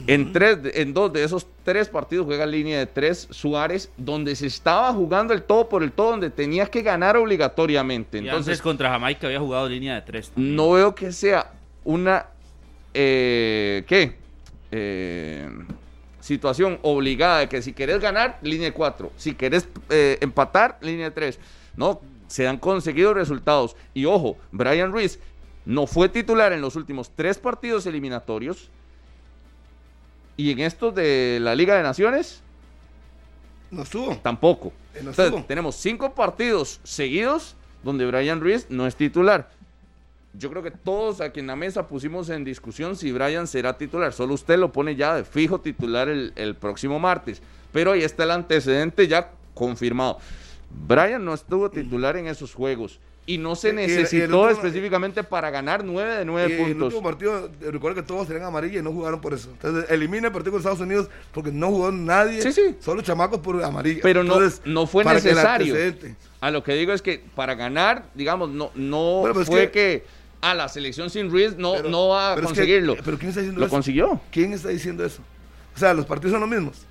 En, tres, en dos de esos tres partidos juega línea de tres Suárez, donde se estaba jugando el todo por el todo, donde tenía que ganar obligatoriamente. Y Entonces, antes contra Jamaica había jugado línea de tres. también. no veo que sea una. Eh, ¿Qué? Eh, situación obligada de que si querés ganar, línea 4, si querés eh, empatar, línea 3. No, se han conseguido resultados. Y ojo, Brian Ruiz no fue titular en los últimos tres partidos eliminatorios. Y en estos de la Liga de Naciones, No estuvo. tampoco. Eh, Entonces, tenemos cinco partidos seguidos donde Brian Ruiz no es titular. Yo creo que todos aquí en la mesa pusimos en discusión si Brian será titular. Solo usted lo pone ya de fijo titular el, el próximo martes. Pero ahí está el antecedente ya confirmado. Brian no estuvo titular en esos juegos. Y no se el- el necesitó específicamente para ganar nueve de nueve Y en el puntos. último partido, eh, recuerda que todos tenían amarilla y no jugaron por eso. Entonces, elimina el partido con Estados Unidos porque no jugó nadie. Sí, sí. Solo chamacos por amarilla. Pero no- Entonces, no fue que el necesario. A lo que digo es que para ganar, digamos, no, no Bueno, pero es fue que, que- a la selección sin Ruiz no, pero- no va a pero es que- conseguirlo. pero ¿quién está diciendo Lo eso? consiguió. ¿Quién está diciendo eso? O sea, los partidos son los mismos.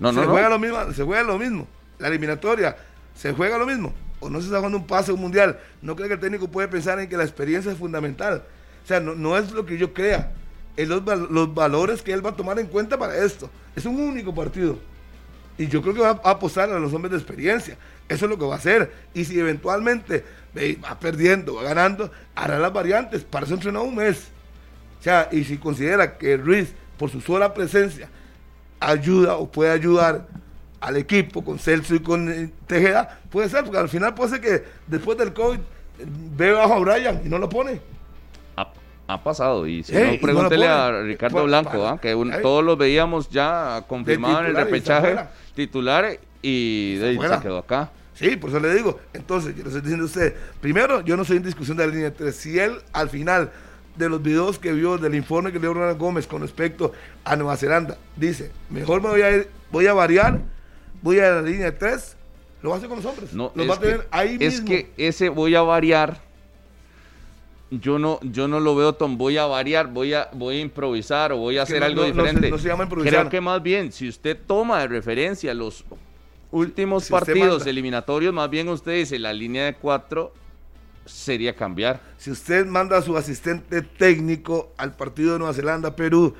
No, no, se, no. Juega lo mismo, se juega lo mismo. La eliminatoria, se juega lo mismo. O no se está jugando un pase, un mundial. No creo que el técnico puede pensar en que la experiencia es fundamental. O sea, no, no es lo que yo crea. Es los, los valores que él va a tomar en cuenta para esto. Es un único partido. Y yo creo que va a apostar a los hombres de experiencia. Eso es lo que va a hacer. Y si eventualmente ve, va perdiendo, va ganando, hará las variantes. Para eso entrenó un mes. O sea, y si considera que Ruiz, por su sola presencia, ayuda o puede ayudar al equipo con Celso y con eh, Tejeda, puede ser, porque al final puede ser que después del COVID eh, ve bajo a Brian y no lo pone. Ha, ha pasado. Y si Ey, no, pregúntele a. Ricardo Pues, Blanco, para- ¿ah? que un- todos los veíamos ya confirmado en el repechaje titular y de fuera. se quedó acá. Sí, por eso le digo. Entonces, yo le estoy diciendo a usted, primero, yo no soy en discusión de la línea 3. Si él, al final de los videos que vio, del informe que dio Ronald Gómez con respecto a Nueva Zelanda, dice, mejor me voy a ir, voy a variar, voy a la línea 3, lo va a hacer con los hombres. No, los es va a tener que, ahí es mismo. que ese voy a variar. Yo no, yo no lo veo tan voy a variar, voy a, voy a improvisar o voy a Es hacer no- algo no- no se- diferente. no se llama improvisar. Creo que más bien, si usted toma de referencia los últimos Si partidos eliminatorios, más bien usted dice la línea de cuatro sería cambiar. Si usted manda a su asistente técnico al partido de Nueva Zelanda, Perú,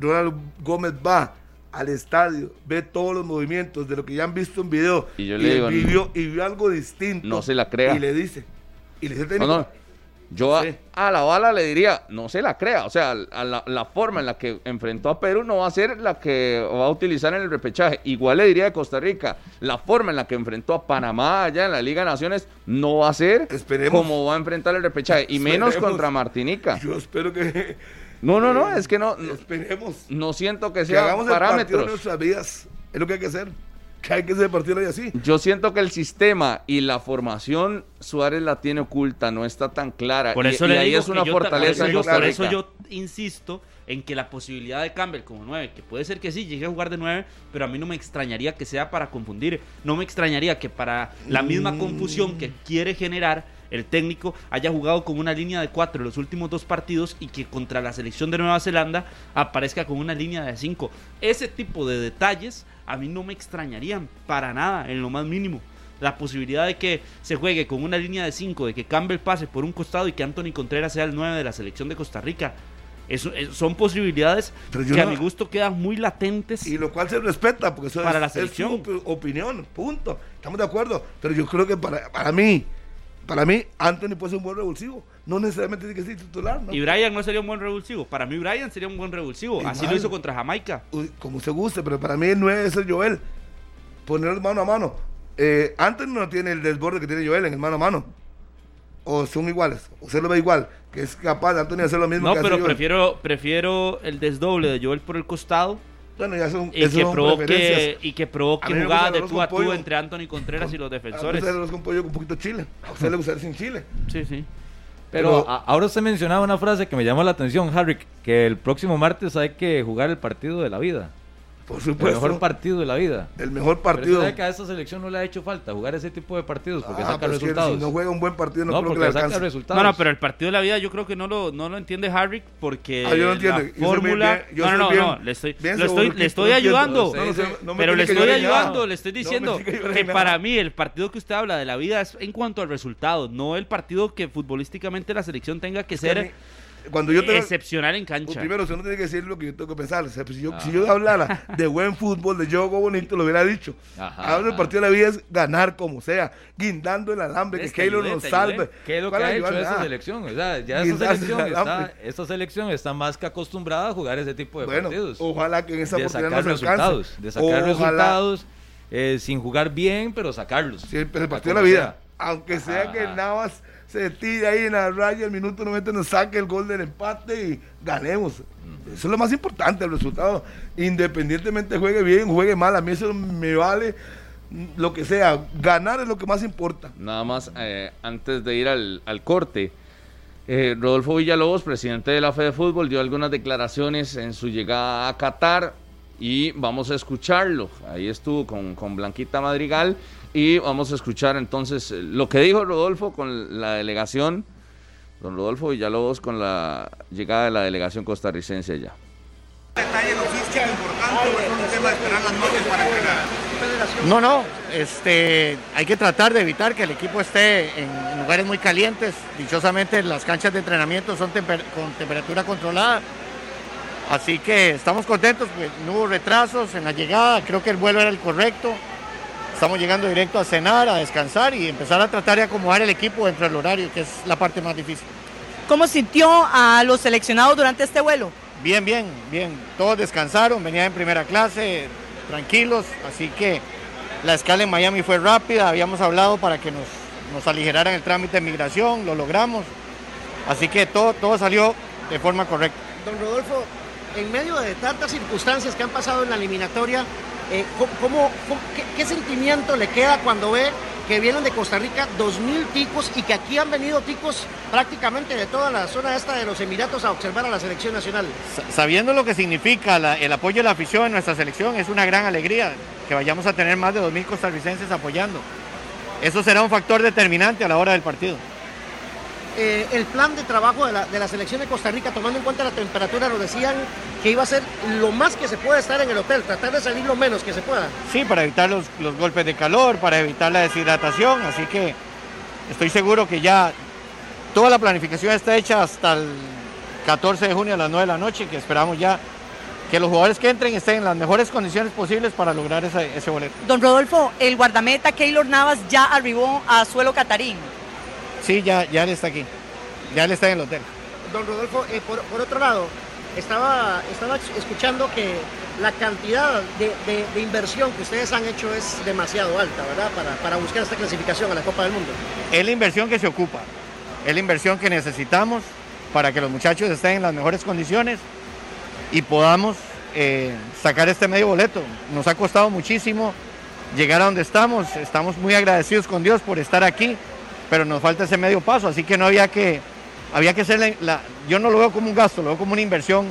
Ronald Gómez va al estadio, ve todos los movimientos de lo que ya han visto en video Y yo le él digo, vivió, y vio algo distinto. no se la crea. Y le dice, y le dice No, no. Yo a, Sí. a la bala le diría, no se la crea. O sea, a la, la forma en la que enfrentó a Perú no va a ser la que va a utilizar en el repechaje. Igual le diría de Costa Rica, la forma en la que enfrentó a Panamá allá en la Liga de Naciones no va a ser Esperemos. como va a enfrentar el repechaje. Y menos Esperemos. contra Martinica. yo espero que No, no, no, es que no, no, esperemos no siento que que sean hagamos el partido de parámetros. nuestras vidas. Es lo que hay que hacer. Que hay que hacer partido hoy así. Yo siento que el sistema y la formación Suárez la tiene oculta, no está tan clara. Por y, eso y le ahí digo es que una fortaleza Por yo, eso yo insisto en que la posibilidad de Campbell como 9, que puede ser que sí, llegue a jugar de 9, pero a mí no me extrañaría que sea para confundir. No me extrañaría que para la misma confusión que quiere generar el técnico haya jugado con una línea de 4 en los últimos dos partidos y que contra la selección de Nueva Zelanda aparezca con una línea de 5. Ese tipo de detalles a mí no me extrañarían para nada, en lo más mínimo la posibilidad de que se juegue con una línea de 5, de que Campbell pase por un costado y que Anthony Contreras sea el 9 de la selección de Costa Rica. Eso, es- son posibilidades que a mi gusto quedan muy latentes. Y lo cual se respeta, porque eso Para es, la es su selección. opi- opinión, punto. Estamos de acuerdo. Pero yo creo que para, para mí, para mí, Anthony puede ser un buen revulsivo. No necesariamente tiene que ser titular, ¿no? Y Brian no sería un buen revulsivo. Para mí Brian sería un buen revulsivo. Así lo hizo contra Jamaica. Uy, como se guste, pero para mí el 9 es el Joel. Ponerlos mano a mano. Eh, Anthony no tiene el desborde que tiene Joel en el mano a mano. O son iguales. O se lo ve igual. Que es capaz de Anthony de hacer lo mismo No, que hace pero Joel. prefiero, prefiero el desdoble de Joel por el costado Bueno, ya son, y que, provoque, y que A provoque jugadas de tú a con tú entre Anthony Contreras y los A defensores. usted los con pollo con un poquito de chile. A usted le gusta sin chile. Sí, sí. Pero Pero- a- ahora usted mencionaba una frase que me llamó la atención, Harry, que el próximo martes hay que jugar el partido de la vida. Por El mejor partido de la vida. el mejor Pero partido. sabe que a esta selección no le ha hecho falta jugar ese tipo de partidos porque Ah, saca pero resultados. si no juega un buen partido, no, no, creo que porque le saca alcance. resultados. No, no, pero el partido de la vida yo creo que no lo, no lo entiende Harry porque Ah, yo no entiendo. la Yo fórmula... bien- yo no, no, no, bien- no, le estoy, bien lo estoy, le estoy ayudando. No, no, no, no me pero le estoy ayudando, le estoy diciendo que para mí el partido que usted habla de la vida es en cuanto al resultado, no el partido que futbolísticamente la selección tenga que ser cuando yo tengo, excepcional en pues cancha. primero, usted no tiene que decir lo que yo tengo que pensar. O sea, pues, si, yo, si yo hablara de buen fútbol, de juego bonito, lo hubiera dicho. Ajá, Ahora el partido de la vida es ganar como sea, guindando el alambre, que Es que Keylor nos salve. ¿Qué es lo que ¿Cuál ha hecho esta Nada. selección? O sea, ya Guindarse selección, el está, esta selección está más que acostumbrada a jugar ese tipo de Bueno, partidos. ojalá que en esa de oportunidad sacar nos resultados, alcance. de sacar Ojalá. resultados eh, sin jugar bien, pero sacarlos. Sí, pero el partido de la vida. sea. Aunque sea Ajá, que ajá. Navas se tire ahí en la raya, el minuto 90 nos saque el gol del empate y ganemos. Eso es lo más importante, el resultado. Independientemente juegue bien, juegue mal, a mí eso me vale lo que sea. Ganar es lo que más importa. Nada más, eh, antes de ir al, al corte, eh, Rodolfo Villalobos, presidente de la Fede Fútbol, dio algunas declaraciones en su llegada a Qatar y vamos a escucharlo. Ahí estuvo con, con Blanquita Madrigal y vamos a escuchar entonces eh, lo que dijo Rodolfo con la delegación, don Rodolfo Villalobos con la llegada de la delegación costarricense allá. No, no, este, hay que tratar de evitar que el equipo esté en lugares muy calientes. Dichosamente las canchas de entrenamiento son temper- con temperatura controlada. Así que estamos contentos, pues no hubo retrasos en la llegada, creo que el vuelo era el correcto. Estamos llegando directo a cenar, a descansar y empezar a tratar de acomodar el equipo dentro del horario, que es la parte más difícil. ¿Cómo sintió a los seleccionados durante este vuelo? Bien, bien, bien. Todos descansaron, venían en primera clase, tranquilos, así que la escala en Miami fue rápida, habíamos hablado para que nos, nos aligeraran el trámite de migración, lo logramos, así que todo, todo salió de forma correcta. Don Rodolfo, en medio de tantas circunstancias que han pasado en la eliminatoria, eh, ¿cómo- qué, sentimiento le queda cuando ve que vienen de Costa Rica 2.000 ticos y que aquí han venido ticos prácticamente de toda la zona esta de los Emiratos a observar a la selección nacional? Sa- Sabiendo lo que significa el apoyo de la afición en nuestra selección, es una gran alegría que vayamos a tener más de 2.000 costarricenses apoyando. Eso será un factor determinante a la hora del partido. Eh, el plan de trabajo de la, de la selección de Costa Rica, tomando en cuenta la temperatura, nos decían que iba a ser lo más que se pueda estar en el hotel, tratar de salir lo menos que se pueda. Sí, para evitar los, los golpes de calor, para evitar la deshidratación, así que estoy seguro que ya toda la planificación está hecha hasta el 14 de junio a las 9 de la noche, que esperamos ya que los jugadores que entren estén en las mejores condiciones posibles para lograr ese, ese boleto. Don Rodolfo, el guardameta Keylor Navas ya arribó a suelo catarín. Sí, ya, ya él está aquí, ya él está en el hotel. Don Rodolfo, eh, por, por otro lado, estaba, estaba escuchando que la cantidad de, de- de inversión que ustedes han hecho es demasiado alta, ¿verdad? Para, para buscar esta clasificación a la Copa del Mundo. Es la inversión que se ocupa, es la inversión que necesitamos para que los muchachos estén en las mejores condiciones y podamos eh, sacar este medio boleto. Nos ha costado muchísimo llegar a donde estamos, estamos muy agradecidos con Dios por estar aquí, pero nos falta ese medio paso, así que no había que, había que hacer la, la- yo no lo veo como un gasto, lo veo como una inversión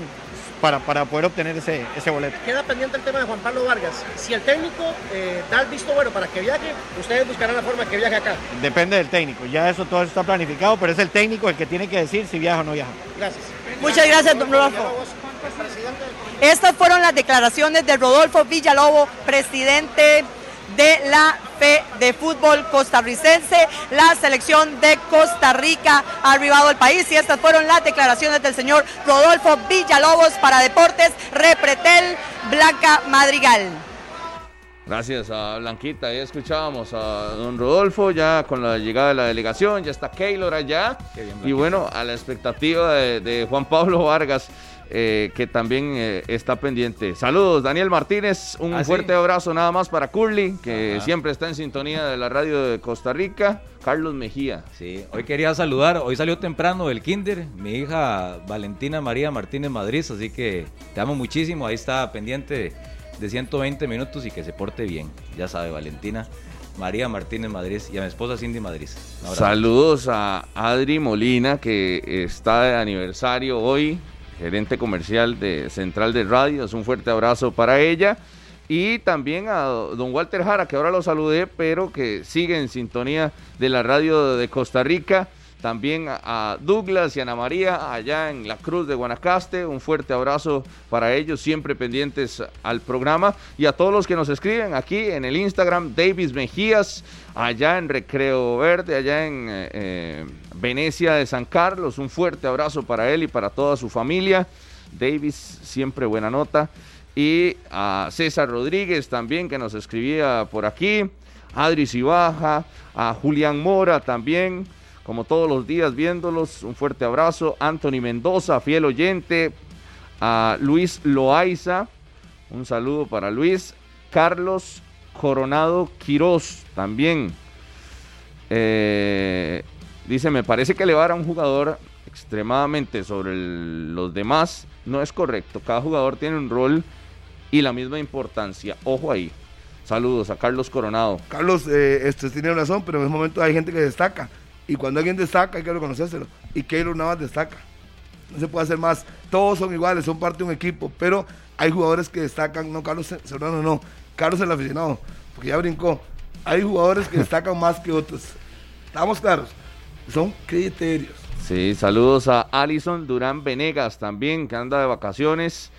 para, para poder obtener ese, ese boleto. Queda pendiente el tema de Juan Pablo Vargas. Si el técnico eh, da el visto bueno para que viaje, ustedes buscarán la forma que viaje acá. Depende del técnico, ya eso todo está planificado, pero es el técnico el que tiene que decir si viaja o no viaja. Gracias. Muchas gracias, don Rodolfo. Estas fueron las declaraciones de Rodolfo Villalobos, presidente de la De Fútbol costarricense. La selección de Costa Rica ha arribado al país y estas fueron las declaraciones del señor Rodolfo Villalobos para Deportes Repretel Blanca Madrigal. Gracias a Blanquita, ahí escuchábamos a don Rodolfo ya con la llegada de la delegación, ya está Keylor allá bien, y bueno, a la expectativa de, de Juan Pablo Vargas eh, que también eh, está pendiente. Saludos, Daniel Martínez, un Ah, ¿sí? fuerte abrazo nada más para Curly, que Ajá. siempre está en sintonía de la radio de Costa Rica, Carlos Mejía. Sí, hoy quería saludar, hoy salió temprano del kinder, mi hija Valentina María Martínez Madrid, así que te amo muchísimo, ahí está pendiente de 120 minutos y que se porte bien, ya sabe Valentina María Martínez Madrid y a mi esposa Cindy Madrid. Saludos a Adri Molina, que está de aniversario hoy, gerente comercial de Central de Radios. Un fuerte abrazo para ella. Y también a don Walter Jara, que ahora lo saludé, pero que sigue en sintonía de la radio de Costa Rica. También a- Douglas y Ana María allá en la Cruz de Guanacaste. Un fuerte abrazo para ellos, siempre pendientes al programa. Y a todos los que nos escriben aquí en el Instagram, Davis Mejías, allá en Recreo Verde, allá en eh, eh, Venecia de San Carlos, un fuerte abrazo para él y para toda su familia. Davis, siempre buena nota. Y a César Rodríguez también, que nos escribía por aquí. Adri Cibaja, a Julián Mora también, como todos los días viéndolos, un fuerte abrazo. Anthony Mendoza, fiel oyente. A Luis Loaiza, un saludo para Luis. Carlos Coronado Quirós también. Eh, dice, me parece que elevar a un jugador extremadamente sobre los demás no es correcto. Cada jugador tiene un rol y la misma importancia. Ojo ahí. Saludos a Carlos Coronado. Carlos, eh, este, tiene razón, pero en ese momento hay gente que destaca. Y cuando alguien destaca hay que reconocérselo. Y Keylor Navas destaca. No se puede hacer más. Todos son iguales, son parte de un equipo. Pero hay jugadores que destacan. No, Carlos Serrano no. Carlos el aficionado. Porque ya brincó. Hay jugadores que destacan más que otros. Estamos claros. Son criterios. Sí, saludos a Alison Durán Venegas también, que anda de vacaciones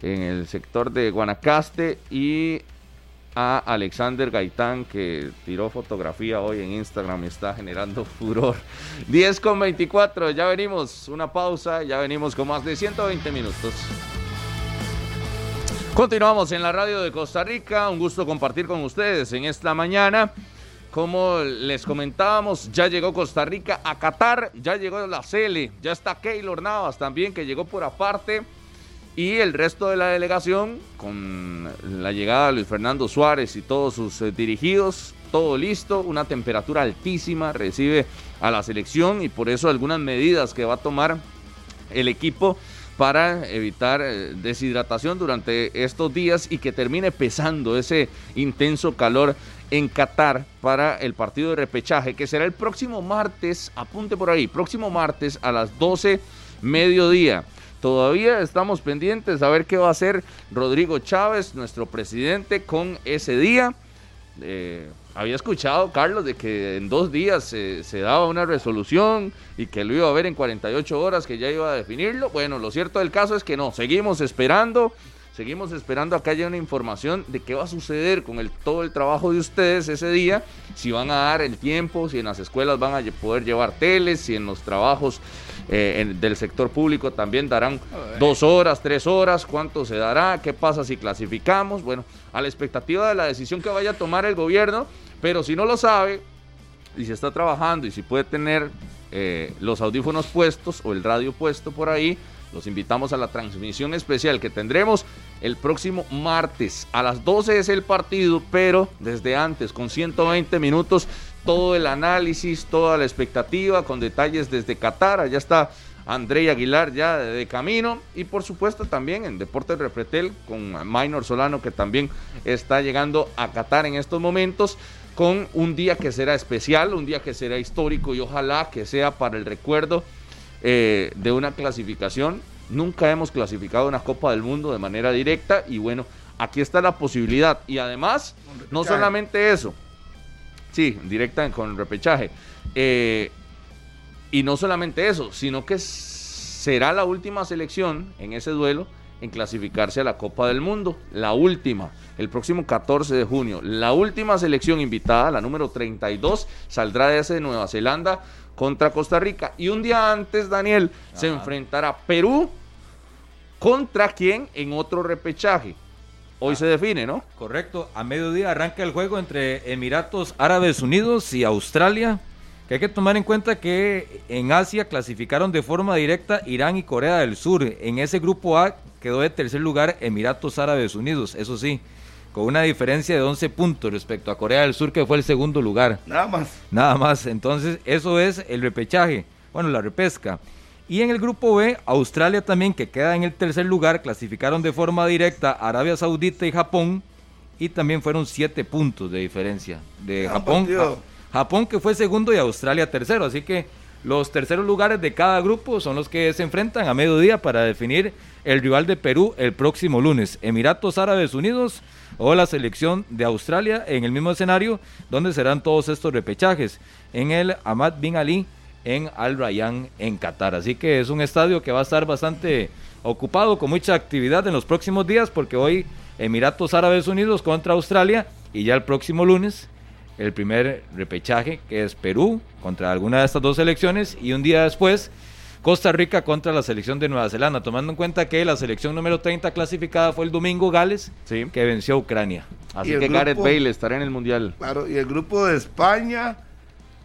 en el sector de Guanacaste. Y a Alexander Gaitán que tiró fotografía hoy en Instagram y está generando furor. 10 con 24, ya venimos, una pausa, ya venimos con más de 120 minutos. Continuamos en la radio de Costa Rica, un gusto compartir con ustedes en esta mañana. Como les comentábamos, ya llegó Costa Rica a Qatar, ya llegó la Cele, ya está Keylor Navas también que llegó por aparte. Y el resto de la delegación, con la llegada de Luis Fernando Suárez y todos sus eh, dirigidos, todo listo, una temperatura altísima, recibe a la selección y por eso algunas medidas que va a tomar el equipo para evitar eh, deshidratación durante estos días y que termine pesando ese intenso calor en Qatar para el partido de repechaje que será el próximo martes, apunte por ahí, próximo martes a las 12 mediodía. Todavía estamos pendientes a ver qué va a hacer Rodrigo Chávez, nuestro presidente, con ese día. Eh, había escuchado, Carlos, de que en dos días se, se, daba una resolución y que lo iba a ver en 48 horas, que ya iba a definirlo. Bueno, lo cierto del caso es que no, seguimos esperando. Seguimos esperando a que haya una información de qué va a suceder con el, todo el trabajo de ustedes ese día, si van a dar el tiempo, si en las escuelas van a poder llevar teles, si en los trabajos eh, del sector público también darán dos horas, tres horas, cuánto se dará, qué pasa si clasificamos, bueno, a la expectativa de la decisión que vaya a tomar el gobierno, pero si no lo sabe y si está trabajando y si puede tener eh, los audífonos puestos o el radio puesto por ahí, los invitamos a la transmisión especial que tendremos el próximo martes. A las 12 es el partido, pero desde antes, con 120 minutos, todo el análisis, toda la expectativa, con detalles desde Qatar. Allá está André Aguilar ya de, camino. Y por supuesto también en Deportes Refretel con Minor Solano, que también está llegando a Qatar en estos momentos con un día que será especial, un día que será histórico y ojalá que sea para el recuerdo eh, de una clasificación. Nunca hemos clasificado una Copa del Mundo de manera directa y bueno, aquí está la posibilidad. Y además, no solamente eso, sí, directa con repechaje. Eh, y no solamente eso, sino que será la última selección en ese duelo en clasificarse a la Copa del Mundo. La última, el próximo 14 de junio. La última selección invitada, la número 32, saldrá de ese de Nueva Zelanda contra Costa Rica. Y un día antes, Daniel, se enfrentará Perú contra quién en otro repechaje. Hoy ah. se define, ¿no? Correcto. A mediodía arranca el juego entre Emiratos Árabes Unidos y Australia. Que hay que tomar en cuenta que en Asia clasificaron de forma directa Irán y Corea del Sur. En ese grupo A quedó de tercer lugar Emiratos Árabes Unidos, eso sí con una diferencia de 11 puntos respecto a Corea del Sur, que fue el segundo lugar. Nada más. Nada más. Entonces, eso es el repechaje, bueno, la repesca. Y en el grupo B, Australia también, que queda en el tercer lugar, clasificaron de forma directa Arabia Saudita y Japón, y también fueron 7 puntos de diferencia de Japón. Japón que fue segundo y Australia tercero, así que los terceros lugares de cada grupo son los que se enfrentan a mediodía para definir el rival de Perú el próximo lunes. Emiratos Árabes Unidos o la selección de Australia en el mismo escenario donde serán todos estos repechajes en el Ahmad Bin Ali en Al Rayyan en Qatar. Así que es un estadio que va a estar bastante ocupado con mucha actividad en los próximos días porque hoy Emiratos Árabes Unidos contra Australia y ya el próximo lunes el primer repechaje, que es Perú contra alguna de estas dos selecciones, y un día después Costa Rica contra la selección de Nueva Zelanda, tomando en cuenta que la selección número 30 clasificada fue el domingo Gales, Sí. que venció a Ucrania. Así que Gareth Bale estará en el Mundial. Claro, y el grupo de España,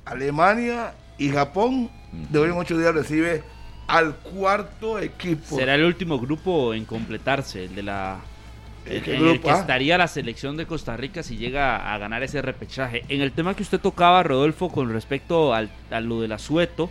Alemania y Japón, de hoy en ocho días recibe al cuarto equipo. Será el último grupo en completarse, el de la ¿En el que ah? estaría la selección de Costa Rica si llega a ganar ese repechaje. En el tema que usted tocaba, Rodolfo, con respecto al, a lo del asueto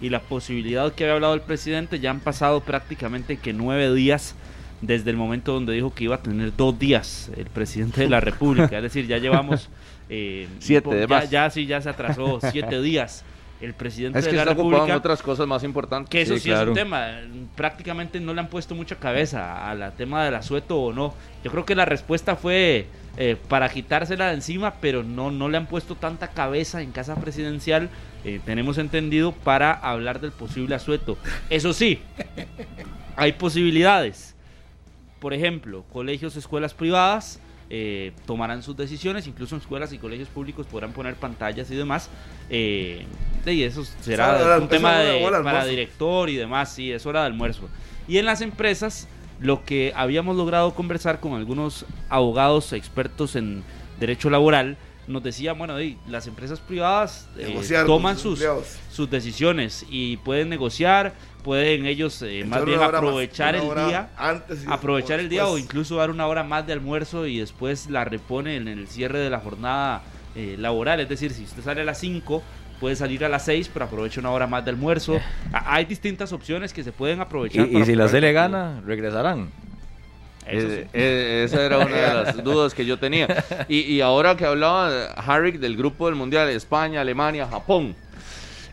y la posibilidad que había hablado el presidente, ya han pasado prácticamente que nueve días desde el momento donde dijo que iba a tener dos días el presidente de la República. Es decir, ya llevamos... eh, Siete ya, ya sí, ya se atrasó siete días el presidente Es que de la está ocupado en República. otras cosas más importantes. Que eso Sí, sí, es un tema. Prácticamente no le han puesto mucha cabeza al tema del asueto o no. Yo creo que la respuesta fue eh, para quitársela de encima, pero no, no le han puesto tanta cabeza en casa presidencial, eh, tenemos entendido, para hablar del posible asueto. Eso sí, hay posibilidades. Por ejemplo, colegios, escuelas privadas eh, tomarán sus decisiones, incluso en escuelas y colegios públicos podrán poner pantallas y demás. Eh, y eso será un tema de- de para director y demás, sí, es hora de almuerzo. Y en las empresas, lo que habíamos logrado conversar con algunos abogados expertos en derecho laboral, nos decían, bueno, las empresas privadas eh, toman sus sus decisiones y pueden negociar, pueden ellos eh, más bien más, aprovechar el día antes aprovechar el día o incluso dar una hora más de almuerzo y después la repone en el cierre de la jornada eh, laboral. Es decir, si usted sale a las 5, puede salir a las 6, pero aprovecha una hora más de almuerzo. A- Hay distintas opciones que se pueden aprovechar. y para si la C le gana, regresarán. Eso Eh, sí. eh, esa era una de las dudas que yo tenía. Y, y ahora que hablaba Harry del grupo del Mundial, España, Alemania, Japón.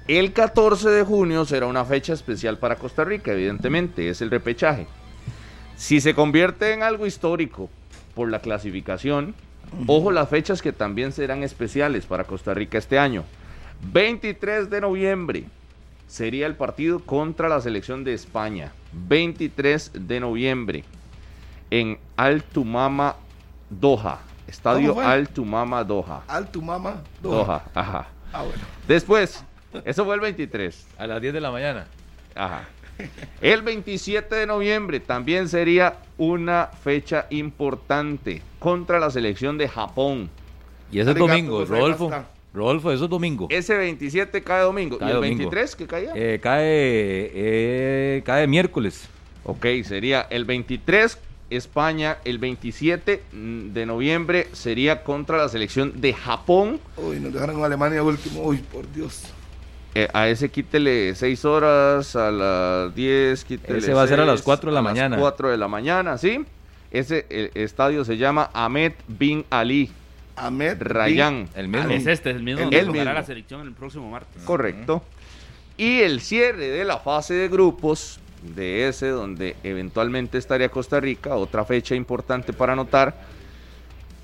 El 14 de junio será una fecha especial para Costa Rica, evidentemente, es el repechaje. Si se convierte en algo histórico por la clasificación, ojo las fechas que también serán especiales para Costa Rica este año. 23 de noviembre sería el partido contra la selección de España. 23 de noviembre en Altumama, Doha. Estadio. Altumama, Doha. Alto mama. Doha, ajá. Ah, bueno. Después, eso fue el 23. A las 10 de la mañana. Ajá. El 27 de noviembre también sería una fecha importante contra la selección de Japón. Y ese es Arigato, domingo, Rodolfo. Rodolfo, eso es domingo. Ese 27 cae domingo. Cae ¿Y el domingo. 23 que caía? Eh, cae, eh, cae miércoles. Ok, sería el 23 España, el 27 mm, de noviembre sería contra la selección de Japón. Uy, nos dejaron en Alemania último. Uy, por Dios. Eh, a ese quítele 6 horas, a las 10, quítele Ese va a ser a las seis, 4 de la a mañana. las 4 de la mañana, ¿sí? Ese eh, estadio se llama Ahmed Bin Ali Ahmed. Rayán. El mismo. Es este, es el mismo El donde mismo. jugará la selección el próximo martes. Correcto. Y el cierre de la fase de grupos, de ese donde eventualmente estaría Costa Rica, otra fecha importante para anotar,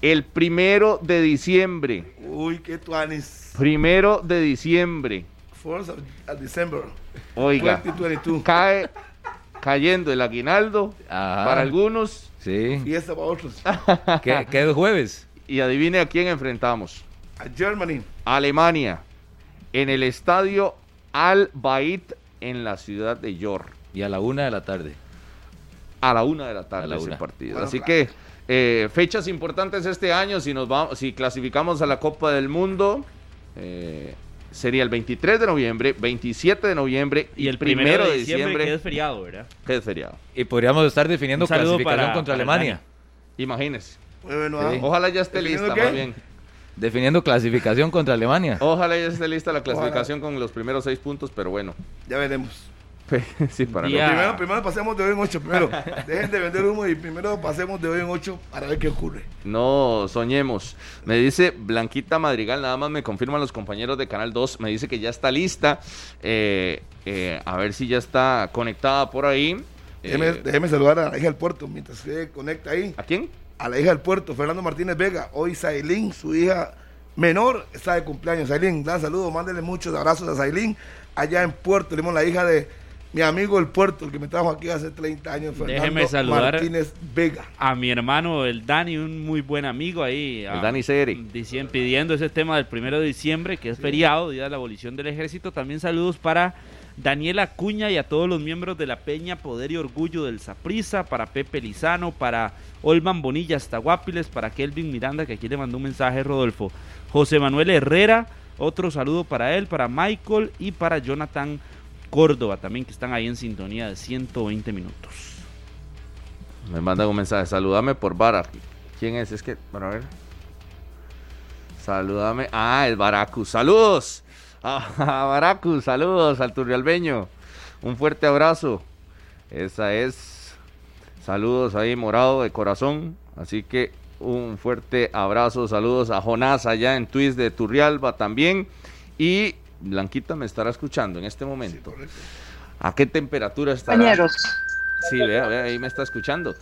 el primero de diciembre. Uy, qué tuanis. Primero de diciembre. Force of of December. Oiga, 2022. cae cayendo el aguinaldo Ajá. para algunos Sí. Fiesta para otros. ¿Qué, qué es jueves? y adivine a quién enfrentamos. A Germany. Alemania en el estadio Al Bait en la ciudad de York. Y a la una de la tarde. a la una de la tarde A la ese una. partido. Bueno, Así claro. que eh, fechas importantes este año, si nos vamos, si clasificamos a la Copa del Mundo, eh, sería el 23 de noviembre, 27 de noviembre Y el primero de diciembre, que es que feriado, ¿verdad? es feriado. Y podríamos estar definiendo clasificación para- contra para Alemania. Imagínese. Muy bueno, Sí. Ojalá ya esté ¿Definiendo lista, qué? más bien. Definiendo clasificación contra Alemania. Ojalá ya esté lista la clasificación con los primeros seis puntos, pero bueno. Ya veremos. sí, para no- Primero, primero pasemos de hoy en ocho. Primero, dejen de vender humo y primero pasemos de hoy en ocho para ver qué ocurre. No soñemos. Me dice Blanquita Madrigal, nada más me confirman los compañeros de Canal 2. Me dice que ya está lista. Eh, eh, a ver si ya está conectada por ahí. Déjeme, Eh, déjeme saludar a la hija del puerto mientras se conecta ahí. ¿A quién? A la hija del puerto, Fernando Martínez Vega. Hoy Sailín, su hija menor, está de cumpleaños. Sailín, da saludos, mándele muchos abrazos a Sailín. Allá en Puerto Limón, la hija de mi amigo el puerto, el que me trajo aquí hace 30 años, Déjeme Fernando saludar Martínez Vega. a mi hermano, el Dani, un muy buen amigo ahí. El ah, Dani Seri. dicien- pidiendo ese tema del primero de diciembre, que es feriado, día de la abolición del ejército. También saludos para Daniela Cuña y a todos los miembros de la Peña Poder y Orgullo del Saprisa, para Pepe Lizano, para Olman Bonilla hasta Guapiles, para Kelvin Miranda, que aquí le mandó un mensaje Rodolfo. José Manuel Herrera, otro saludo para él, para Michael y para Jonathan Córdoba, también que están ahí en sintonía de 120 minutos. Me mandan un mensaje. Saludame por Barak. ¿Quién es? Es que, bueno, a ver. Saludame. Ah, el Baracus. Saludos. A Baracus. Saludos al Turrialbeño. Un fuerte abrazo. Esa es. Saludos ahí, morado de corazón. Así que un fuerte abrazo. Saludos a Jonás allá en Twist de Turrialba también. Y Blanquita me estará escuchando en este momento. ¿A qué temperatura estará? Compañeros, Sí, vea, vea, ahí me está escuchando.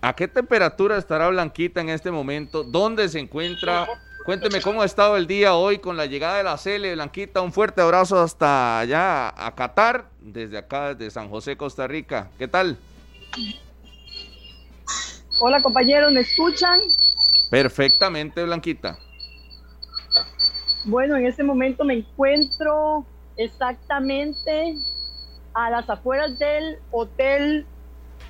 ¿A qué temperatura estará Blanquita en este momento? ¿Dónde se encuentra? Cuénteme cómo ha estado el día hoy con la llegada de la Cele, Blanquita. Un fuerte abrazo hasta allá a Qatar, desde acá, desde San José, Costa Rica. ¿Qué tal? hola compañeros, ¿me escuchan? Perfectamente, Blanquita. Bueno, en este momento me encuentro exactamente a las afueras del Hotel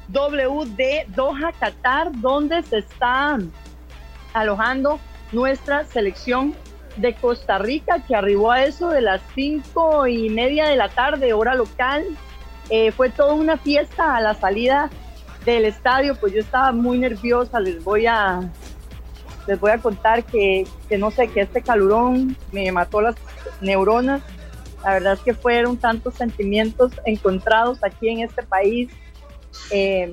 WD Doha, Qatar, donde se está alojando nuestra selección de Costa Rica, que arribó a eso de las cinco y media de la tarde, hora local. Eh, fue toda una fiesta a la salida del estadio, pues yo estaba muy nerviosa, les voy a, les voy a contar que, que no sé, que este calurón me mató las neuronas. La verdad es que fueron tantos sentimientos encontrados aquí en este país eh,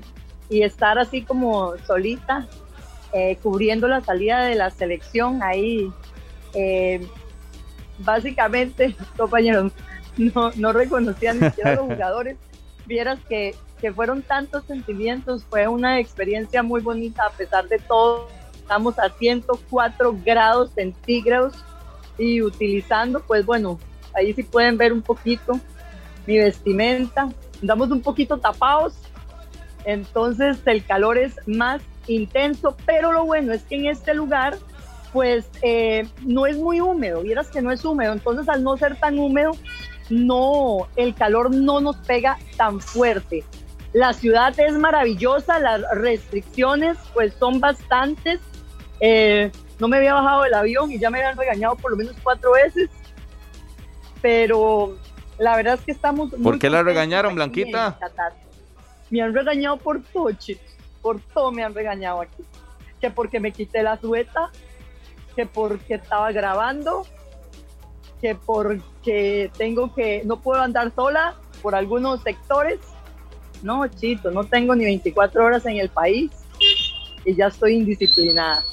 y estar así como solita, eh, cubriendo la salida de la selección ahí. eh, básicamente, compañeros, no, no reconocían ni siquiera a los jugadores. Vieras que, que fueron tantos sentimientos, fue una experiencia muy bonita a pesar de todo. Estamos a 104 grados centígrados y utilizando, pues bueno, ahí sí pueden ver un poquito mi vestimenta. Andamos un poquito tapados, entonces el calor es más intenso, pero lo bueno es que en este lugar pues eh, no es muy húmedo, vieras que no es húmedo, entonces al no ser tan húmedo, no, el calor no nos pega tan fuerte. La ciudad es maravillosa, las restricciones pues son bastantes. Eh, no me había bajado del avión y ya me habían regañado por lo menos cuatro veces, pero la verdad es que estamos... muy ¿Por qué la regañaron, Blanquita? Me han regañado por todo, chicos, por todo me han regañado aquí. Que porque me quité la sueta, que porque estaba grabando, que porque tengo que, no puedo andar sola por algunos sectores. No, chito, no tengo ni 24 horas en el país y ya estoy indisciplinada.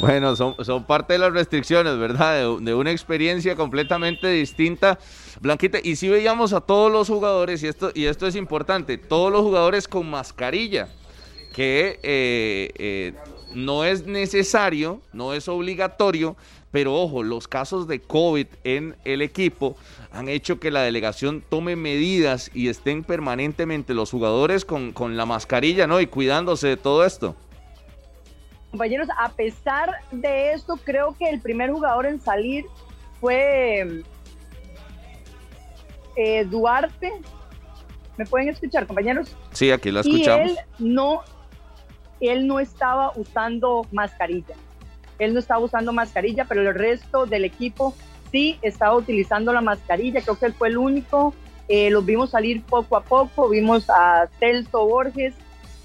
Bueno, son, son parte de las restricciones, ¿verdad? De, una experiencia completamente distinta. Blanquita, y si veíamos a todos los jugadores, y esto, y esto es importante, todos los jugadores con mascarilla, que eh, eh, no es necesario, no es obligatorio, pero ojo, los casos de COVID en el equipo han hecho que la delegación tome medidas y estén permanentemente los jugadores con, con la mascarilla, ¿no? Y cuidándose de todo esto. Compañeros, a pesar de esto, creo que el primer jugador en salir fue eh, Duarte. ¿Me pueden escuchar, compañeros? Sí, aquí Y escuchamos. él no, él no estaba usando mascarilla. Él no estaba usando mascarilla, pero el resto del equipo sí estaba utilizando la mascarilla. Creo que él fue el único. Eh, los vimos salir poco a poco. Vimos a Celso Borges,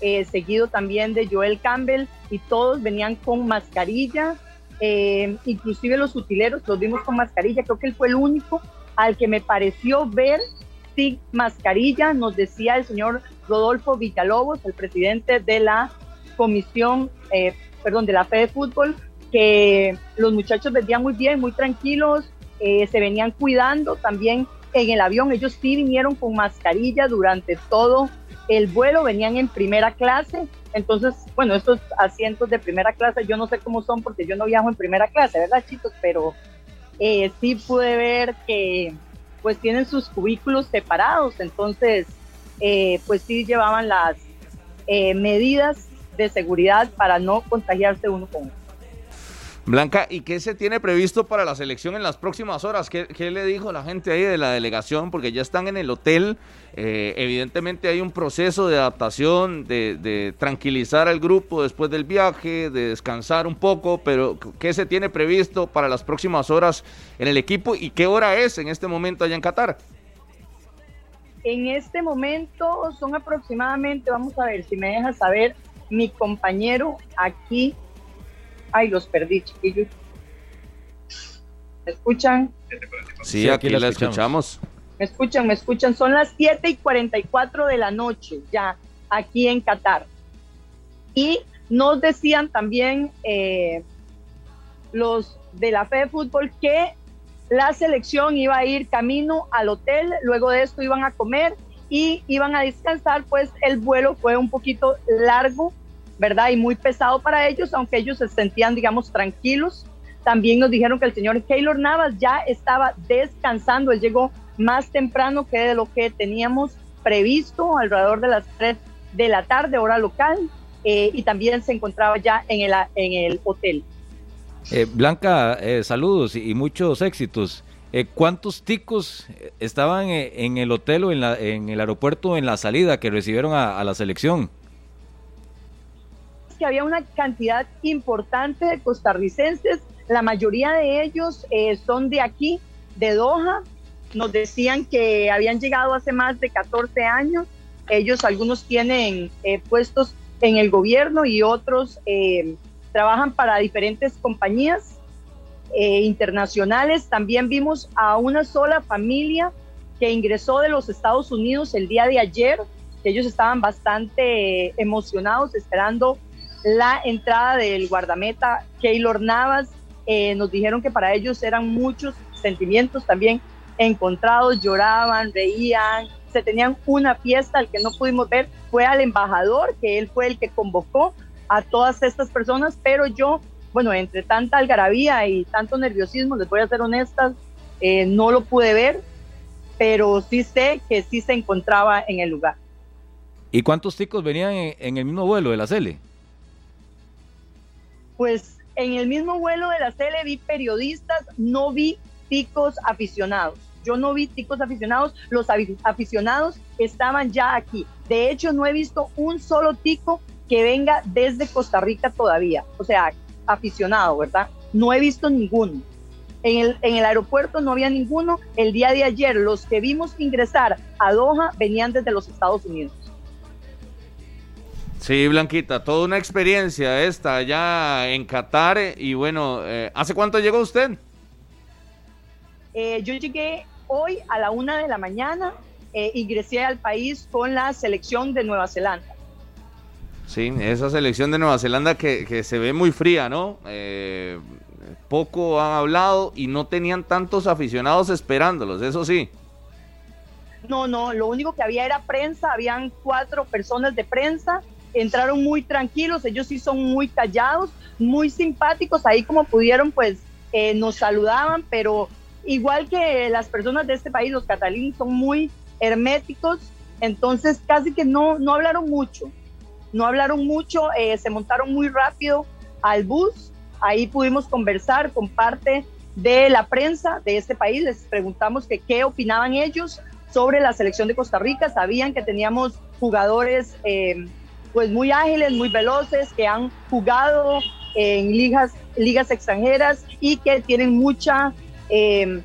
eh, seguido también de Joel Campbell, y todos venían con mascarilla. Eh, inclusive los utileros los vimos con mascarilla. Creo que él fue el único al que me pareció ver sin mascarilla, nos decía el señor Rodolfo Villalobos, el presidente de la comisión, eh, perdón, de la FED de Fútbol, que los muchachos vendían muy bien, muy tranquilos, se venían cuidando también en el avión. Ellos sí vinieron con mascarilla durante todo el vuelo, venían en primera clase. Entonces, bueno, estos asientos de primera clase, yo no sé cómo son porque yo no viajo en primera clase, ¿verdad, chicos? Pero eh, sí pude ver que pues tienen sus cubículos separados, entonces eh, pues sí llevaban las eh, medidas de seguridad para no contagiarse uno con otro. Blanca, ¿y qué se tiene previsto para la selección en las próximas horas? ¿Qué, le dijo la gente ahí de la delegación? Porque ya están en el hotel. Eh, evidentemente hay un proceso de adaptación, de, tranquilizar al grupo después del viaje, de descansar un poco, pero ¿qué se tiene previsto para las próximas horas en el equipo y qué hora es en este momento allá en Qatar? En este momento son aproximadamente, vamos a ver si me deja saber, mi compañero aquí Ay, los perdí, chiquillos. ¿Me escuchan? Sí, aquí, la escuchamos. Me escuchan, me escuchan. Son las 7 y 44 de la noche ya aquí en Qatar. Y nos decían también eh, los de la fe de fútbol que la selección iba a ir camino al hotel, luego de esto iban a comer y iban a descansar, pues el vuelo fue un poquito largo ¿verdad? Y muy pesado para ellos, aunque ellos se sentían, digamos, tranquilos. También nos dijeron que el señor Keylor Navas ya estaba descansando, él llegó más temprano que de lo que teníamos previsto, alrededor de las 3 de la tarde, hora local, eh, y también se encontraba ya en el, en el hotel. Eh, Blanca, eh, saludos y, muchos éxitos. ¿Cuántos ticos estaban en el hotel o en, la, en el aeropuerto en la salida que recibieron a la selección? Que había una cantidad importante de costarricenses, la mayoría de ellos eh, son de aquí, de Doha, nos decían que habían llegado hace más de 14 años, ellos algunos tienen eh, puestos en el gobierno y otros eh, trabajan para diferentes compañías internacionales. También vimos a una sola familia que ingresó de los Estados Unidos el día de ayer, ellos estaban bastante emocionados esperando la entrada del guardameta Keylor Navas. Eh, nos dijeron que para ellos eran muchos sentimientos también encontrados, lloraban, reían, se tenían una fiesta, el que no pudimos ver fue al embajador, que él fue el que convocó a todas estas personas, pero yo, bueno, entre tanta algarabía y tanto nerviosismo, les voy a ser honestas, eh, no lo pude ver, pero sí sé que sí se encontraba en el lugar. ¿Y cuántos ticos venían en, el mismo vuelo de la Cele? Pues en el mismo vuelo de la tele vi periodistas, no vi ticos aficionados. Yo no vi ticos aficionados, los aficionados estaban ya aquí. De hecho, no he visto un solo tico que venga desde Costa Rica todavía. O sea, aficionado, ¿verdad? No he visto ninguno. En el, en el aeropuerto no había ninguno. El día de ayer, los que vimos ingresar a Doha venían desde los Estados Unidos. Sí, Blanquita, toda una experiencia esta allá en Qatar. Y bueno, eh, ¿hace cuánto llegó usted? Eh, yo llegué hoy a la una de la mañana, eh, ingresé al país con la selección de Nueva Zelanda. Sí, esa selección de Nueva Zelanda que, que se ve muy fría, ¿no? poco han hablado y no tenían tantos aficionados esperándolos, eso sí. No, no, lo único que había era prensa, habían cuatro personas de prensa entraron muy tranquilos, ellos sí son muy callados, muy simpáticos, ahí como pudieron pues eh, nos saludaban, pero igual que las personas de este país, los catalanes son muy herméticos, entonces casi que no, no hablaron mucho, no hablaron mucho, eh, se montaron muy rápido al bus, ahí pudimos conversar con parte de la prensa de este país, les preguntamos que qué opinaban ellos sobre la selección de Costa Rica, sabían que teníamos jugadores eh, pues muy ágiles, muy veloces, que han jugado en ligas, ligas extranjeras y que tienen mucha, em,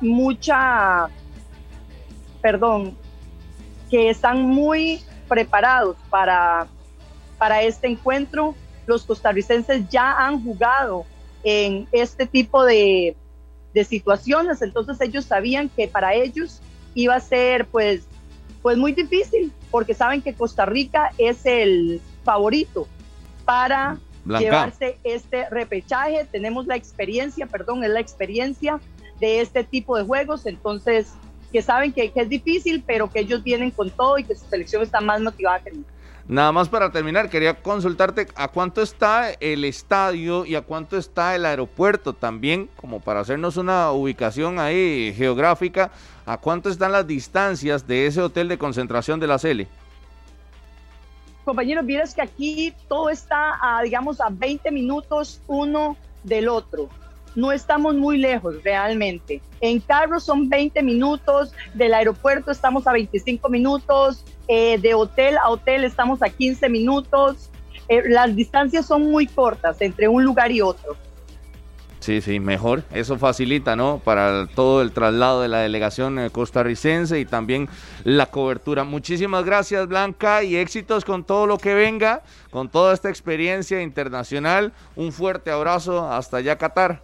mucha, perdón, que están muy preparados para, para este encuentro. Los costarricenses ya han jugado en este tipo de, de situaciones, entonces ellos sabían que para ellos iba a ser pues pues muy difícil, porque saben que Costa Rica es el favorito para llevarse este repechaje. Tenemos la experiencia, perdón, es la experiencia de este tipo de juegos, entonces que saben que, es difícil, pero que ellos vienen con todo y que su selección está más motivada que nunca. Nada más para terminar, quería consultarte a cuánto está el estadio y a cuánto está el aeropuerto también, como para hacernos una ubicación ahí geográfica, a cuánto están las distancias de ese hotel de concentración de la CELE. Compañeros, vieras que aquí todo está, a, digamos, a 20 minutos uno del otro no estamos muy lejos realmente. En carro son 20 minutos, del aeropuerto estamos a 25 minutos, eh, de hotel a hotel estamos a 15 minutos. Eh, las distancias son muy cortas entre un lugar y otro. Sí, sí, mejor. Eso facilita, ¿no? Para todo el traslado de la delegación eh, costarricense y también la cobertura. Muchísimas gracias, Blanca, y éxitos con todo lo que venga, con toda esta experiencia internacional. Un fuerte abrazo hasta allá, Qatar.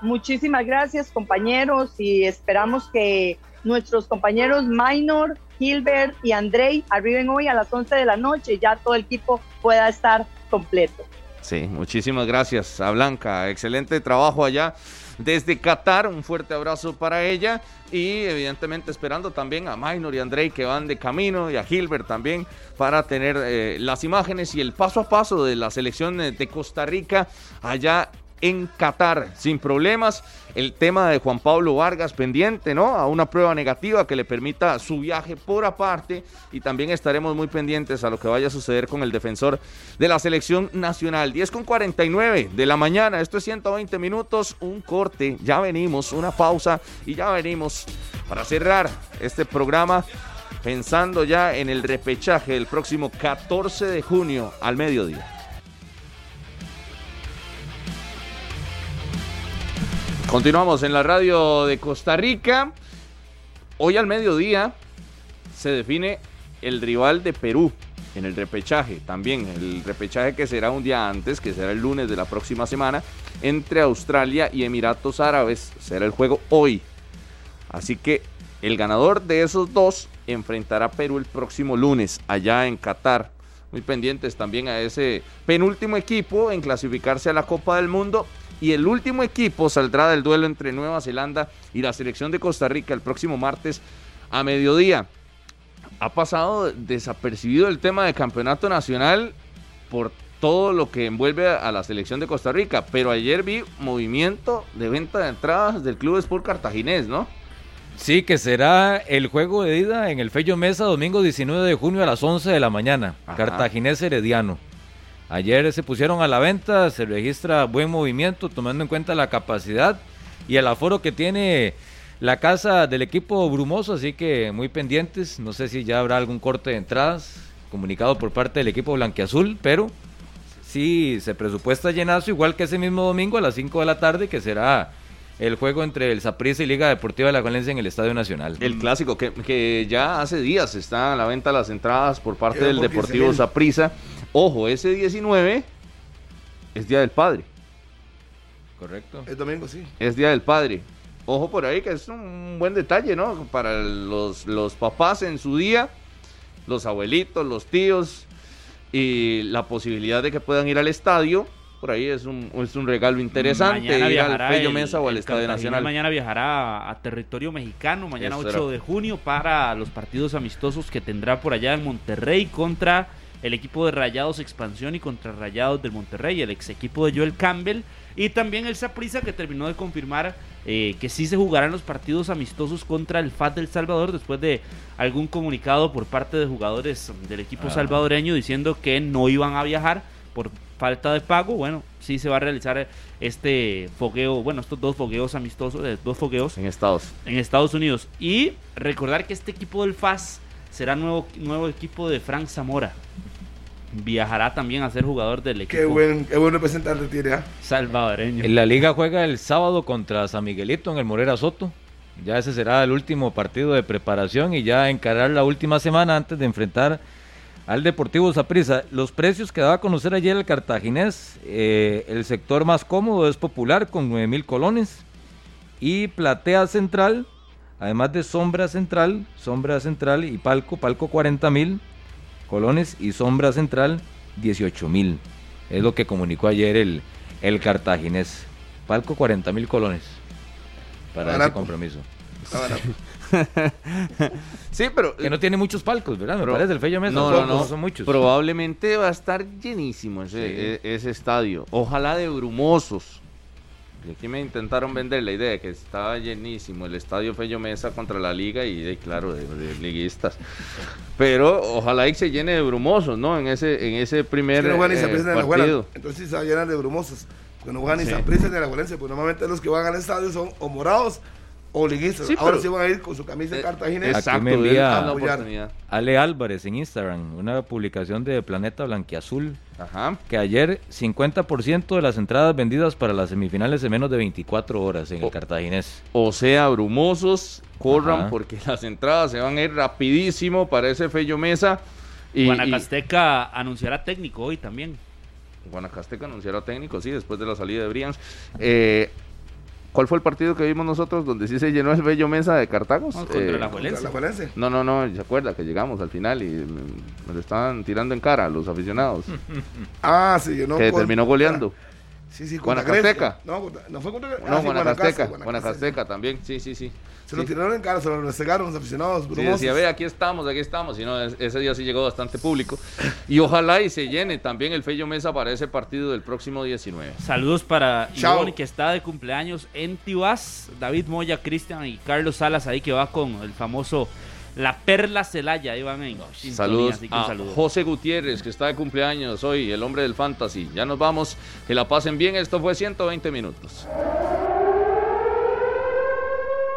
Muchísimas gracias compañeros y esperamos que nuestros compañeros Minor, Gilbert y Andrei arriben hoy a las 11 de la noche y ya todo el equipo pueda estar completo. Sí, muchísimas gracias a Blanca. Excelente trabajo allá desde Qatar. Un fuerte abrazo para ella y evidentemente esperando también a Minor y Andrei que van de camino y a Gilbert también para tener eh, las imágenes y el paso a paso de la selección de Costa Rica allá en Qatar sin problemas. El tema de Juan Pablo Vargas pendiente, ¿no? A una prueba negativa que le permita su viaje por aparte y también estaremos muy pendientes a lo que vaya a suceder con el defensor de la selección nacional. 10 con 49 de la mañana, esto es 120 minutos, un corte, ya venimos, una pausa y ya venimos para cerrar este programa pensando ya en el repechaje el próximo 14 de junio al mediodía. Continuamos en la radio de Costa Rica. Hoy al mediodía se define el rival de Perú en el repechaje. También el repechaje que será un día antes, que será el lunes de la próxima semana, entre Australia y Emiratos Árabes. Será el juego hoy. Así que el ganador de esos dos enfrentará a Perú el próximo lunes allá en Qatar. Muy pendientes también a ese penúltimo equipo en clasificarse a la Copa del Mundo y el último equipo saldrá del duelo entre Nueva Zelanda y la selección de Costa Rica el próximo martes a mediodía. Ha pasado desapercibido el tema de campeonato nacional por todo lo que envuelve a la selección de Costa Rica, pero ayer vi movimiento de venta de entradas del Club Sport Cartaginés, ¿no? Sí, que será el juego de ida en el Fello Mesa domingo 19 de junio a las 11 de la mañana. Cartaginés Herediano. Ayer se pusieron a la venta, se registra buen movimiento tomando en cuenta la capacidad y el aforo que tiene la casa del equipo brumoso, así que muy pendientes. No sé si ya habrá algún corte de entradas comunicado por parte del equipo blanquiazul, pero sí se presupuesta llenazo, igual que ese mismo domingo a las 5 de la tarde, que será el juego entre el Saprissa y Liga Deportiva de la Valencia en el Estadio Nacional. El clásico, que, ya hace días está a la venta las entradas por parte del Deportivo Saprissa. Ojo, ese 19 es Día del Padre. Correcto. Es domingo, sí. Es Día del Padre. Ojo por ahí que es un buen detalle, ¿no? Para los, los papás en su día, los abuelitos, los tíos, y la posibilidad de que puedan ir al estadio. Por ahí es un, es un regalo interesante mañana ir al Mesa o al Estadio Nacional. Mañana viajará a, territorio mexicano, mañana 8 de junio, para los partidos amistosos que tendrá por allá en Monterrey contra el equipo de Rayados Expansión y contra Rayados del Monterrey, el ex equipo de Joel Campbell, y también el Saprisa que terminó de confirmar eh, que sí se jugarán los partidos amistosos contra el FAT del Salvador después de algún comunicado por parte de jugadores del equipo ah. salvadoreño diciendo que no iban a viajar por falta de pago. Bueno, sí se va a realizar este fogueo, bueno, estos dos fogueos amistosos, eh, dos fogueos en Estados en Estados Unidos y recordar que este equipo del FAS será nuevo nuevo equipo de Frank Zamora viajará también a ser jugador del equipo. Qué buen, qué buen representante tiene, ¿ah? Salvadoreño. En la liga juega el sábado contra San Miguelito en el Morera Soto. Ya ese será el último partido de preparación y ya encarar la última semana antes de enfrentar al Deportivo Zaprisa. Los precios que daba a conocer ayer el cartaginés, eh, el sector más cómodo es popular con 9 mil colones y platea central, además de sombra central, sombra central y palco, palco 40 mil colones y sombra central 18 mil. Es lo que comunicó ayer el, el cartaginés. Palco 40 mil colones para ese compromiso. sí, pero. Que no tiene muchos palcos, ¿verdad? Me Pero- parece el Fello Mesa. No, no, no. son muchos. Probablemente va a estar llenísimo ese, e- ese estadio. Ojalá de brumosos. Y aquí me intentaron vender la idea de que estaba llenísimo el estadio Fello Mesa contra la liga y, de, claro, de, de liguistas. Pero ojalá y se llene de brumosos, ¿no? En ese, en ese primer que no eh, partido. Entonces sí se va a llenar de brumosos. No juegan Sí. ni Saprissa ni la Juelense. Pues normalmente los que van al estadio son o morados o liguistas. Sí, Ahora pero- sí van a ir con su camisa de Eh, cartaginés. Exacto, me envía- oportunidad. Ale Álvarez en Instagram, una publicación de Planeta Blanquiazul, Ajá. que ayer 50% de las entradas vendidas para las semifinales en menos de 24 horas en el. Cartaginés. O sea, brumosos, corran Ajá. porque las entradas se van a ir rapidísimo para ese Fello Mesa. Y, y Guanacasteca anunciará técnico hoy también. Guanacasteca anunciará técnico, sí, después de la salida de Brians. Eh, ¿Cuál fue el partido que vimos nosotros donde sí se llenó el Bello Mesa de Cartagos? No, contra Eh, la Contra la Juelense. No, no, no, se acuerda que llegamos al final y me lo estaban tirando en cara los aficionados. Ah, sí, no. que con- terminó goleando. Sí, sí, contra Guanacasteca. No, no fue contra No, ah, sí, Guanacasteca, Guanacaste, Guanacasteca también, sí, sí, sí. Se lo tiraron en cara, se lo resegaron los aficionados. Sí, decía, ve, aquí estamos, aquí estamos. Y no, es- ese día sí llegó bastante público. Y ojalá y se llene también el Fello Mesa para ese partido del próximo 19. Saludos para. Ivonne, que está de cumpleaños en Tibás. David Moya, Cristian y Carlos Salas ahí que va con el famoso La Perla Celaya. Ahí van en sintonía, Saludos así que un a saludo. José Gutiérrez, que está de cumpleaños hoy, el hombre del fantasy. Ya nos vamos, que la pasen bien. Esto fue 120 minutos.